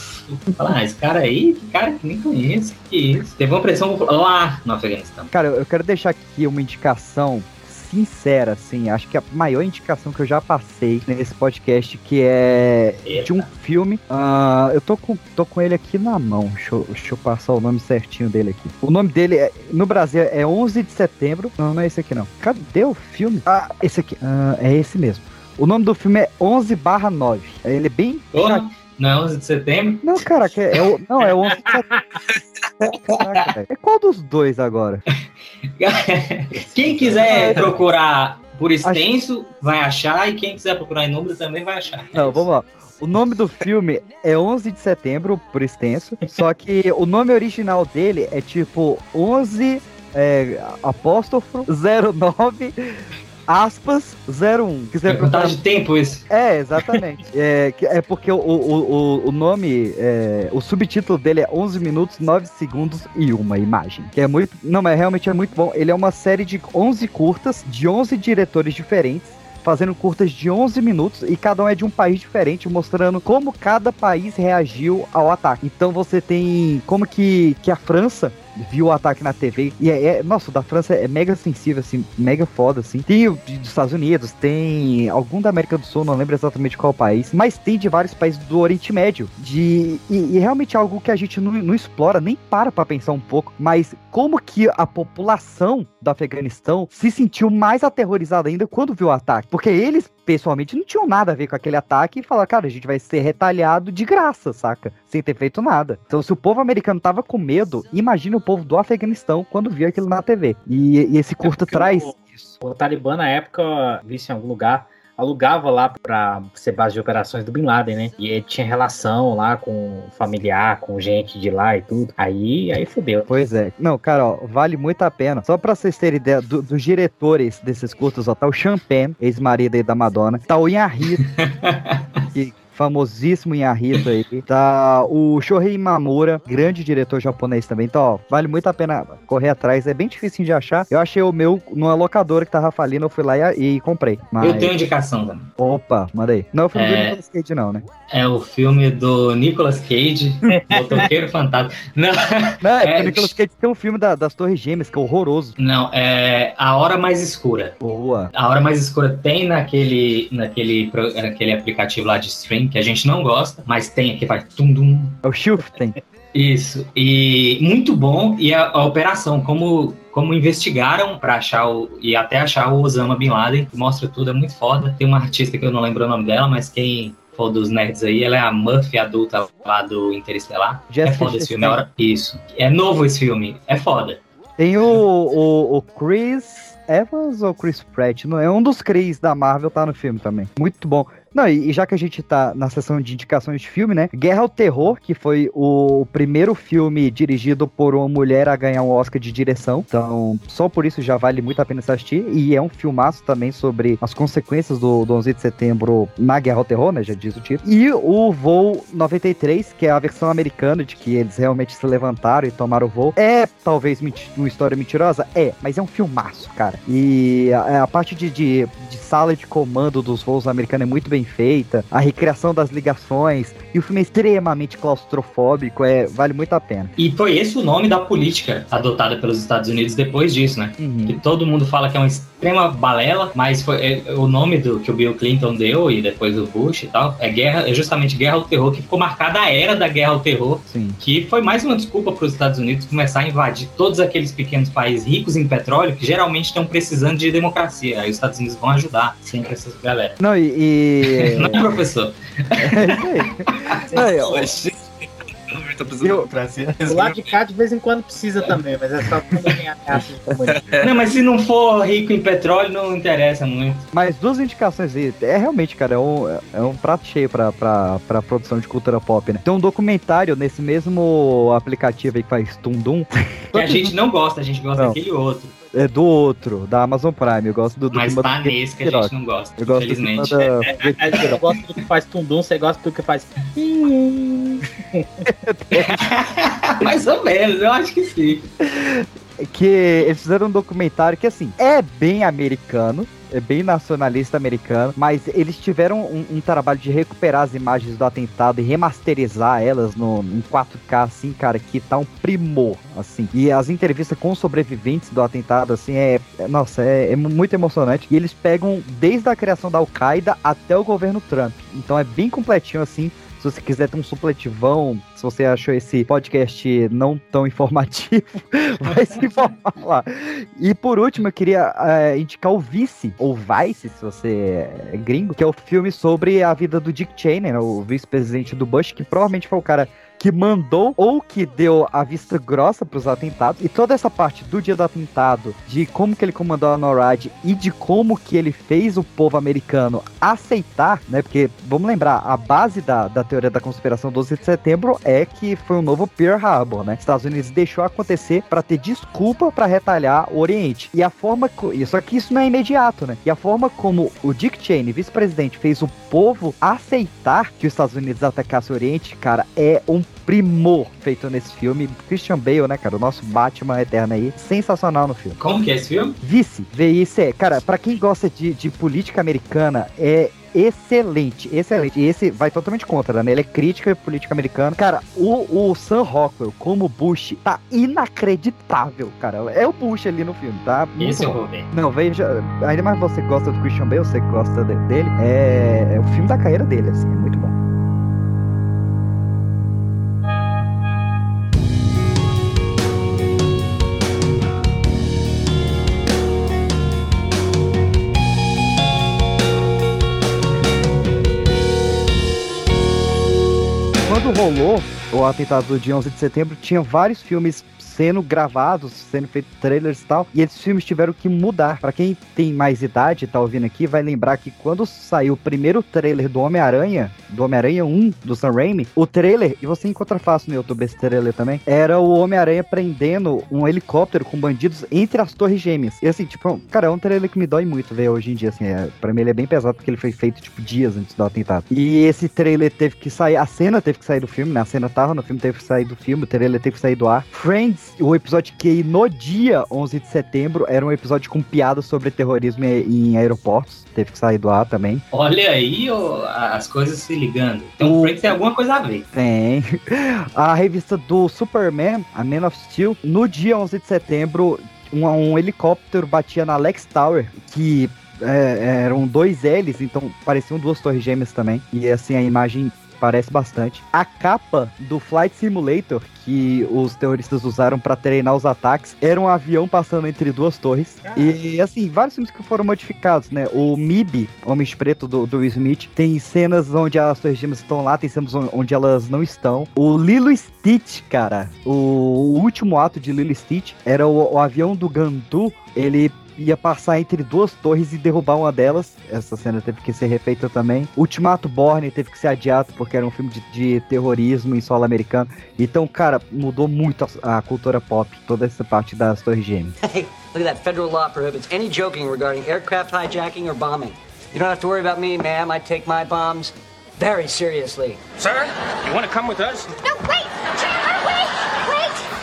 Falar, ah, esse cara aí, que cara que nem conheço, que isso. Teve uma pressão lá no Afeganistão.
Cara, eu quero deixar aqui uma indicação sincera, assim, acho que a maior indicação que eu já passei nesse podcast, que é de um filme. ah, eu tô com, tô com ele aqui na mão. Deixa eu, deixa eu passar o nome certinho dele aqui. O nome dele é, no Brasil é 11 de setembro. Não, não é esse aqui não. Cadê o filme? Ah, esse aqui. Ah, é esse mesmo. O nome do filme é 11 barra 9. Ele é bem.
Porra, não é 11 de setembro?
Não, cara, é, é o, não, é o 11 de setembro. <laughs> Caraca, é qual dos dois agora? <laughs>
Quem quiser procurar por extenso, vai achar. E quem quiser procurar em número também vai achar.
Não, vamos lá. O nome do filme é 11 de setembro, por extenso. Só que o nome original dele é tipo 11 é, apóstrofo 09 aspas 01. Quiser
É contagem de tempo isso.
É, exatamente. <laughs> é, é porque o, o, o, o nome, é, o subtítulo dele é 11 minutos, 9 segundos e uma imagem. Que é muito. Não, mas realmente é muito bom. Ele é uma série de 11 curtas, de 11 diretores diferentes. fazendo curtas de 11 minutos e cada um é de um país diferente, mostrando como cada país reagiu ao ataque. Então você tem como que, que a França viu o ataque na TV. E é, é- nossa, o da França é mega sensível, assim, mega foda, assim. Tem o dos Estados Unidos, tem algum da América do Sul, não lembro exatamente qual país, mas tem de vários países do Oriente Médio. De, e, e realmente é algo que a gente não, não explora, nem para pra pensar um pouco, mas como que a população do Afeganistão se sentiu mais aterrorizada ainda quando viu o ataque. Porque eles, pessoalmente, não tinham nada a ver com aquele ataque e falaram, cara, a gente vai ser retalhado de graça, saca? Sem ter feito nada. Então, se o povo americano tava com medo, imagina o povo do Afeganistão quando viu aquilo na TV. E, e esse curto traz.
O Talibã, na época, vi isso em algum lugar, alugava lá pra ser base de operações do Bin Laden, né? E ele tinha relação lá com familiar, com gente de lá e tudo. Aí, aí fudeu.
Pois é. Não, cara, ó, vale muito a pena. Só pra vocês terem ideia do- dos diretores desses curtos, ó, tá o Champagne, ex-marido aí da Madonna, tá o Inharito, <laughs> que famosíssimo Inharito aí, tá o Shohei Mamura, grande diretor japonês também, então, ó, vale muito a pena correr atrás, é bem difícil de achar. Eu achei o meu numa locadora que tava falindo, eu fui lá e, e comprei. Mas...
Eu tenho indicação também.
Opa, manda aí. Não, foi do
É.
Nicolas Cage não, né?
É o filme do Nicolas Cage, <laughs> Motoqueiro Fantasma. Não,
Não, é,
É,
o Nicolas Cage tem um filme da- das Torres Gêmeas, que é horroroso.
não, é A Hora Mais Escura.
Boa.
A Hora Mais Escura tem naquele, naquele, naquele aplicativo lá de stream que a gente não gosta, mas tem aqui, vai tum dum.
É o Shifting.
Isso. E muito bom. E a, a operação, como, como investigaram para achar o. e até achar o Osama Bin Laden, que mostra tudo, é muito foda. Tem uma artista que eu não lembro o nome dela, mas quem for dos nerds aí, ela é a Murphy adulta lá do Interestelar.
Jessica
é foda esse filme, é Isso. É novo esse filme. É foda.
Tem o, o, o Chris Evans ou Chris Pratt? Não, é um dos Chris da Marvel, tá no filme também. Muito bom. Não, e, e já que a gente tá na sessão de indicações de filme, né? Guerra ao Terror, que foi o primeiro filme dirigido por uma mulher a ganhar um Oscar de direção. Então, só por isso já vale muito a pena assistir. E é um filmaço também sobre as consequências do, do 11 de setembro na Guerra ao Terror, né? Já diz o título. E o Voo 93, que é a versão americana de que eles realmente se levantaram e tomaram o voo. É talvez uma história mentirosa? É, mas é um filmaço, cara. E a, a parte de, de, de sala de comando dos voos americanos é muito bem feita. A recriação das ligações. E o filme é extremamente claustrofóbico. É, vale muito a pena.
E foi esse o nome da política adotada pelos Estados Unidos depois disso, né? Que todo mundo fala que é uma extrema balela, mas foi é, o nome do que o Bill Clinton deu e depois o Bush e tal. É guerra, é justamente guerra ao terror que ficou marcada a era da guerra ao terror,
Sim.
que foi mais uma desculpa para os Estados Unidos começar a invadir todos aqueles pequenos países ricos em petróleo que geralmente estão precisando de democracia. Aí os Estados Unidos vão ajudar sempre essas galera.
Não, e. e... <laughs>
Não, professor. <laughs>
Não, eu-
O lado <laughs> de cá de vez em quando precisa também, mas é só quando tem ameaça de comunidade.
Não, mas se não for rico em petróleo, não interessa muito.
Mas duas indicações aí. É realmente, cara, é um, é um prato cheio pra, pra, pra produção de cultura pop, né? Tem um documentário nesse mesmo aplicativo aí que faz Tundum.
Que a gente não gosta, a gente gosta
Não.
daquele outro.
É do outro, da Amazon Prime. Eu gosto do, do
Mas
clima
tá
do
nesse que a gente não gosta,
Eu gosto do
infelizmente.
da... <laughs>
É, Eu gosto do que faz tundum, você gosta do que faz. <laughs> <laughs>
Mais ou menos, eu acho que sim.
que eles fizeram um documentário que, assim, é bem americano, é bem nacionalista americano, mas eles tiveram um, um trabalho de recuperar as imagens do atentado e remasterizar elas no, em 4K, assim, cara, que tá um primor, assim. E as entrevistas com sobreviventes do atentado, assim, é, é- nossa, é, é muito emocionante. E eles pegam desde a criação da Al-Qaeda até o governo Trump. Então é bem completinho, assim. Se você quiser ter um supletivão, se você achou esse podcast não tão informativo, <laughs> vai se informar lá. E por último, eu queria eh, indicar o Vice, ou Vice, se você é gringo, que é o filme sobre a vida do Dick Cheney, né, o vice-presidente do Bush, que provavelmente foi o cara que mandou ou que deu a vista grossa para os atentados. E toda essa parte do dia do atentado, de como que ele comandou a NORAD e de como que ele fez o povo americano aceitar, né? Porque, vamos lembrar, a base da, da teoria da conspiração 12 de setembro é que foi um novo Pearl Harbor, né? Estados Unidos deixou acontecer para ter desculpa para retalhar o Oriente. E a forma... Só que isso não é imediato, né? E a forma como o Dick Cheney, vice-presidente, fez o povo aceitar que os Estados Unidos atacasse o Oriente, cara, é um primor feito nesse filme. Christian Bale, né, cara? O nosso Batman eterno aí. Sensacional no filme.
Como que é esse filme?
Vice, VICE. Cara, pra quem gosta de, de política americana, é excelente, excelente. E esse vai totalmente contra, né? Ele é crítica política americana. Cara, o, o Sam Rockwell como Bush tá inacreditável, cara. É o Bush ali no filme, tá? Muito
Esse eu
bom.
vou ver.
Não, veja, ainda mais você gosta do Christian Bale, você gosta de- dele, é, é o filme da carreira dele, assim, é muito bom. Rolou o atentado do dia 11 de setembro, tinha vários filmes sendo gravados, sendo feitos trailers e tal, e esses filmes tiveram que mudar. Pra quem tem mais idade e tá ouvindo aqui, vai lembrar que quando saiu o primeiro trailer do Homem-Aranha, do Homem-Aranha 1, do Sam Raimi, o trailer, e você encontra fácil no YouTube esse trailer também, era o Homem-Aranha prendendo um helicóptero com bandidos entre as torres gêmeas. E assim, tipo, cara, é um trailer que me dói muito ver hoje em dia, assim, é, pra mim ele é bem pesado porque ele foi feito, tipo, dias antes do atentado. E esse trailer teve que sair, a cena teve que sair do filme, né? A cena tava no filme, teve que sair do filme, o trailer teve que sair do ar. Friends, o episódio que ia no dia 11 de setembro era um episódio com piadas sobre terrorismo em, aeroportos, teve que sair do ar também.
Olha aí as coisas se ligando. Então o Friends tem alguma coisa a ver.
Tem. <laughs> A revista do Superman, a Man of Steel, no dia 11 de setembro, um, um helicóptero batia na Lex Tower, que é, eram dois L's, então pareciam duas torres gêmeas também. E assim, a imagem parece bastante. A capa do Flight Simulator, que os terroristas usaram pra treinar os ataques, era um avião passando entre duas torres. E assim, vários filmes que foram modificados, né? O MIB, Homem de Preto do, do Will Smith, tem cenas onde as torres gêmeas estão lá, tem cenas on- onde elas não estão. O Lilo Stitch, cara, o, o último ato de Lilo Stitch era o, o avião do Gandu, ele ia passar entre duas torres e derrubar uma delas. Essa cena teve que ser refeita também. Ultimato Borne teve que ser adiado porque era um filme de, de terrorismo em solo americano. Então, cara, mudou muito a, a cultura pop, toda essa parte das torres gêmeas. <laughs>
Hey, look at that. Federal law prohibits any joking regarding aircraft hijacking or bombing. You don't have to worry about me, ma'am. I take my bombs very seriously.
Sir, you want to come with us?
No, wait! Chandler, wait! Wait!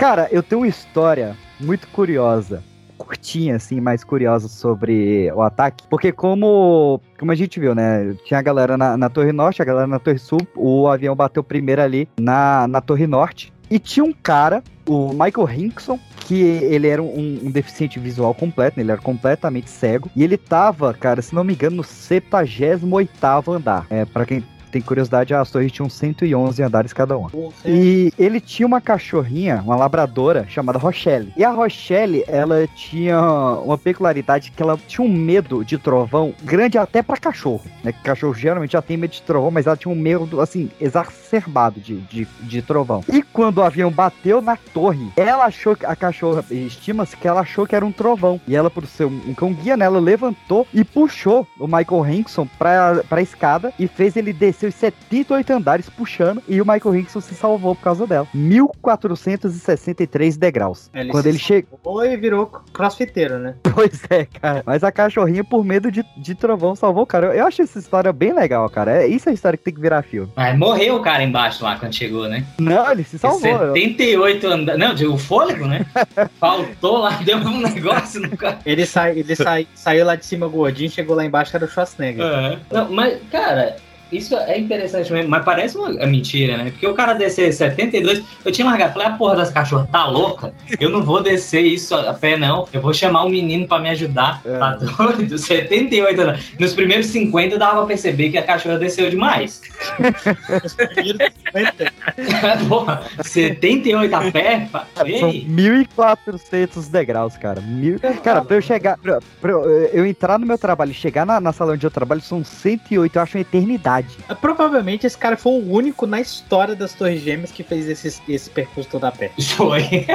Cara, eu tenho uma história muito curiosa. Curtinha, assim, mais curiosa sobre o ataque. Porque como, como a gente viu, né? Tinha a galera na, na Torre Norte, a galera na Torre Sul. O avião bateu primeiro ali na, na Torre Norte. E tinha um cara, o Michael Hinkson, que ele era um, um deficiente visual completo, né, ele era completamente cego. E ele tava, cara, se não me engano, no 78º andar. É, para quem tem curiosidade, as torres tinham 111 andares cada uma. E ele tinha uma cachorrinha, uma labradora, chamada Rochelle. E a Rochelle, ela tinha uma peculiaridade que ela tinha um medo de trovão grande até pra cachorro, né? Que cachorro geralmente já tem medo de trovão, mas ela tinha um medo, assim, exacerbado de, de, de trovão. E quando o avião bateu na torre, ela achou que a cachorra, estima-se que ela achou que era um trovão. E ela, por ser um cão guia, né, ela levantou e puxou o Michael Hinkson pra, pra escada e fez ele descer os 78 andares puxando e o Michael Hinkson se salvou por causa dela. 1463 degraus.
Ele
Quando
se
ele chega.
Ou e virou crossfiteiro, né? <laughs>
Pois é, cara. Mas a cachorrinha, por medo de, de trovão, salvou o cara. Eu, eu acho essa história bem legal, cara. É, isso é a história que tem que virar filme.
Mas morreu o cara embaixo lá quando chegou, né?
Não, ele se salvou.
78 andares. Não, de- o fôlego, né? <laughs> Faltou lá, deu um negócio no cara.
Ele, sai, ele sai, saiu lá de cima gordinho, chegou lá embaixo, era o Schwarzenegger.
É. Não, mas, cara, isso é interessante mesmo, mas parece uma é mentira, né? Porque o cara descer 72, eu tinha largado, falei, a porra dessa cachorra tá louca? Eu não vou descer isso a pé, não. Eu vou chamar um menino pra me ajudar. Tá doido? 78 anos. Nos primeiros 50 dava pra perceber que a cachorra desceu demais. <laughs> porra, 78 a pé? Pa-
São
Ei,
1.400 degraus, cara. Mil... Cara, pra eu chegar. Pra, pra eu eu entrar no meu trabalho e chegar na, na sala onde eu trabalho são 108. Eu acho uma eternidade. Cidade.
Provavelmente esse cara foi o único na história das Torres Gêmeas que fez esse, esse percurso todo a pé. <laughs>
Foi.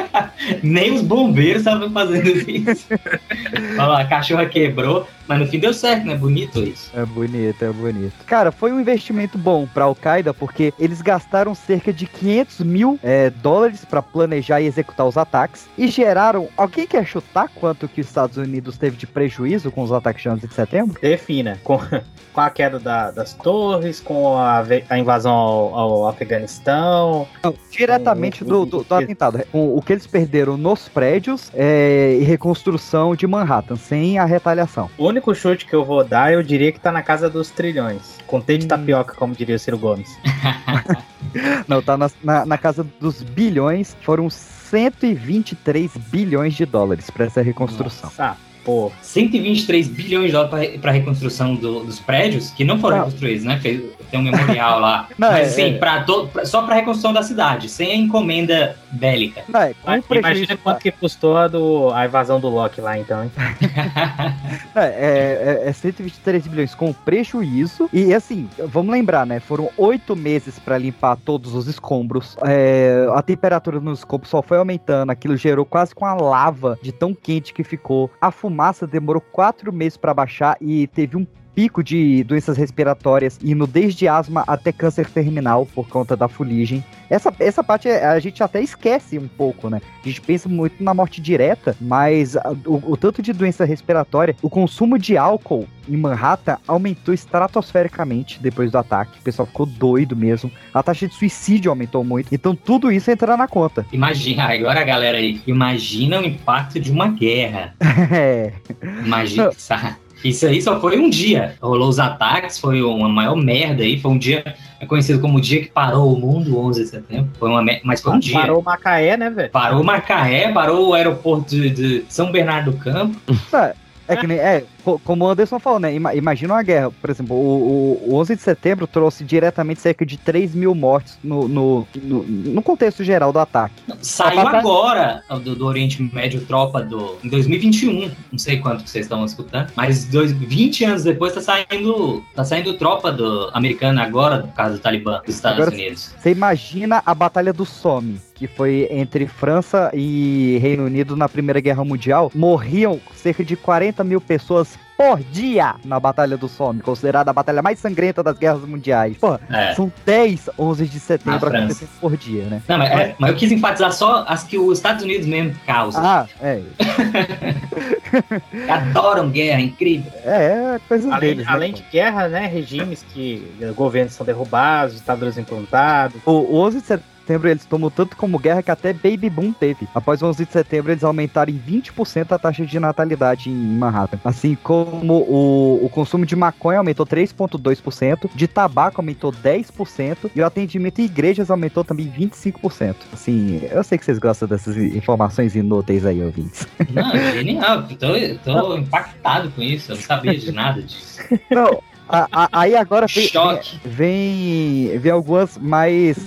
Nem os bombeiros estavam fazendo isso. <laughs> Olha lá, a cachorra quebrou, mas no fim deu certo, né? Bonito isso.
É bonito, é bonito. Cara, foi um investimento bom pra Al-Qaeda porque eles gastaram cerca de 500 mil é, dólares pra planejar e executar os ataques e geraram. Alguém quer chutar quanto que os Estados Unidos teve de prejuízo com os ataques de 11 de setembro?
Defina. Com, com a queda da- das torres, com a, a invasão ao, ao Afeganistão.
Diretamente do, do, do atentado. O, o que eles perderam nos prédios é, e reconstrução de Manhattan, sem a retaliação.
O único chute que eu vou dar, eu diria que tá na casa dos trilhões. Com T de tapioca, como diria o Ciro Gomes. <laughs>
Não, tá na, na, na casa dos bilhões. Foram 123 bilhões de dólares pra essa reconstrução.
Ah, pô.
123 bilhões de dólares para reconstrução do- dos prédios, que não foram
Não.
reconstruídos, né? Fez- Tem um memorial lá. <laughs>
Não,
Mas
é-
assim,
é-
pra só para reconstrução da cidade, sem a encomenda bélica.
Não, é, prejuízo
Imagina quanto que custou a, do, a invasão do Loki lá, então. hein? <laughs>
É, é, é 123 bilhões com prejuízo. E assim, vamos lembrar, né? Foram oito meses pra limpar todos os escombros. É, a temperatura nos escombros só foi aumentando. Aquilo gerou quase com a lava de tão quente que ficou. A fumaça demorou quatro meses pra baixar e teve um pico de doenças respiratórias, indo desde asma até câncer terminal por conta da fuligem. Essa, essa parte a gente até esquece um pouco, né? A gente pensa muito na morte direta, mas o, o tanto de doença respiratória, o consumo de álcool em Manhattan aumentou estratosfericamente depois do ataque. O pessoal ficou doido mesmo. A taxa de suicídio aumentou muito. Então tudo isso entra na conta.
Imagina, agora galera aí, imagina o impacto de uma guerra. <laughs>
É.
Imagina, sabe? Isso aí só foi um dia. Rolou os ataques, foi uma maior merda aí. Foi um dia conhecido como o dia que parou o mundo, 11 de setembro. Foi uma, mas foi um dia.
Parou Macaé, né, velho?
Parou Macaé, parou o aeroporto de, de São Bernardo do Campo.
É, é que nem, é, como o Anderson falou, né? Ima- imagina uma guerra. Por exemplo, o, o- o 11 de setembro trouxe diretamente cerca de 3 mil mortes no, no, no, no contexto geral do ataque.
Saiu
batalha-
agora do, do Oriente Médio Tropa do, em 2021. Não sei quanto que vocês estão escutando, mas dois, 20 anos depois tá saindo, tá saindo tropa do, americana agora, no caso do Talibã, dos Estados
Agora,
Unidos.
Você imagina a Batalha do Somme, que foi entre França e Reino Unido na Primeira Guerra Mundial. Morriam cerca de 40 mil pessoas por dia na Batalha do Somme, considerada a batalha mais sangrenta das guerras mundiais. Porra,
É.
são 10 11 de setembro acontecendo por dia, né?
Não, mas, é, mas eu quis enfatizar só as que os Estados Unidos mesmo causam.
Ah, é. <laughs>
Adoram guerra, incrível.
É, coisa
Além,
deles, né,
além de guerra, né? Regimes que governos são derrubados, ditadores implantados.
O, o 11 de setembro eles tomam tanto como guerra que até Baby Boom teve. Após o 11 de setembro eles aumentaram em 20% a taxa de natalidade em Manhattan. Assim como o, o consumo de maconha aumentou 3,2%, de tabaco aumentou 10% e o atendimento em igrejas aumentou também 25%. Assim, eu sei que vocês gostam dessas informações inúteis aí, ouvintes.
Não, é genial. Tô, tô impactado com isso. Eu não sabia de nada disso.
Não, a- a- aí agora vem,
Choque.
vem, vem algumas mais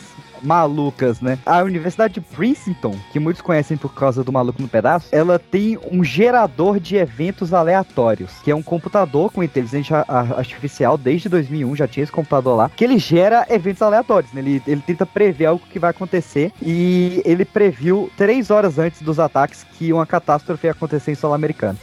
malucas, né? A Universidade de Princeton, que muitos conhecem por causa do Maluco no Pedaço, ela tem um gerador de eventos aleatórios, que é um computador com inteligência artificial desde 2001, já tinha esse computador lá, que ele gera eventos aleatórios, né? Ele, ele tenta prever algo que vai acontecer e ele previu três horas antes dos ataques que uma catástrofe ia acontecer em solo americano.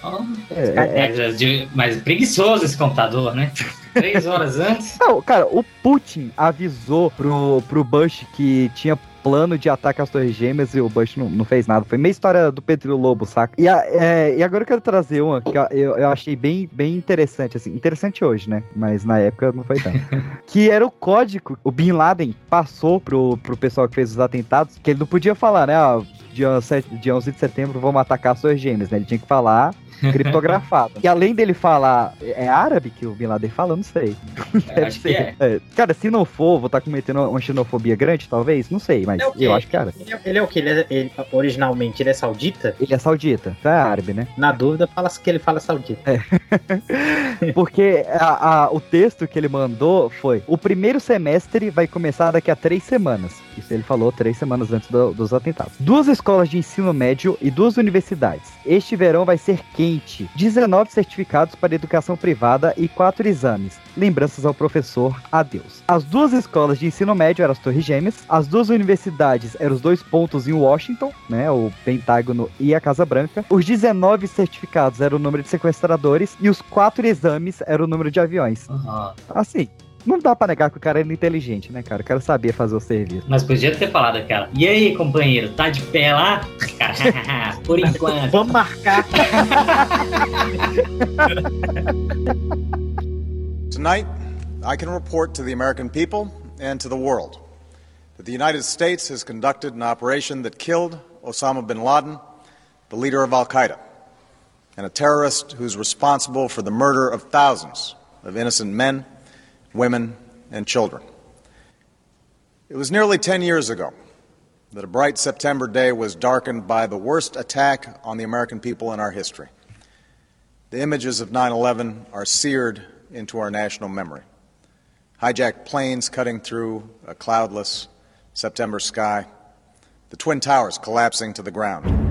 É, é-
É, de- mas preguiçoso esse computador, né? Três horas antes.
Não, cara, o Putin avisou pro, pro Bush que tinha plano de ataque às Torres Gêmeas e o Bush não, não fez nada. Foi meio história do Pedro Lobo, saca? E, a- é, e agora eu quero trazer uma que eu, eu achei bem, bem interessante, assim. Interessante hoje, né? Mas na época não foi tanto. <laughs> que era o código, o Bin Laden passou pro, pro pessoal que fez os atentados, que ele não podia falar, né? Ah, dia, 7, dia 11 de setembro vamos atacar as Torres Gêmeas, né? Ele tinha que falar <laughs> criptografado. e além dele falar, é árabe que o Bin Laden fala? Não sei. <laughs> Deve
acho que
ser. É, Cara, se não for, vou estar cometendo uma xenofobia grande, talvez? Não sei, mas
É
eu acho que é árabe.
Ele é, ele é o que? Ele é, ele- originalmente ele é saudita?
Ele é saudita, então é árabe, né?
Na dúvida, fala que ele fala saudita. <laughs>
Porque a- a- o texto que ele mandou foi: o primeiro semestre vai começar daqui a três semanas. Isso ele falou três semanas antes do- dos atentados. Duas, es- escolas de ensino médio e duas universidades. Este verão vai ser quente. 19 certificados para educação privada e 4 exames. Lembranças ao professor, adeus. As duas escolas de ensino médio eram as Torres Gêmeas, as duas universidades eram os dois pontos em Washington, né, o Pentágono e a Casa Branca. Os 19 certificados eram o número de sequestradores e os quatro exames eram o número de aviões. Assim, não dá pra negar que o cara era inteligente, né, cara? O cara sabia fazer o serviço.
Mas podia ter falado aquela. E aí, companheiro, tá de pé lá? Cara, <laughs> por enquanto.
Vamos marcar.
Tonight, I can report to the American people and to the world that the United States has conducted an operation that killed Osama bin Laden, the leader of Al Qaeda, and a terrorist who's responsible for the murder of thousands of innocent men, women, and children. It was nearly 10 years ago that a bright September day was darkened by the worst attack on the American people in our history. The images of 9 11 are seared into our national memory. Hijacked planes cutting through a cloudless September sky, the Twin Towers collapsing to the ground.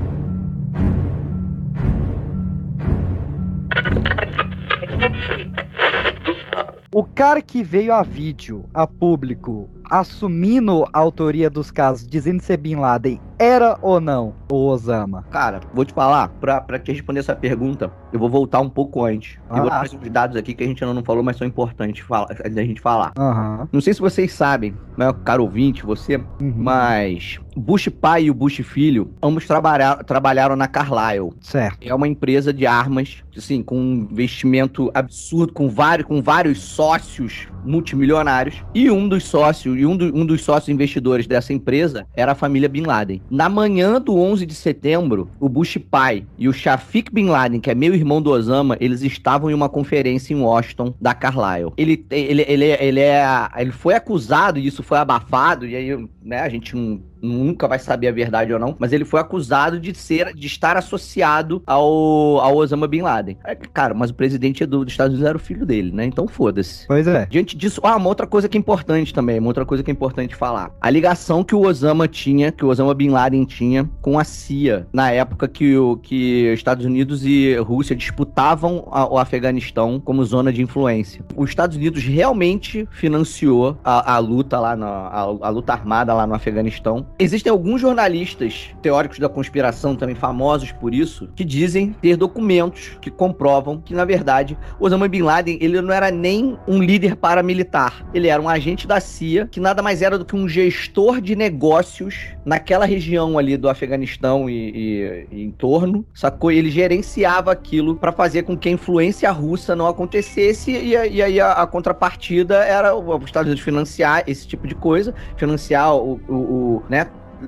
O cara que veio a vídeo, a público, assumindo a autoria dos casos, dizendo ser Bin Laden, era ou não o Osama?
Cara, vou te falar, pra, pra te responder essa pergunta, eu vou voltar um pouco antes.
Ah.
Eu vou trazer uns dados aqui que a gente ainda não falou, mas são importantes fala, da gente falar.
Aham.
Não sei se vocês sabem, né, caro ouvinte, você,
Uhum.
mas Bush pai e o Bush filho, ambos trabalhar, trabalharam na Carlyle.
Certo.
É uma empresa de armas, assim, com um investimento absurdo, com vários, com vários sócios multimilionários. E um dos sócios, e um, do- um dos sócios investidores dessa empresa era a família Bin Laden. Na manhã do 11 de setembro, o Bush pai e o Shafiq Bin Laden, que é meio irmão do Osama, eles estavam em uma conferência em Washington da Carlyle. Ele, ele, ele, ele, é, ele foi acusado, e isso foi abafado, e aí né, a gente não nunca vai saber a verdade ou não, mas ele foi acusado de ser, de estar associado ao, ao Osama Bin Laden. É, cara, mas o presidente do- dos Estados Unidos era o filho dele, né? Então foda-se.
Pois é.
Diante disso, ah, uma outra coisa que é importante também, uma outra coisa que é importante falar. A ligação que o Osama tinha, que o Osama Bin Laden tinha com a CIA, na época que, o, que Estados Unidos e Rússia disputavam a- o Afeganistão como zona de influência. Os Estados Unidos realmente financiou a, a luta lá, na, a, a luta armada lá no Afeganistão. Existem alguns jornalistas teóricos da conspiração também famosos por isso, que dizem ter documentos que comprovam que, na verdade, Osama Bin Laden, ele não era nem um líder paramilitar. Ele era um agente da CIA, que nada mais era do que um gestor de negócios naquela região ali do Afeganistão e, e- e em torno, sacou? Ele gerenciava aquilo para fazer com que a influência russa não acontecesse e, e aí a, a contrapartida era os Estados Unidos financiar esse tipo de coisa, financiar o, o- o, né?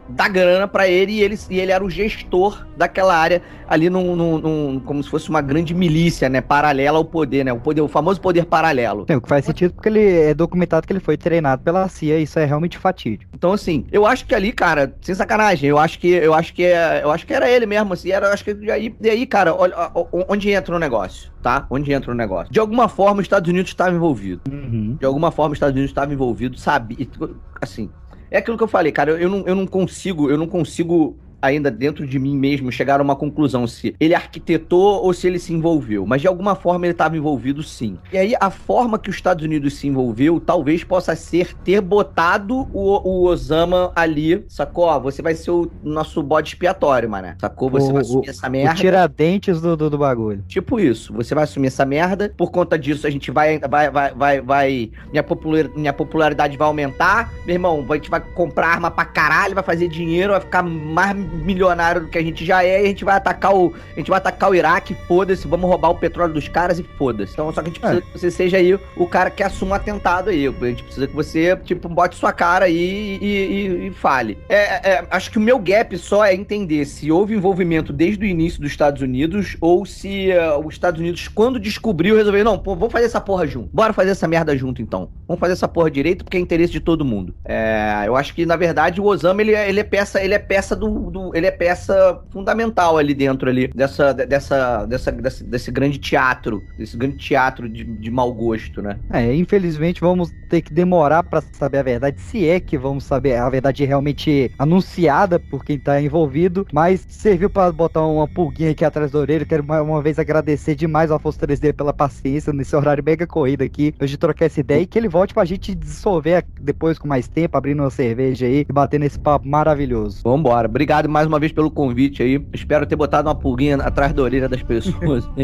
Dar grana pra ele e, ele e ele era o gestor daquela área ali num, num- num- como se fosse uma grande milícia, né, paralela ao poder, né, o poder, o famoso poder paralelo.
Tem, o que faz sentido porque ele é documentado que ele foi treinado pela CIA e isso é realmente fatídico.
Então assim, eu acho que ali, cara, sem sacanagem, eu acho que eu acho que é, eu acho que era ele mesmo, assim, era, acho que aí, e aí, cara, olha onde entra o negócio, tá? Onde entra o negócio? De alguma forma os Estados Unidos estavam envolvidos. De alguma forma os Estados Unidos estavam envolvidos, sabe? E, assim, é aquilo que eu falei, cara, eu, eu não, eu não consigo, eu não consigo ainda dentro de mim mesmo chegar a uma conclusão se ele arquitetou ou se ele se envolveu, mas de alguma forma ele estava envolvido sim. E aí a forma que os Estados Unidos se envolveu talvez possa ser ter botado o, o Osama ali, sacou? Ó, você vai ser o nosso bode expiatório, mané. Sacou? Você
O-
vai
o-
assumir essa
O
merda.
tiradentes do, do, do bagulho.
Tipo isso, você vai assumir essa merda, por conta disso a gente vai, vai, vai, vai, vai minha, popular, minha popularidade vai aumentar, meu irmão, a gente vai comprar arma pra caralho, vai fazer dinheiro, vai ficar mais milionário do que a gente já é, e a gente vai atacar o, a gente vai atacar o Iraque, foda-se, vamos roubar o petróleo dos caras e foda-se. Então só que a gente precisa que você seja aí o cara que assuma o atentado aí, a gente precisa que você, tipo, bote sua cara aí e, e- e fale. É, é, acho que o meu gap só é entender se houve envolvimento desde o início dos Estados Unidos ou se eh, os Estados Unidos, quando descobriu, resolveu, não, pô, vamos fazer essa porra junto. Bora fazer essa merda junto, então. Vamos fazer essa porra direito porque é interesse de todo mundo. É, eu acho que, na verdade, o Osama, ele, é- ele é peça, ele é peça do, do. Ele é peça fundamental ali dentro ali, dessa, de- dessa, dessa, desse, desse grande teatro, desse grande teatro de, de mau gosto, né?
É, infelizmente vamos ter que demorar pra saber a verdade, se é que vamos saber a verdade realmente anunciada por quem tá envolvido, mas serviu pra botar uma pulguinha aqui atrás da orelha. Quero mais uma vez agradecer demais ao Afonso 3D pela paciência nesse horário mega corrido aqui, hoje trocar essa ideia e que ele volte pra gente dissolver depois com mais tempo, abrindo uma cerveja aí e batendo esse papo maravilhoso.
Vambora. Obrigado mais uma vez pelo convite aí. Espero ter botado uma pulguinha atrás da orelha das pessoas. <laughs>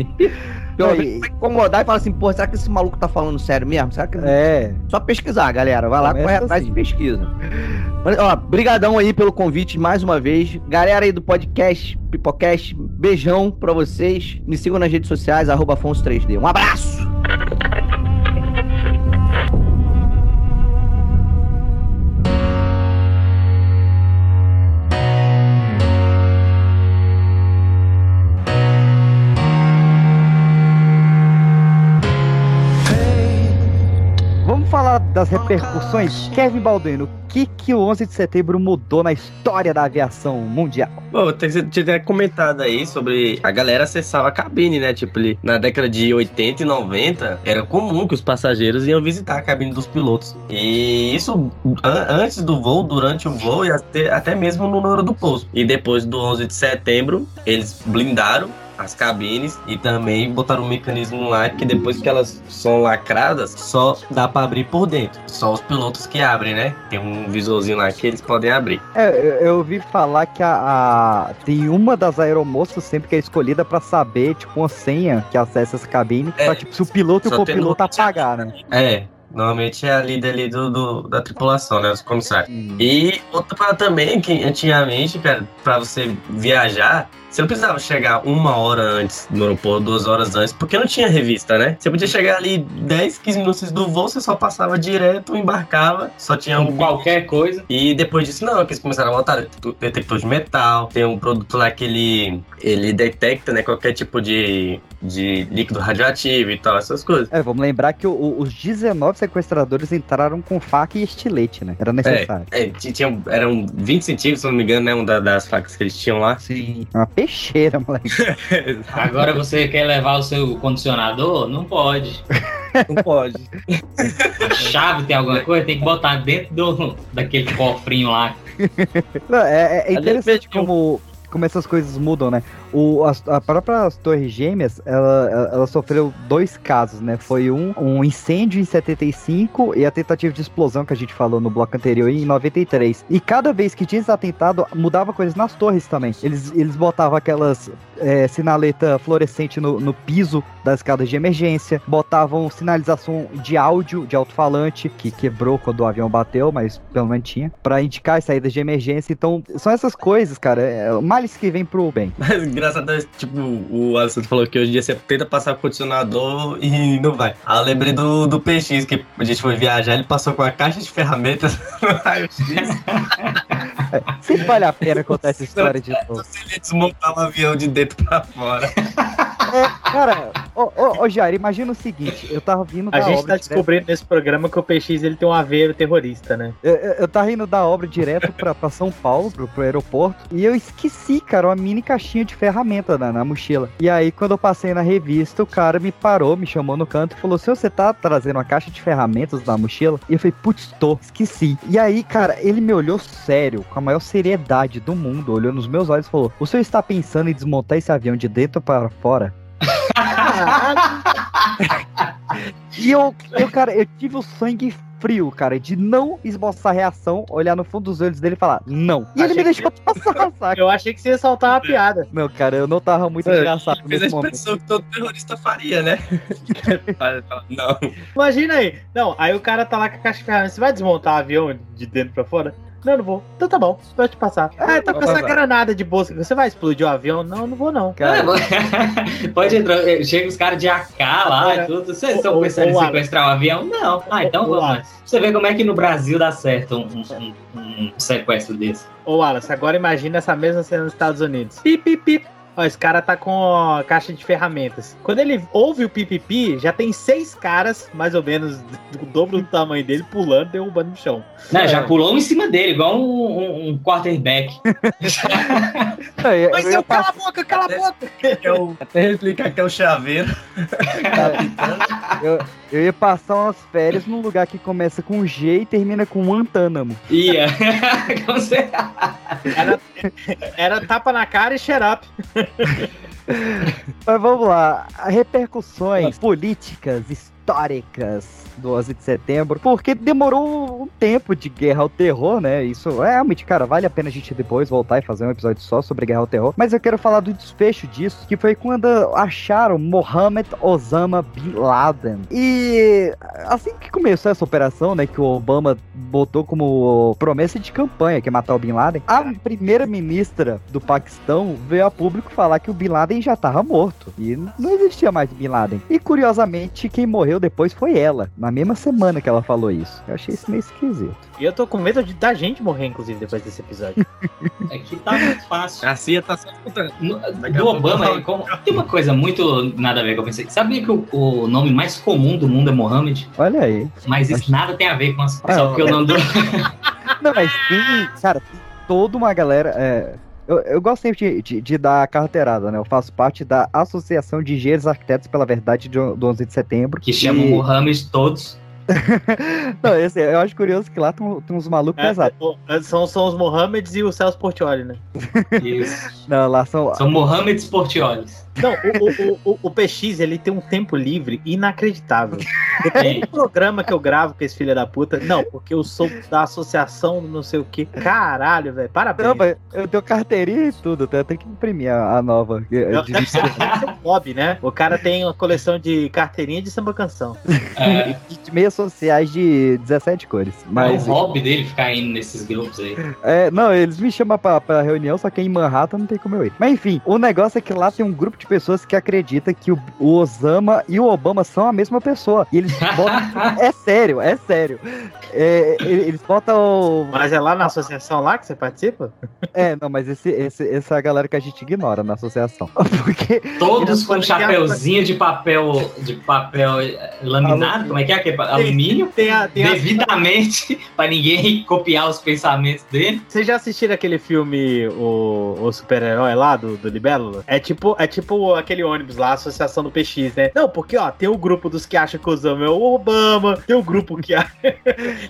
Pelo menos incomodar e falar assim, pô, será que esse maluco tá falando sério mesmo? Será que...
É.
Só pesquisar, galera. Vai lá,
Começa
corre atrás
assim.
e pesquisa. Mas, ó, brigadão aí pelo convite mais uma vez. Galera aí do podcast, Pipocast, beijão pra vocês. Me sigam nas redes sociais, arroba Afonso 3D. Um abraço!
Falar das repercussões? Kevin Balduino, o que, que o 11 de setembro mudou na história da aviação mundial?
Bom, eu tinha comentado aí sobre a galera acessava a cabine, né? Tipo, na década de 80 e 90, era comum que os passageiros iam visitar a cabine dos pilotos. E isso an- antes do voo, durante o voo e até, até mesmo no hora do pouso. E depois do 11 de setembro, eles blindaram as cabines e também botaram um mecanismo lá que depois que elas são lacradas, só dá pra abrir por dentro. Só os pilotos que abrem, né? Tem um visorzinho lá que eles podem abrir.
É, eu, eu ouvi falar que a, a- tem uma das aeromoças sempre que é escolhida pra saber, tipo, uma senha que acessa essa cabine, pra, tipo, se o piloto e o copiloto apagar, né?
É, normalmente é a líder ali do, do- da tripulação, né? Os comissários. E outra parada também, que antigamente, cara, pra você viajar, você não precisava chegar uma hora antes no aeroporto, duas horas antes, porque não tinha revista, né? Você podia chegar ali 10, 15 minutos antes do voo, você só passava direto, embarcava, só tinha um
qualquer coisa.
E depois disso, não, que eles começaram a botar detector- de metal, tem um produto lá que ele, ele detecta, né, qualquer tipo de, de líquido radioativo e tal, essas coisas.
É, vamos lembrar que o- os 19 sequestradores entraram com faca e estilete, né? Era necessário.
É, é, ti- tinha, eram 20 centímetros, se não me engano, né? Uma da- das facas que eles tinham lá.
Sim. Uma peixeira, moleque. <laughs>
Agora você quer levar o seu condicionador? Não pode.
Não pode.
A chave tem alguma coisa? Tem que botar dentro do, daquele cofrinho lá.
Não, é, é interessante como, como essas coisas mudam, né? O, as- a, própria Torre Gêmeas, ela, ela sofreu dois casos, né? Foi um, um incêndio em 75 e a tentativa de explosão que a gente falou no bloco anterior em 93. E cada vez que tinha esse atentado, mudava coisas nas torres também. Eles, eles botavam aquelas é, sinaleta fluorescente no, no piso das escadas de emergência, botavam sinalização de áudio, de alto-falante, que quebrou quando o avião bateu, mas pelo menos tinha, pra indicar as saídas de emergência. Então, são essas coisas, cara. É, males que vem pro bem.
Mas <laughs> engraçado é, tipo, o Alisson falou que hoje em dia você tenta passar o condicionador e não vai. Aí eu lembrei do, do PX, que a gente foi viajar, ele passou com a caixa de ferramentas <laughs> no raio-x.
Sempre vale a pena contar essa história de novo.
Ele desmontar o avião de dentro pra fora. <laughs>
É, cara, ô, ô, ô Jair, imagina o seguinte, eu tava vindo
A
da
gente
obra
tá descobrindo nesse programa que o PX ele tem um aveiro terrorista, né?
Eu, eu, eu tava indo da obra direto pra, pra São Paulo, pro, pro aeroporto, e eu esqueci, cara, uma mini caixinha de ferramenta na, na mochila. E aí, quando eu passei na revista, o cara me parou, me chamou no canto e falou: Se você tá trazendo uma caixa de ferramentas na mochila? E eu falei: Putz, tô, esqueci. E aí, cara, ele me olhou sério, com a maior seriedade do mundo, olhou nos meus olhos e falou: O senhor está pensando em desmontar esse avião de dentro para fora? E eu, eu, cara, eu tive o sangue frio, cara, de não esboçar reação, olhar no fundo dos olhos dele e falar, não. E ele me deixou passar, saca?
Eu achei que você ia soltar uma piada.
Não, cara, eu não tava muito engraçado
Fez a
nesse momento.
expressão que todo terrorista faria, né? <laughs> não.
Imagina aí. Não, aí o cara tá lá com a caixa de ferramentas. Você vai desmontar o avião de dentro pra fora? Não, não vou. Então tá bom, pode passar. Ah, tá com essa granada de bolsa. Você vai explodir o avião? Não, não vou não. <laughs>
Pode entrar. Chega os caras de AK lá
Agora,
e tudo. Vocês estão pensando em sequestrar o avião? Não. Ah, então vamos.
Alex.
Você vê como é que no Brasil dá certo um, um- um- um sequestro desse.
Ô, Wallace, agora imagina essa mesma cena nos Estados Unidos. Pip, pip, pip. Ó, esse cara tá com a caixa de ferramentas. Quando ele ouve o pipipi, já tem seis caras, mais ou menos, do dobro do tamanho dele, pulando, derrubando no chão.
Não, já pulou em cima dele, igual um, um- um quarterback. <laughs>
Mas eu, cala a boca, cala a boca!
Até explicar que é o chaveiro.
Eu, eu ia passar umas férias num lugar que começa com G e termina com Guantánamo.
Ia. <laughs> Certeza.
Era, era tapa na cara e shut up.
Mas vamos lá, repercussões políticas, históricas do 11 de setembro, porque demorou um tempo de guerra ao terror, né? Isso é realmente, cara, vale a pena a gente depois voltar e fazer um episódio só sobre guerra ao terror. Mas eu quero falar do desfecho disso, que foi quando acharam Mohammed Osama Bin Laden. E assim que começou essa operação, né, que o Obama botou como promessa de campanha, que é matar o Bin Laden, a primeira ministra do Paquistão veio a público falar que o Bin Laden já estava morto e não existia mais Bin Laden. E curiosamente, quem morreu depois foi ela, na mesma semana que ela falou isso. Eu achei isso meio esquisito.
E eu tô com medo de da gente morrer, inclusive, depois desse episódio. <laughs>
É que tá muito fácil.
A CIA tá só escutando.
Do Obama, é como- tem uma coisa muito nada a ver que eu pensei. Sabia que o, o nome mais comum do mundo é Mohammed?
Olha aí.
Mas isso nada tem a ver com as.
Ah,
Só porque o nome do. <laughs>
Não, mas tem, cara, tem toda uma galera. é, eu, eu gosto sempre de, de, de dar carteirada, né? Eu faço parte da Associação de Engenheiros Arquitetos pela Verdade do, do 11 de setembro.
Que chamam
E-
Mohammed todos. <laughs>
Não, esse, eu acho curioso que lá tem, tem uns malucos
É,
pesados.
o- são, são os Mohammeds e o Celso Portioli, né?
Isso.
Não, lá são.
São Mohamed Sportiolis.
Não, o, o, o, o PX, ele tem um tempo livre inacreditável. Tem um programa que eu gravo com esse filho da puta. Não, porque eu sou da associação não sei o que. Caralho, velho. Parabéns.
Não, mas eu tenho carteirinha e tudo, eu tenho que imprimir a, a nova. <laughs> é,
Eu-
de-
Deve ser, deve ser um hobby, né? O cara tem uma coleção de carteirinha de samba canção.
É, <laughs>
de meias sociais de 17 cores. Mas,
é o hobby dele ficar indo nesses grupos aí.
É, não, eles me chamam pra, pra reunião, só que em Manhattan não tem como eu ir. Mas enfim, o negócio é que lá tem um grupo de pessoas que acredita que o, o Osama e o Obama são a mesma pessoa. E eles botam. <laughs> é sério, é sério. É, eles botam. o-
Mas é lá na associação lá que você participa?
É, não, mas esse, esse, essa é a galera que a gente ignora na associação. <laughs> Porque.
Todos com chapéuzinho de papel de papel laminado, como é que é? Alumínio?
Tem a, tem a-
Devidamente, <laughs> pra ninguém copiar os pensamentos dele.
Vocês já assistiram aquele filme, o, o super-herói lá, do, do Libélula? É tipo, é tipo aquele ônibus lá, a Associação do PX, né? Não, porque, ó, tem o grupo dos que acham que o Osama é o Obama, tem o grupo que <laughs> acha,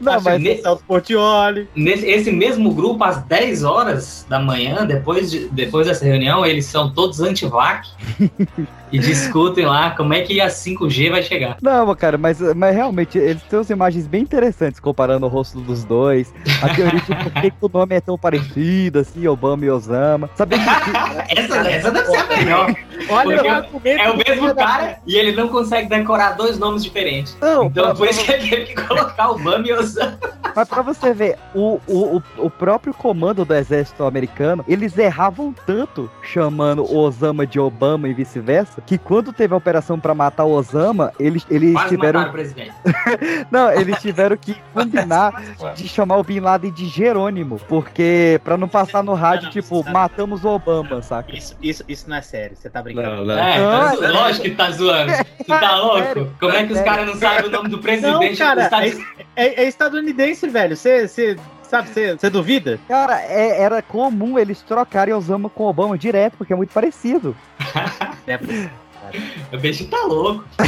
Não, mas-
que é o Celso Portioli.
Nesse, esse mesmo grupo, às 10 horas da manhã, depois, de, depois dessa reunião, eles são todos anti-vac <laughs> e discutem lá como é que a 5G vai chegar.
Não, cara, mas, mas realmente eles têm umas imagens bem interessantes comparando o rosto dos dois. A teoria de por que que o nome é tão parecido, assim, Obama e Osama. Saber que. <laughs>
Essa, essa deve ser a melhor.
Olha
Porque
o argumento
é o mesmo cara e ele não consegue decorar dois nomes diferentes.
Não,
Então
pra-
por isso que ele teve que colocar Obama e Osama.
Mas pra você ver, o, o, o, o próprio comando do exército americano, eles erravam tanto chamando o Osama de Obama e vice-versa, que quando teve a operação pra matar o Osama, eles, eles
Quase
tiveram.
mataram o presidente. <laughs>
Não, eles tiveram que combinar de chamar o Bin Laden de Jerônimo, porque pra não passar no rádio, tipo, matamos o Obama, saca?
Isso, isso, isso não é sério, você tá brincando.
Não, não.
É, tá zo- lógico que tá zoando. <laughs> Tu tá louco? Como é que os caras não sabem o nome do
Não,
presidente
cara,
dos Estados
é, é- é estadunidense, velho. Você, você sabe, você, você duvida?
Cara, é- era comum eles trocarem Osama com Obama direto, porque é muito parecido. <laughs>
É possível.
O bicho tá louco. <laughs>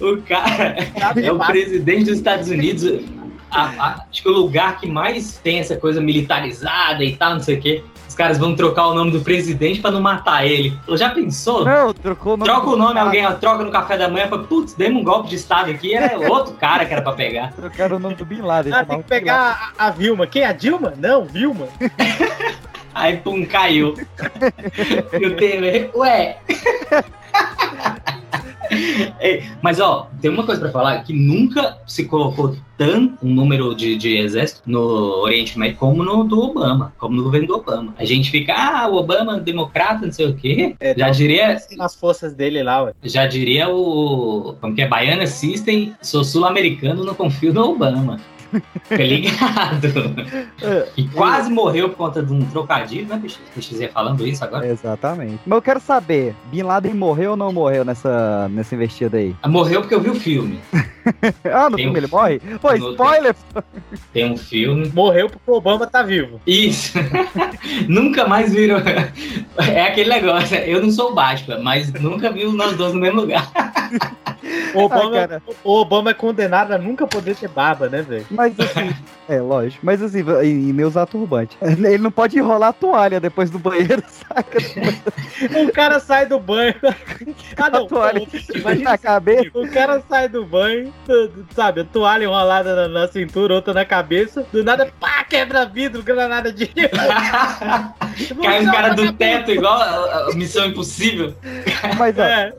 o cara é o presidente dos Estados Unidos. A- a- acho que o lugar que mais tem essa coisa militarizada e tal, não sei o quê. Os caras vão trocar o nome do presidente pra não matar ele. Já pensou?
Não, trocou o nome.
Troca o nome, alguém ó, troca no café da manhã, fala, putz, demos um golpe de estado aqui, era <laughs> outro cara que era pra pegar.
Trocaram o nome do Bin Laden.
Ah, tem que pegar a, a Vilma. Quem? A Dilma? Não, Vilma. <laughs>
Aí, pum, caiu. e o TV, ué. <laughs> <laughs> Ei, mas ó, tem uma coisa pra falar que nunca se colocou tanto um número de, de exército no Oriente Médio como no do Obama, como no governo do Obama. A gente fica, ah, o Obama democrata, não sei o quê. já diria,
Nas forças dele lá, ué.
já diria o, como que é, Baiana System, sou sul-americano, não confio no Obama. <laughs> Fica ligado. E quase morreu por conta de um trocadilho, né? PX ia falando isso agora.
Exatamente. Mas eu quero saber, Bin Laden morreu ou não morreu nessa, nessa investida aí?
Morreu porque eu vi o filme. <laughs> <laughs>
ah, no
Tem
filme
um-
ele morre? Pô,
No-
spoiler!
Tem um filme.
Morreu porque o Obama tá vivo.
Isso. <laughs> nunca mais virou. É aquele negócio. Eu não sou o Batman, mas nunca vi nós dois no mesmo lugar.
O Obama,
Ah, cara.
o Obama é condenado a nunca poder ter barba, né, velho?
Mas assim, é lógico. Mas assim, e, e nem usar turbante. <laughs> Ele não pode enrolar a toalha depois do banheiro, saca?
O cara sai do banho. Ah, não.
toalha
pô, imagina
na cabeça.
O cara sai do banho, sabe, a toalha enrolada na, na cintura, outra na cabeça, do nada, pá, quebra vidro, granada de. <laughs>
Cai um cara do teto igual a, a Missão Impossível.
Mas, ó,
É.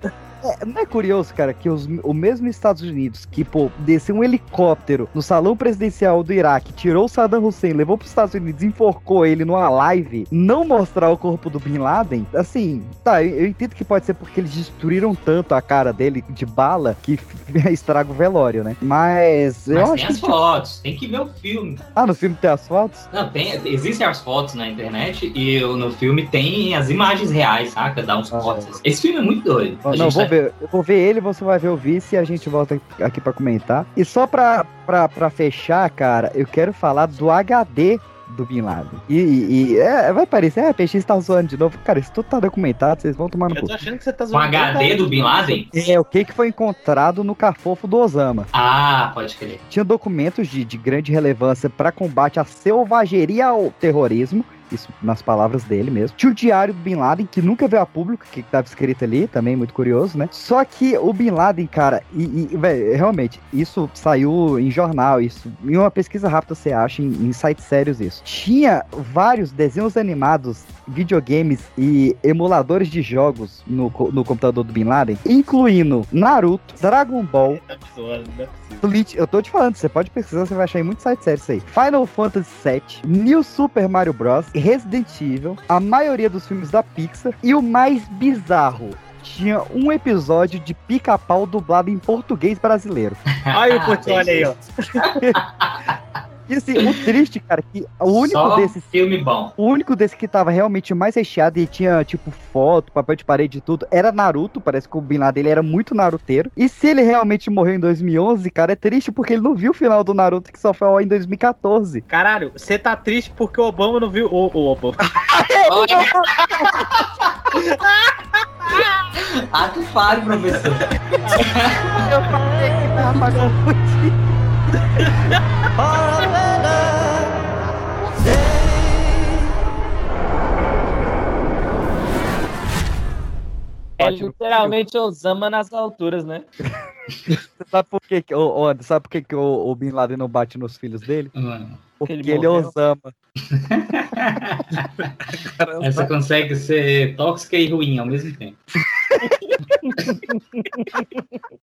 É, não é curioso, cara, que os, o mesmo Estados Unidos que, pô, desceu um helicóptero no salão presidencial do Iraque, tirou o Saddam Hussein, levou pros Estados Unidos, enforcou ele numa live, não mostrar o corpo do Bin Laden, assim, tá, eu, eu entendo que pode ser porque eles destruíram tanto a cara dele de bala que <laughs> estraga o velório, né? Mas eu
Mas
acho
tem
que.
as fotos, tem que ver o filme.
Ah, no filme tem as fotos?
Não, tem, existem as fotos na internet e no filme tem as imagens reais, saca? Dá uns cortes. Esse filme é muito doido.
Ó,
A
Não, vou
tá-
ver. Eu vou ver ele, você vai ver o vice e a gente volta aqui pra comentar. E só pra, pra, pra fechar, cara, eu quero falar do HD do Bin Laden. E, e- e, é, vai parecer, é, PX tá zoando de novo. Cara, isso tudo tá documentado, vocês vão tomar no
Eu
cu.
tô achando que você tá
Com
zoando.
HD do Bin Laden?
É, o que que foi encontrado no cafofo do Osama.
Ah, pode crer.
Tinha documentos de, de grande relevância para combate à selvageria ao terrorismo. Isso nas palavras dele mesmo. Tinha o diário do Bin Laden, que nunca veio a público, que tava escrito ali, também muito curioso, né? Só que o Bin Laden, cara, e, e velho, realmente, isso saiu em jornal, isso. Em uma pesquisa rápida você acha, em, em sites sérios isso. Tinha vários desenhos animados, videogames e emuladores de jogos no, no computador do Bin Laden, incluindo Naruto, Dragon Ball,
Tá zoando, é.
Bleach, eu tô te falando, você pode pesquisar, você vai achar em muitos sites sérios isso aí. Final Fantasy VII, New Super Mario Bros, Resident Evil, a maioria dos filmes da Pixar e o mais bizarro. Tinha um episódio de pica-pau dublado em português brasileiro.
Olha o aí, ó. <laughs>
E assim, o triste, cara, que o único
Só
desses.
filme bom.
O único desse que tava realmente mais recheado e tinha, tipo, foto, papel de parede e tudo, era Naruto. Parece que o Bin Laden ele era muito naruteiro. E se ele realmente morreu em 2011, cara, é triste porque ele não viu o final do Naruto que só foi em 2014.
Caralho, você tá triste porque o Obama não viu. O, o Obama. <laughs> <laughs>
Ato falho, professor.
Eu falei que tava pra confundir.
É literalmente Osama nas alturas, né?
Sabe por que, que ô, Anderson, sabe por que, que o, o Bin Laden não bate nos filhos dele? Porque
Ele
ele, é. Osama. <laughs>
Essa consegue ser tóxica e ruim ao mesmo tempo. <laughs>